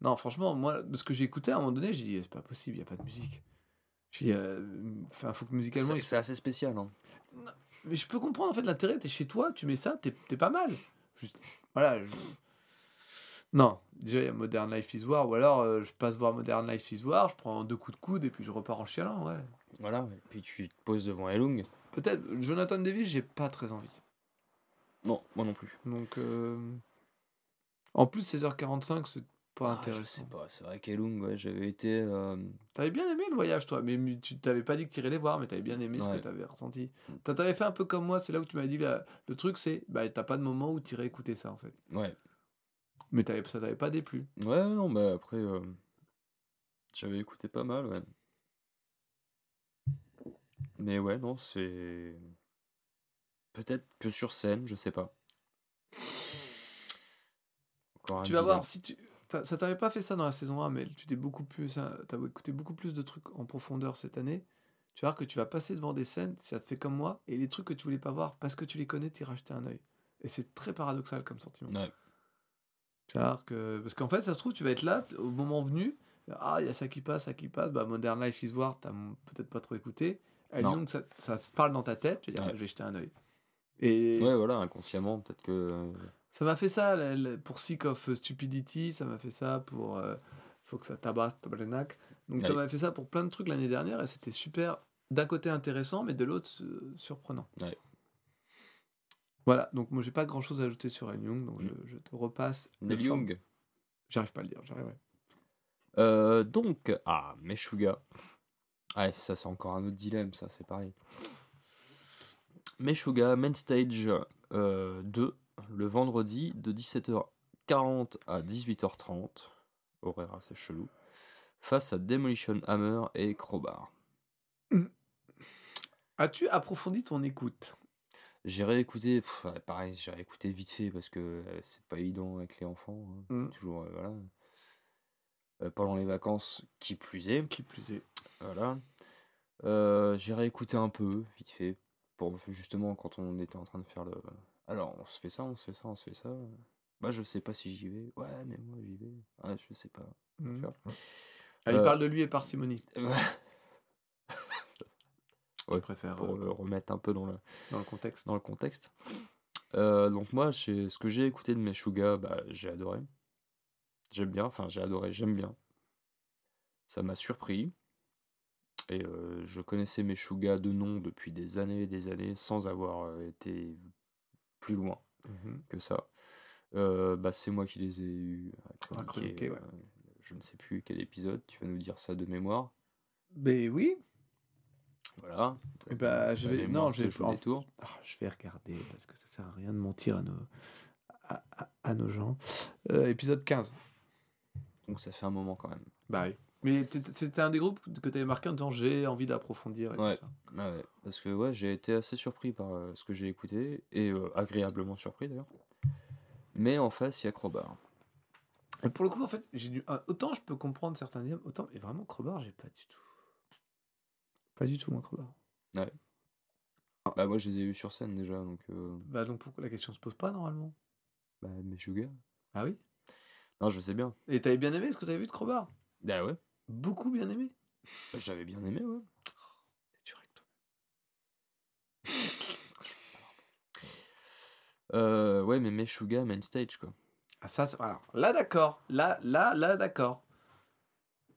non, franchement, moi, de ce que j'ai écouté, à un moment donné, j'ai dit, c'est pas possible, il n'y a pas de musique. J'ai dit, euh, enfin, faut que musicalement. C'est assez spécial. Hein. Mais je peux comprendre en fait l'intérêt, t'es chez toi, tu mets ça, t'es t'es pas mal. Juste, voilà. je- Non, déjà il y a Modern Life is War, ou alors euh, je passe voir Modern Life is War, je prends deux coups de coude et puis je repars en chialant, ouais. Voilà, et puis tu te poses devant Elung. Peut-être, Jonathan Davis, j'ai pas très envie. Non, moi non plus. Donc, euh, en plus, 16h45, c'est pas Ah, je sais intéressant. pas, c'est vrai qu'Elung, ouais, j'avais été. euh, T'avais bien aimé le voyage, toi, mais tu t'avais pas dit que t'irais les voir, mais t'avais bien aimé ce que t'avais ressenti. Mm. T'avais fait un peu comme moi, c'est là où tu m'as dit, là, le truc c'est, bah t'as pas de moment où t'irais écouter ça en fait. Ouais. Mais ça t'avait pas déplu. Ouais, non, mais après, euh, j'avais écouté pas mal, ouais. Mais ouais, non, c'est. Peut-être que sur scène, je sais pas. Encore un Tu vas voir, si tu... ça t'avait pas fait ça dans la saison 1, mais tu t'es beaucoup plus, hein, t'as écouté beaucoup plus de trucs en profondeur cette année. Tu vas voir que tu vas passer devant des scènes, ça te fait comme moi, et les trucs que tu voulais pas voir, parce que tu les connais, t'y racheter un œil. Et c'est très paradoxal comme sentiment. Ouais. Tu vas voir que... Parce qu'en fait, ça se trouve, tu vas être là, au moment venu, ah, il y a ça qui passe, ça qui passe, bah Modern Life is War, t'as peut-être pas trop écouté. Et Non. donc, ça, ça parle dans ta tête, Ouais. ah, je vais jeter un œil. Et Ouais, voilà, inconsciemment, peut-être que. euh, ça m'a fait ça pour Sick of Stupidity, ça m'a fait ça pour euh, Faut que ça tabasse Tabarnak. Donc ça m'a fait ça pour plein de trucs l'année dernière et c'était super, d'un côté intéressant, mais de l'autre euh, surprenant. Voilà, donc moi j'ai pas grand chose à ajouter sur El Young, donc Mm. je, je te repasse. form- Young. J'arrive pas à le dire, j'arriverai. Euh, donc, ah, Meshuga. Ouais, ça c'est encore un autre dilemme, ça c'est pareil. Meshuga, Main Stage euh, 2, le vendredi de 17h40 à 18h30, horaire assez chelou, face à Demolition Hammer et Crowbar. As-tu approfondi ton écoute? J'ai réécouté, pff, pareil, j'ai réécouté vite fait parce que euh, c'est pas évident avec les enfants. hein. Mm. Toujours, euh, voilà. Euh, pendant les vacances, qui plus est. Qui plus est. Voilà. Euh, j'ai réécouté un peu, vite fait, pour justement quand on était en train de faire le. Alors, on se fait ça, on se fait ça, on se fait ça. Bah, je sais pas si j'y vais. Ouais, mais moi j'y vais. Ah, je sais pas. Mm. vois. Ah, il Euh, parle de lui et parcimonie. Ouais, Je préfère pour euh, le remettre un peu dans le, dans le contexte. dans le contexte. Euh, donc, moi, ce que j'ai écouté de Meshuga, bah, j'ai adoré. J'aime bien, enfin, j'ai adoré, j'aime bien. Ça m'a surpris. Et euh, je connaissais Meshuga de nom depuis des années et des années sans avoir euh, été plus loin Mhm. que ça. Euh, bah, c'est moi qui les ai eu à À chroniquer, chroniquer, ouais. je ne sais plus quel épisode, tu vas nous dire ça de mémoire. Ben oui. Voilà. Eh bah, je La vais. Non, j'ai. joue en-. Ah, je vais regarder parce que ça sert à rien de mentir à nos, à, à- à nos gens. Euh, épisode 15. Donc ça fait un moment quand même. Bah oui. Mais c'était un des groupes que tu avais marqué en disant j'ai envie d'approfondir et Ouais. tout ça. Ah ouais, parce que ouais, j'ai été assez surpris par euh, ce que j'ai écouté, et euh, agréablement surpris d'ailleurs. Mais en face, il y a Crowbar. Et pour le coup, en fait, j'ai dû... ah, autant je peux comprendre certains idiomes, autant, mais vraiment, Crowbar, j'ai pas du tout. Pas du tout, moi, Crowbar. Bah, moi, je les ai vus sur scène déjà, donc. euh, Bah, donc pourquoi la question se pose pas normalement? Bah, Meshuggah. Ah oui? Non, je sais bien. Et t'avais bien aimé ce que t'avais vu de Crowbar? Bah ouais. Beaucoup bien aimé Bah, J'avais bien aimé, ouais. Toi. Euh, ouais, mais Meshuggah, main stage, quoi. Ah, ça, c'est- alors, là, d'accord. Là, là, là, d'accord.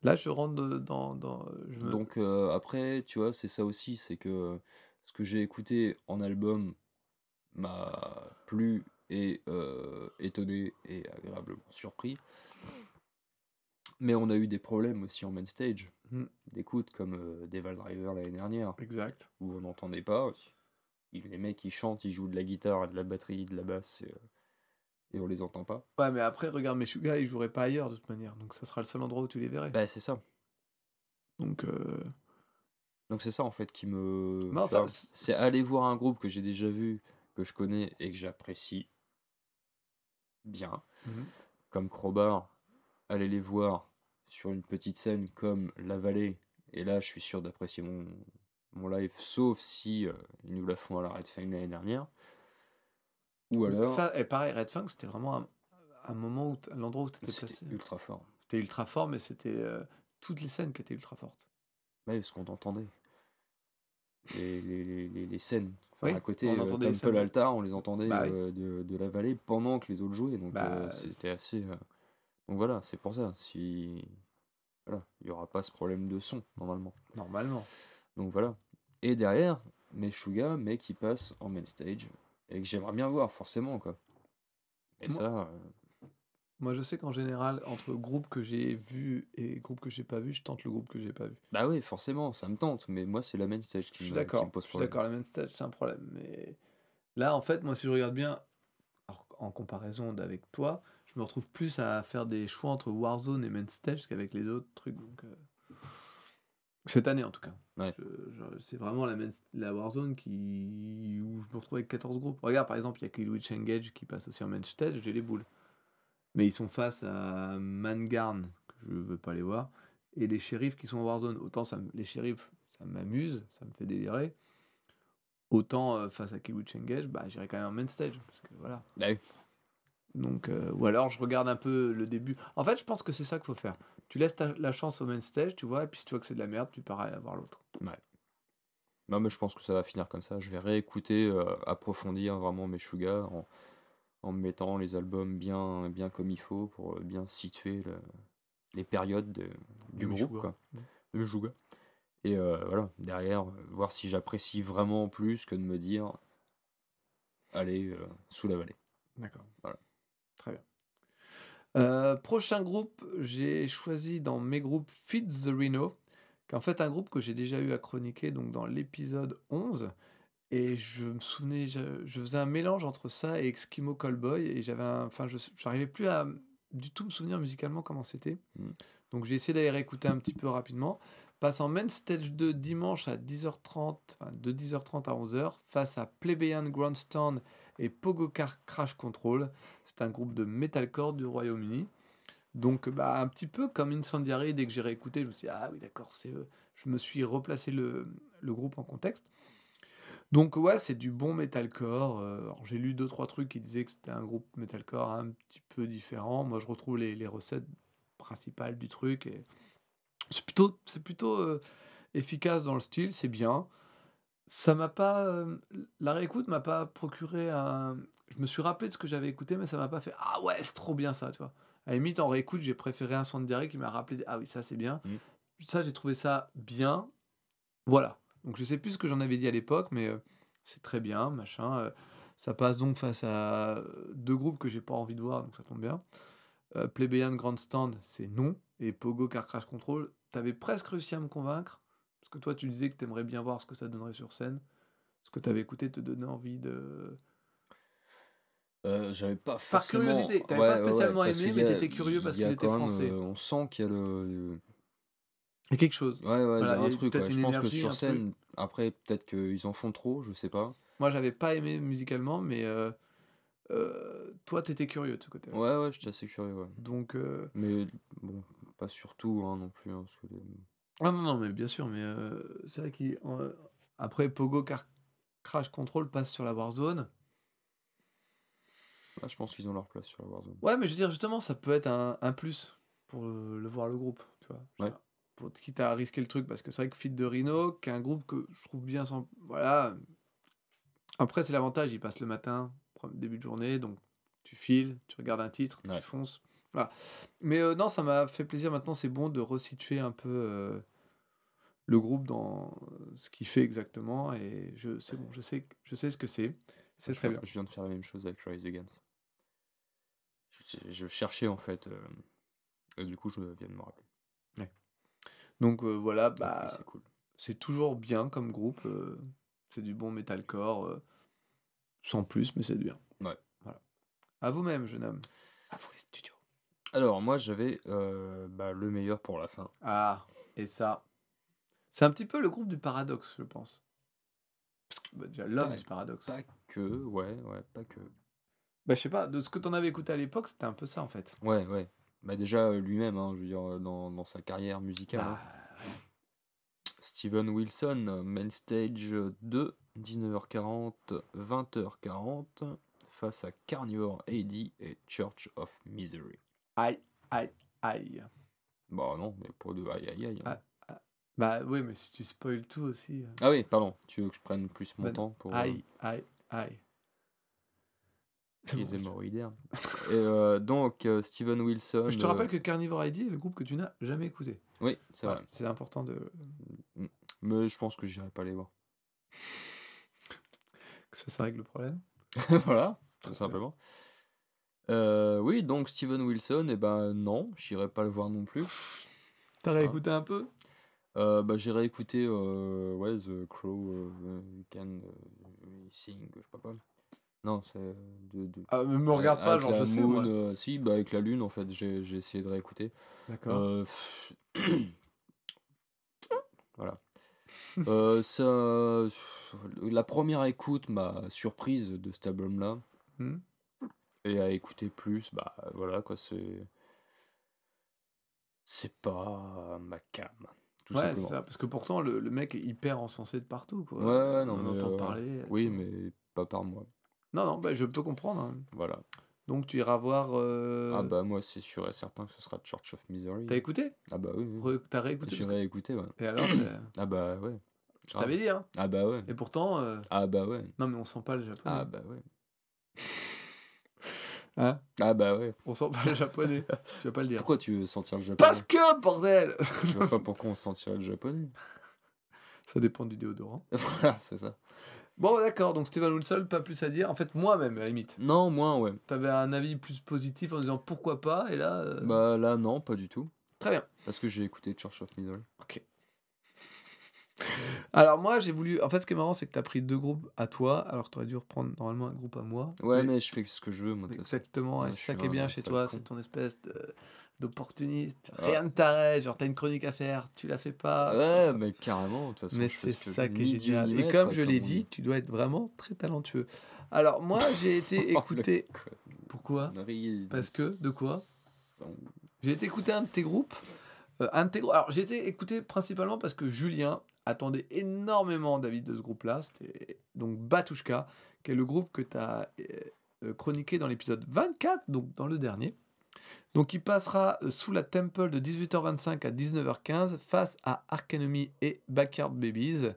Là, je rentre de- dans. dans je me- Donc euh, après, tu vois, c'est ça aussi, c'est que ce que j'ai écouté en album m'a plu et euh, étonné et agréablement surpris. Mais on a eu des problèmes aussi en main stage Mm. d'écoute, comme euh, Devil Driver l'année dernière, Exact. où on n'entendait pas. Les mecs, ils chantent, ils jouent de la guitare, de la batterie, de la basse, et, euh, et on les entend pas. Ouais, mais après, regarde, Meshuggah, ils joueraient pas ailleurs de toute manière. Donc, ça sera le seul endroit où tu les verrais. Bah, c'est ça. Donc, euh, Donc c'est ça en fait qui me. Non, vois, c'est aller voir un groupe que j'ai déjà vu, que je connais et que j'apprécie bien, Mhm. comme Crowbar, aller les voir sur une petite scène comme La Vallée, et là je suis sûr d'apprécier mon, mon live, sauf si euh, ils nous la font à la Red Fang l'année dernière. Ou alors, Ça, et pareil, Red Funk, c'était vraiment un, un moment où l'endroit où tu étais c'était placé. ultra fort. C'était ultra fort, mais c'était euh, toutes les scènes qui étaient ultra fortes. Ouais, parce qu'on entendait. Les, les, les, scènes. Enfin, Oui, à côté, on euh, entendait Temple. Altar, on les entendait Bah euh, de, de la vallée pendant que les autres jouaient. Donc Bah, euh, c'était assez. euh, Donc voilà, c'est pour ça. Si. Voilà, il n'y aura pas ce problème de son, normalement. Normalement. Donc voilà. Et derrière, Meshuggah, mais qui passe en main stage. Et que j'aimerais bien voir, forcément, quoi. Et Moi- ça. Moi, je sais qu'en général, entre groupes que j'ai vus et groupes que j'ai pas vus, je tente le groupe que j'ai pas vu. Bah oui, forcément, ça me tente. Mais moi, c'est la main stage qui me, qui d'accord. me pose Je suis problème. d'accord, la main stage, c'est un problème. Mais là, en fait, moi, si je regarde bien, en comparaison d'avec toi, je me retrouve plus à faire des choix entre Warzone et main stage qu'avec les autres trucs. Donc, euh, Cette année, en tout cas. Ouais. C'est vraiment la, main- la Warzone qui... où je me retrouve avec 14 groupes. Regarde, par exemple, il y a Kill Witch Engage qui passe aussi en main stage, j'ai les boules. Mais ils sont face à Mangarn, que je veux pas les voir, et les shérifs qui sont en Warzone. Autant ça, les shérifs, ça m'amuse, ça me fait délirer. Autant euh, face à Witch Engage, bah, j'irai quand même en main stage. Parce que voilà. Bah. Donc, euh, ou alors je regarde un peu le début. En fait, je pense que c'est ça qu'il faut faire. Tu laisses ta- la chance au main stage, tu vois, et puis si tu vois que c'est de la merde, tu pars à voir l'autre. Non, mais je pense que ça va finir comme ça. Je vais réécouter, euh, approfondir vraiment mes Meshuggah en, en me mettant les albums bien, bien comme il faut pour euh, bien situer le- les périodes de- du groupe. Quoi. Et euh, voilà, derrière, euh, voir si j'apprécie vraiment plus que de me dire allez euh, sous la vallée. D'accord. Voilà. Très bien. Euh, prochain groupe, j'ai choisi dans mes groupes Feed the Rhino, qui est en fait un groupe que j'ai déjà eu à chroniquer donc dans l'épisode 11. Et je me souvenais, je, je faisais un mélange entre ça et Eskimo Callboy, et j'avais enfin, je j'arrivais plus à du tout me souvenir musicalement comment c'était. Mm. Donc j'ai essayé d'aller réécouter un petit peu rapidement. Passe en main stage 2 dimanche à 10h30, enfin, de 10h30 à 11h, face à Plebeian Grandstand et Pogo Car Crash Control. C'est un groupe de metalcore du Royaume-Uni. Donc, bah, un petit peu comme Incendiary, dès que j'ai réécouté, je me suis dit, ah oui, d'accord, c'est eux. Je me suis replacé le, le groupe en contexte. Donc, ouais, c'est du bon metalcore. Euh, alors, j'ai lu deux, trois trucs qui disaient que c'était un groupe metalcore un petit peu différent. Moi, je retrouve les, les recettes principales du truc. Et c'est plutôt, c'est plutôt euh, efficace dans le style, c'est bien. Ça m'a pas. euh, la réécoute m'a pas procuré un. Je me suis rappelé de ce que j'avais écouté, mais ça m'a pas fait Ah ouais, c'est trop bien ça, tu vois. À la limite, en réécoute, j'ai préféré un son de qui m'a rappelé Ah oui, ça c'est bien. Mhm. Ça, j'ai trouvé ça bien. Voilà. Donc je sais plus ce que j'en avais dit à l'époque, mais euh, c'est très bien, machin. euh, ça passe donc face à deux groupes que j'ai pas envie de voir, donc ça tombe bien. Euh, Plebeian Grandstand, c'est non. Et Pogo Car Crash Control, t'avais presque réussi à me convaincre. Parce que toi, tu disais que t'aimerais bien voir ce que ça donnerait sur scène. Ce que t'avais écouté te donnait envie de. Euh, j'avais pas Par forcément... curiosité, t'avais Ouais, pas ouais, spécialement aimé, mais t'étais curieux parce qu'ils étaient français. euh, on sent qu'il y a le... Il y a quelque chose. Ouais, ouais, Voilà, il y a il y un truc. peut-être ouais. une Je pense que sur scène, après, peut-être qu'ils en font trop, je sais pas. Moi, j'avais pas aimé musicalement, mais euh, euh, toi, t'étais curieux de ce côté-là. Ouais, ouais, j'étais assez curieux, ouais. Donc, euh, Mais bon, pas surtout hein, non plus. hein, parce que ah non, non, mais bien sûr, mais euh, c'est vrai qu'après Pogo Car- Crash Control passe sur la Warzone. Ah, je pense qu'ils ont leur place sur la Warzone. Ouais, mais je veux dire, justement, ça peut être un, un plus pour le, le voir le groupe, tu vois. Ouais. Pour, quitte à risquer le truc, parce que c'est vrai que Fit de Rhino, qui est un groupe que je trouve bien sans. Voilà. Après, c'est l'avantage, il passe le matin, début de journée, donc tu files, tu regardes un titre, Ouais. tu fonces. Voilà. Mais euh, non, ça m'a fait plaisir maintenant, c'est bon de resituer un peu euh, le groupe dans ce qu'il fait exactement, et je c'est bon, je sais, je sais ce que c'est. C'est Je très viens- bien. Je viens de faire la même chose avec Rise Against. Je, je cherchais en fait. euh, et du coup, je viens de me rappeler. Donc euh, voilà, Donc, bah. c'est cool. c'est toujours bien comme groupe. euh, c'est du bon metalcore, euh, sans plus, mais c'est bien. Ouais. Voilà. À vous-même, jeune homme. À vous les studios. Alors, moi, j'avais euh, bah, le meilleur pour la fin. Ah, et ça. C'est un petit peu le groupe du paradoxe, je pense. Bah, déjà, l'homme du paradoxe. Pas que, ouais, ouais, pas que. Bah, je sais pas, de ce que t'en avais écouté à l'époque, c'était un peu ça en fait. Ouais, ouais. Bah, déjà, euh, lui-même, hein, je veux dire, euh, dans, dans sa carrière musicale. hein. Bah, Steven Wilson, euh, Main Stage 2, 19h40, 20h40, face à Carnivore AD et Church of Misery. aïe, aïe, aïe. Bah non, mais pas de aïe aïe aïe. hein. Ah. Bah oui, mais si tu spoil tout aussi. euh, Ah oui, pardon, tu veux que je prenne plus mon Bah, temps pour... Aïe, aïe, aïe. Les hémorroïdaires. Et euh, donc, euh, Steven Wilson... Je te euh, rappelle que Carnivore ID est le groupe que tu n'as jamais écouté. Oui, c'est vrai. C'est important de Mais je pense que j'irai pas les voir. que ça, ça règle le problème. voilà, tout Très simplement. Euh, oui, donc Steven Wilson, et ben non, j'irai pas le voir non plus. T'as Ah. réécouté un peu? Euh, bah, j'irai écouter euh, ouais, The Crow euh, Can euh, Sing, je sais pas quoi. Non, c'est de, de- Ah, mais me regarde pas, avec genre la je sais moon, euh, si, bah, avec la lune en fait, j'ai j'ai essayé de réécouter. D'accord. Euh, pff, voilà. Euh, ça, la première écoute m'a surprise de cet album-là. Hmm. Et à écouter plus, bah voilà quoi, c'est. C'est pas ma cam, tout ouais, c'est ça. Parce que pourtant, le, le mec est hyper encensé de partout. Quoi. Ouais, non, On mais, entend euh, parler. Oui, tout. mais pas par moi. Non, non, bah, je peux comprendre. hein. Voilà. Donc tu iras voir. euh, Ah bah moi c'est sûr et certain que ce sera Church of Misery. T'as écouté? Ah bah oui, oui. Re- T'as réécouté parce J'irai écouter, ouais. Et alors Ah bah ouais. Je t'avais dit, hein. Ah bah ouais. Et pourtant. euh, Ah bah ouais. Non, mais on sent pas le japonais. Ah bah ouais. Hein? Ah bah ouais. On sent pas le japonais. tu vas pas le dire. Pourquoi tu veux sentir le japonais? Parce que, bordel Je vois pas pourquoi on sentirait le japonais. Ça dépend du déodorant. voilà, c'est ça. Bon, d'accord. Donc Steven Wilson, pas plus à dire. En fait, moi-même, à la limite. Non, moins ouais. T'avais un avis plus positif en disant pourquoi pas. Et là. euh, Bah là non, pas du tout. Très bien. Parce que j'ai écouté Church of Misery. Ok. Alors moi j'ai voulu. En fait ce qui est marrant c'est que t'as pris deux groupes à toi alors que t'aurais dû reprendre normalement un groupe à moi. Ouais, Mais- je fais ce que je veux moi. de toute façon. Exactement. Ouais, et je c'est ça suis qui est bien chez sale toi, con. c'est ton espèce de d'opportuniste. Ah. Rien ne t'arrête. Genre t'as une chronique à faire, tu la fais pas. Ouais, mais carrément. De toute façon, Mais c'est ça qui est génial. ni Et comme je l'ai dit, tu dois être vraiment très talentueux. Alors moi j'ai été Oh, con- Pourquoi. Parce que, de quoi J'ai été écouter un de tes groupes. Euh, un de tes Alors, j'ai été écouté principalement parce que Julien attendait énormément David de ce groupe-là. C'était donc Batushka, qui est le groupe que tu as chroniqué dans l'épisode 24, donc dans le dernier. Donc, il passera euh, sous la Temple de 18h25 à 19h15 face à Ark Enemy et Backyard Babies.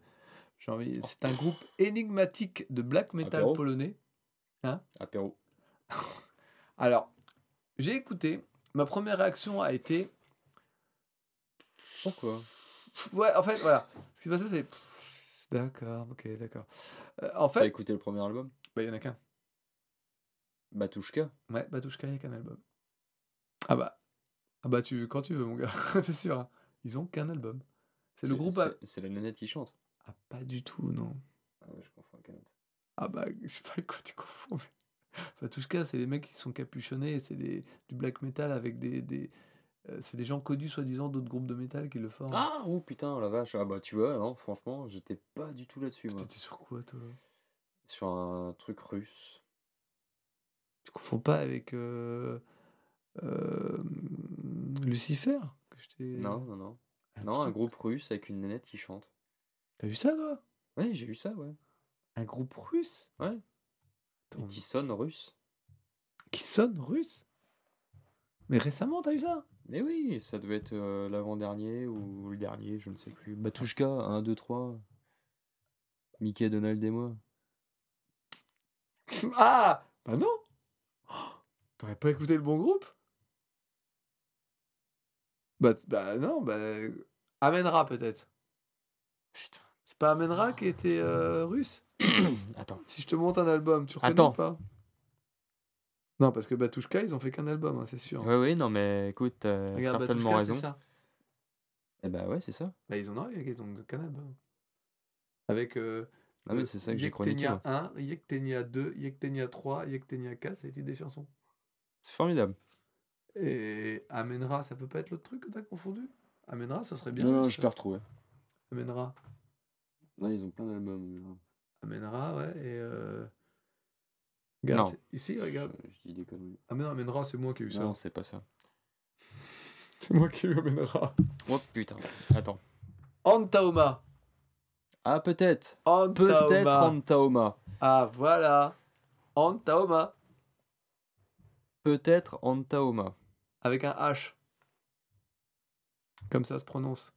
Envie... C'est un groupe énigmatique de black metal Apéro. polonais. Apéro. Alors, j'ai écouté. Ma première réaction a été Pourquoi? Ouais, en fait, voilà. Ce qui s'est passé, c'est. D'accord, ok, d'accord. Euh, en T'as fait, écouté le premier album? Bah, il y en a qu'un. Batushka? Ouais, Batushka, il n'y a qu'un album. Ah bah. Ah bah, tu, quand tu veux, mon gars. c'est sûr. hein. Ils ont qu'un album. C'est le groupe. à- C'est c'est la nénette qui chante. Ah, pas du tout, non. Ah ouais, je confonds avec un autre. Ah bah, je sais pas quoi tu confonds. Mais... Batushka, c'est les mecs qui sont capuchonnés. C'est des... du black metal avec des. des... euh, c'est des gens connus, soi-disant, d'autres groupes de métal qui le forment. Ah, oh putain, la vache. Ah bah tu vois, non, franchement, j'étais pas du tout là-dessus, moi. T'étais sur quoi, toi? Sur un truc russe. Tu confonds pas avec euh, Lucifer que je t'ai- Non, non, non. Un Non, un groupe russe avec une nénette qui chante. T'as vu ça, toi? Ouais, j'ai vu ça, ouais. Un groupe russe? Ouais. Et qui sonne russe. qui sonne russe? Mais récemment, t'as vu ça? Mais oui, ça devait être euh, l'avant-dernier ou le dernier, je ne sais plus. Batushka, 1, 2, 3. Mickey, Donald et moi. Ah Bah non Oh, T'aurais pas écouté le bon groupe? Bah, bah non, bah... Amenra peut-être. Putain. C'est pas Amenra qui était euh, russe? Attends. Si je te montre un album, tu reconnais Attends. ou pas? Non, parce que Batushka, ils ont fait qu'un album, hein, c'est sûr. Ouais, oui, non, mais écoute, t'as Regarde, certainement Batushka, raison. ça. Eh bah ouais, c'est ça. Bah, ils en ont, ils ont qu'un album. Avec... Euh, Ah, mais c'est ça que j'ai chroniqué. Yektenia moi. 1, Yektenia 2, Yektenia 3, Yektenia 4, ça a été des chansons. C'est formidable. Et Amenra, ça peut pas être l'autre truc que t'as confondu? Amenra, ça serait bien. Non, non, je t'ai retrouvé. Amenra. Non, ils ont plein d'albums. Amenra, ouais, et. Euh... Regarde, Non. ici, regarde. Je, je dis des conneries. Ah, mais non, Amenra, c'est moi qui ai eu ça. Non, c'est pas ça. C'est moi qui ai eu Amenra. Oh putain. Attends. Antaoma. Ah, peut-être. Peut-être. Antaoma. Ah, voilà. Antaoma. Peut-être Antaoma. Avec un H. Comme ça se prononce.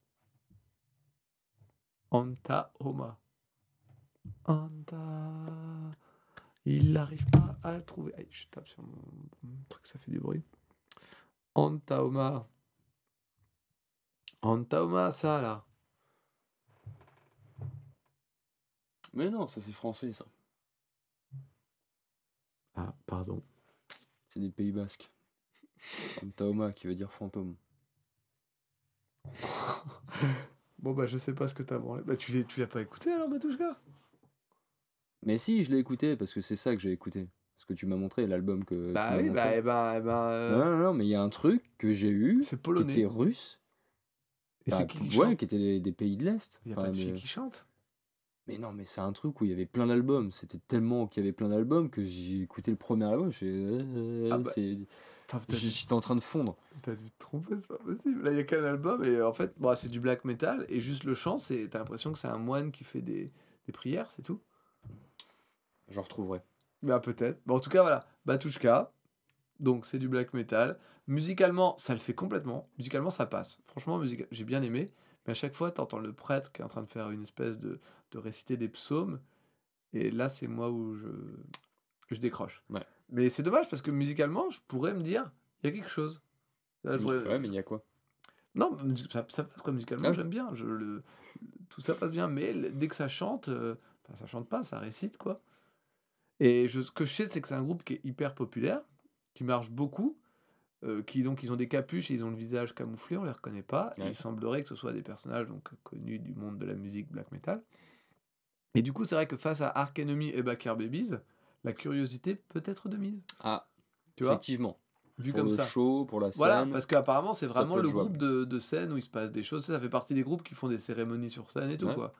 Antaoma. Anta. Il n'arrive pas à le trouver. Aïe, je tape sur mon, mon truc, ça fait du bruit. Antaoma. Antaoma, ça là. Mais non, ça c'est français, ça. Ah, pardon. C'est des Pays Basques. Antaoma qui veut dire fantôme. bon, bah, je sais pas ce que t'as branlé. Bah, tu l'as pas écouté alors, Batouchka? Mais si, je l'ai écouté parce que c'est ça que j'ai écouté. Parce que tu m'as montré l'album que. Bah oui, bah, euh, Non, non, non, mais il y a un truc que j'ai eu c'est qui polonais. était russe. Et Bah, c'est qui qui ouais, qui était des, des pays de l'Est. Il y a pas de mais- qui chante? Mais non, mais c'est un truc où il y avait plein d'albums. C'était tellement qu'il y avait plein d'albums que j'ai écouté le premier album. Je fais, euh, Ah bah, J'étais en train de fondre. T'as dû te tromper, c'est pas possible. Là, il y a qu'un album et en fait, bon, c'est du black metal et juste le chant, c'est t'as l'impression que c'est un moine qui fait des, des prières, c'est tout. Je retrouverai. Bah peut-être. Bon, en tout cas, voilà, Batushka. Donc c'est du black metal. Musicalement, ça le fait complètement. Musicalement, ça passe. Franchement, musica- j'ai bien aimé. Mais à chaque fois, t'entends le prêtre qui est en train de faire une espèce de, de réciter des psaumes. Et là, c'est moi où je, je décroche. Ouais. Mais c'est dommage parce que musicalement, je pourrais me dire, il y a quelque chose. Là, pourrais- Ouais, mais il y a quoi? Non, ça, ça passe quoi musicalement, Ah. j'aime bien. Je, le, tout ça passe bien, mais dès que ça chante, euh, enfin, ça chante pas, ça récite quoi. Et je, ce que je sais, c'est que c'est un groupe qui est hyper populaire, qui marche beaucoup, euh, qui donc ils ont des capuches et ils ont le visage camouflé, on les reconnaît pas. Et il semblerait que ce soit des personnages donc connus du monde de la musique black metal. Et du coup, c'est vrai que face à Ark Enemy et Backyard Babies, la curiosité peut être de mise. Ah, Tu vois, effectivement. vu Pour comme le ça. show, pour la scène. Voilà, parce qu'apparemment, c'est vraiment le groupe de, de scène où il se passe des choses. Ça fait partie des groupes qui font des cérémonies sur scène et tout, Ouais. quoi.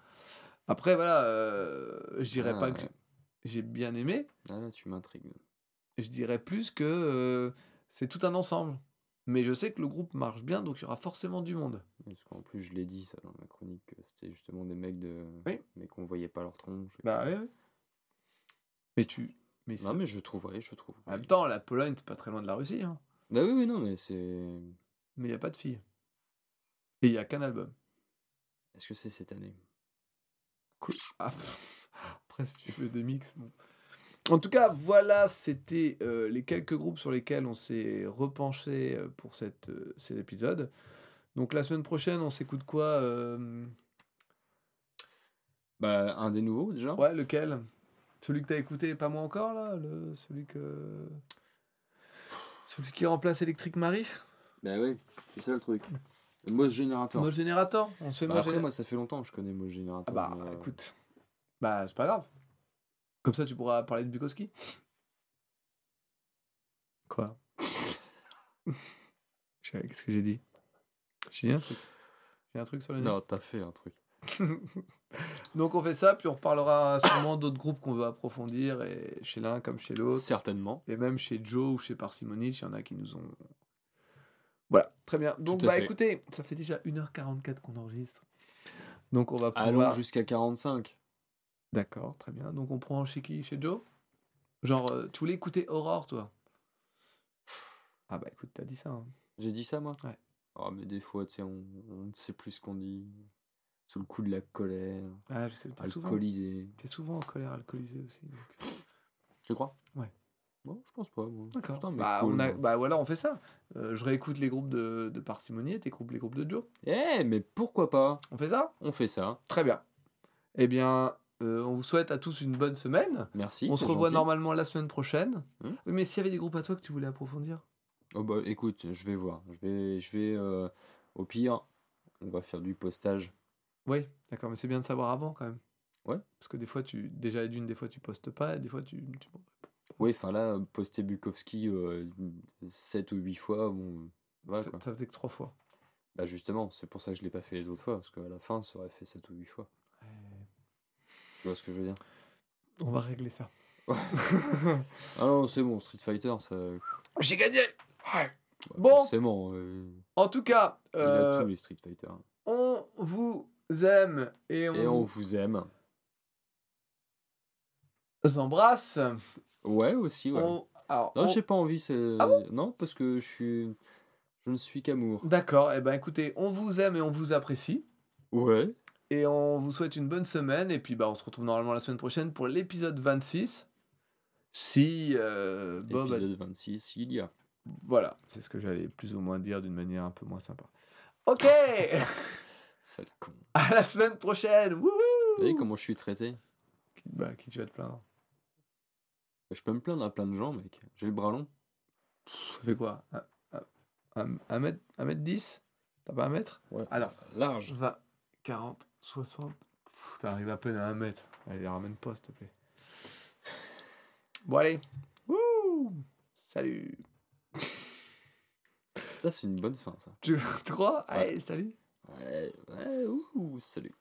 Après, voilà, euh, je dirais Ah, pas que j'ai bien aimé. Ah, là, tu m'intrigues. Je dirais plus que euh, c'est tout un ensemble. Mais je sais que le groupe marche bien, donc il y aura forcément du monde. Parce qu'en plus, je l'ai dit ça dans ma chronique, que c'était justement des mecs de. Oui. Mais qu'on voyait pas leur tronche. Bah oui, oui. Mais tu. Mais Non, mais je trouverai, je trouverai. En même temps, la Pologne, c'est pas très loin de la Russie. Hein. Bah oui, oui, non, mais c'est. Mais il n'y a pas de filles. Et il n'y a qu'un album. Est-ce que c'est cette année? Cool. Ah, après, si tu veux des mix. bon. En tout cas, voilà, c'était euh, les quelques groupes sur lesquels on s'est repenché euh, pour cette, euh, cet épisode. Donc la semaine prochaine, on s'écoute quoi Bah, un des nouveaux déjà. Ouais, lequel? Celui que t'as écouté, pas moi encore, là le, Celui que... Celui qui remplace Electric Marie? Bah oui, c'est ça le truc. Générateur. Mode Générateur On se fait Bah, après, moi, ça fait longtemps que je connais moi, ce générateur. Ah bah, mais, euh, écoute. Bah, c'est pas grave. Comme ça, tu pourras parler de Bukowski. Quoi? Qu'est-ce que j'ai dit? J'ai dit un truc. J'ai un truc sur le. Non, t'as fait un truc. Donc on fait ça, puis on reparlera sûrement d'autres groupes qu'on veut approfondir, et chez l'un comme chez l'autre, Certainement. et même chez Joe ou chez Parsimony, s'il y en a qui nous ont... Voilà, très bien. Donc bah fait. écoutez, ça fait déjà 1h44 qu'on enregistre. Donc on va Allons pouvoir... jusqu'à 45. D'accord, très bien. Donc on prend chez qui? Chez Joe? Genre, euh, tu voulais écouter Aurore, toi? Ah bah écoute, t'as dit ça. hein. J'ai dit ça, moi? Ouais. Ah, mais des fois, tu sais, on ne sait plus ce qu'on dit. Sous le coup de la colère, Ah, je sais, t'es souvent, alcoolisé. t'es souvent en colère alcoolisée aussi. donc. Tu crois? Ouais. Bon, je pense pas, moi. D'accord. Putain, Bah, cool, on a... moi. bah voilà, on fait ça. Euh, je réécoute les groupes de, de Parcimonie et t'écoutes les groupes de Joe. Eh, mais pourquoi pas? On fait ça? On fait ça. Très bien. Eh bien, euh, on vous souhaite à tous une bonne semaine. Merci. on se revoit gentil. normalement la semaine prochaine. Hmm? Oui, mais s'il y avait des groupes à toi que tu voulais approfondir? Oh bah écoute, je vais voir. Je vais, je vais euh, au pire, on va faire du postage. Oui, d'accord, mais c'est bien de savoir avant quand même. Ouais. Parce que des fois, tu déjà d'une, des fois tu postes pas, et des fois tu. tu- Oui, enfin là, poster Bukowski 7 ou 8 fois, bon, voilà ça, quoi. ça faisait que trois fois. Bah justement, c'est pour ça que je l'ai pas fait les autres fois, parce qu'à la fin, ça aurait fait 7 ou 8 fois. Tu vois ce que je veux dire? On va régler ça. Ah non, c'est bon, Street Fighter, ça... J'ai gagné bah, Bon. Forcément, euh, En tout cas, il a euh, tous les Street Fighter. on vous aime et on, Et on vous aime. vous embrasse. Ouais, aussi, ouais. On- alors, Non, on- j'ai pas envie, c'est... Ah non, parce que je suis... Je ne suis qu'amour. D'accord, et ben écoutez, on vous aime et on vous apprécie. Ouais. Et on vous souhaite une bonne semaine. Et puis bah, on se retrouve normalement la semaine prochaine pour l'épisode 26. Si euh, Bob a- Épisode 26, il y a. Voilà, c'est ce que j'allais plus ou moins dire d'une manière un peu moins sympa. Ok Sale con. À la semaine prochaine Wouhou Vous savez comment je suis traité? Bah, qui tu vas te plaindre? Je peux me plaindre à plein de gens, mec. J'ai le bras long. Ça fait quoi? Un, un- un- un mètre, un mètre 10 T'as pas un mètre? Ouais. Alors, Large. 20, 40, 60... Pff, T'arrives à peine à un mètre. Allez, ramène pas, s'il te plaît. Bon, allez Wouh Salut Ça, c'est une bonne fin, ça. Tu, tu crois? Ouais. Allez, salut Ouais, ouais, ouh, salut.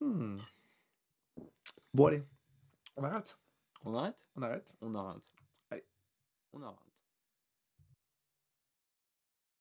Hmm. Bon, allez. On arrête On arrête? On arrête On arrête. Allez. On arrête.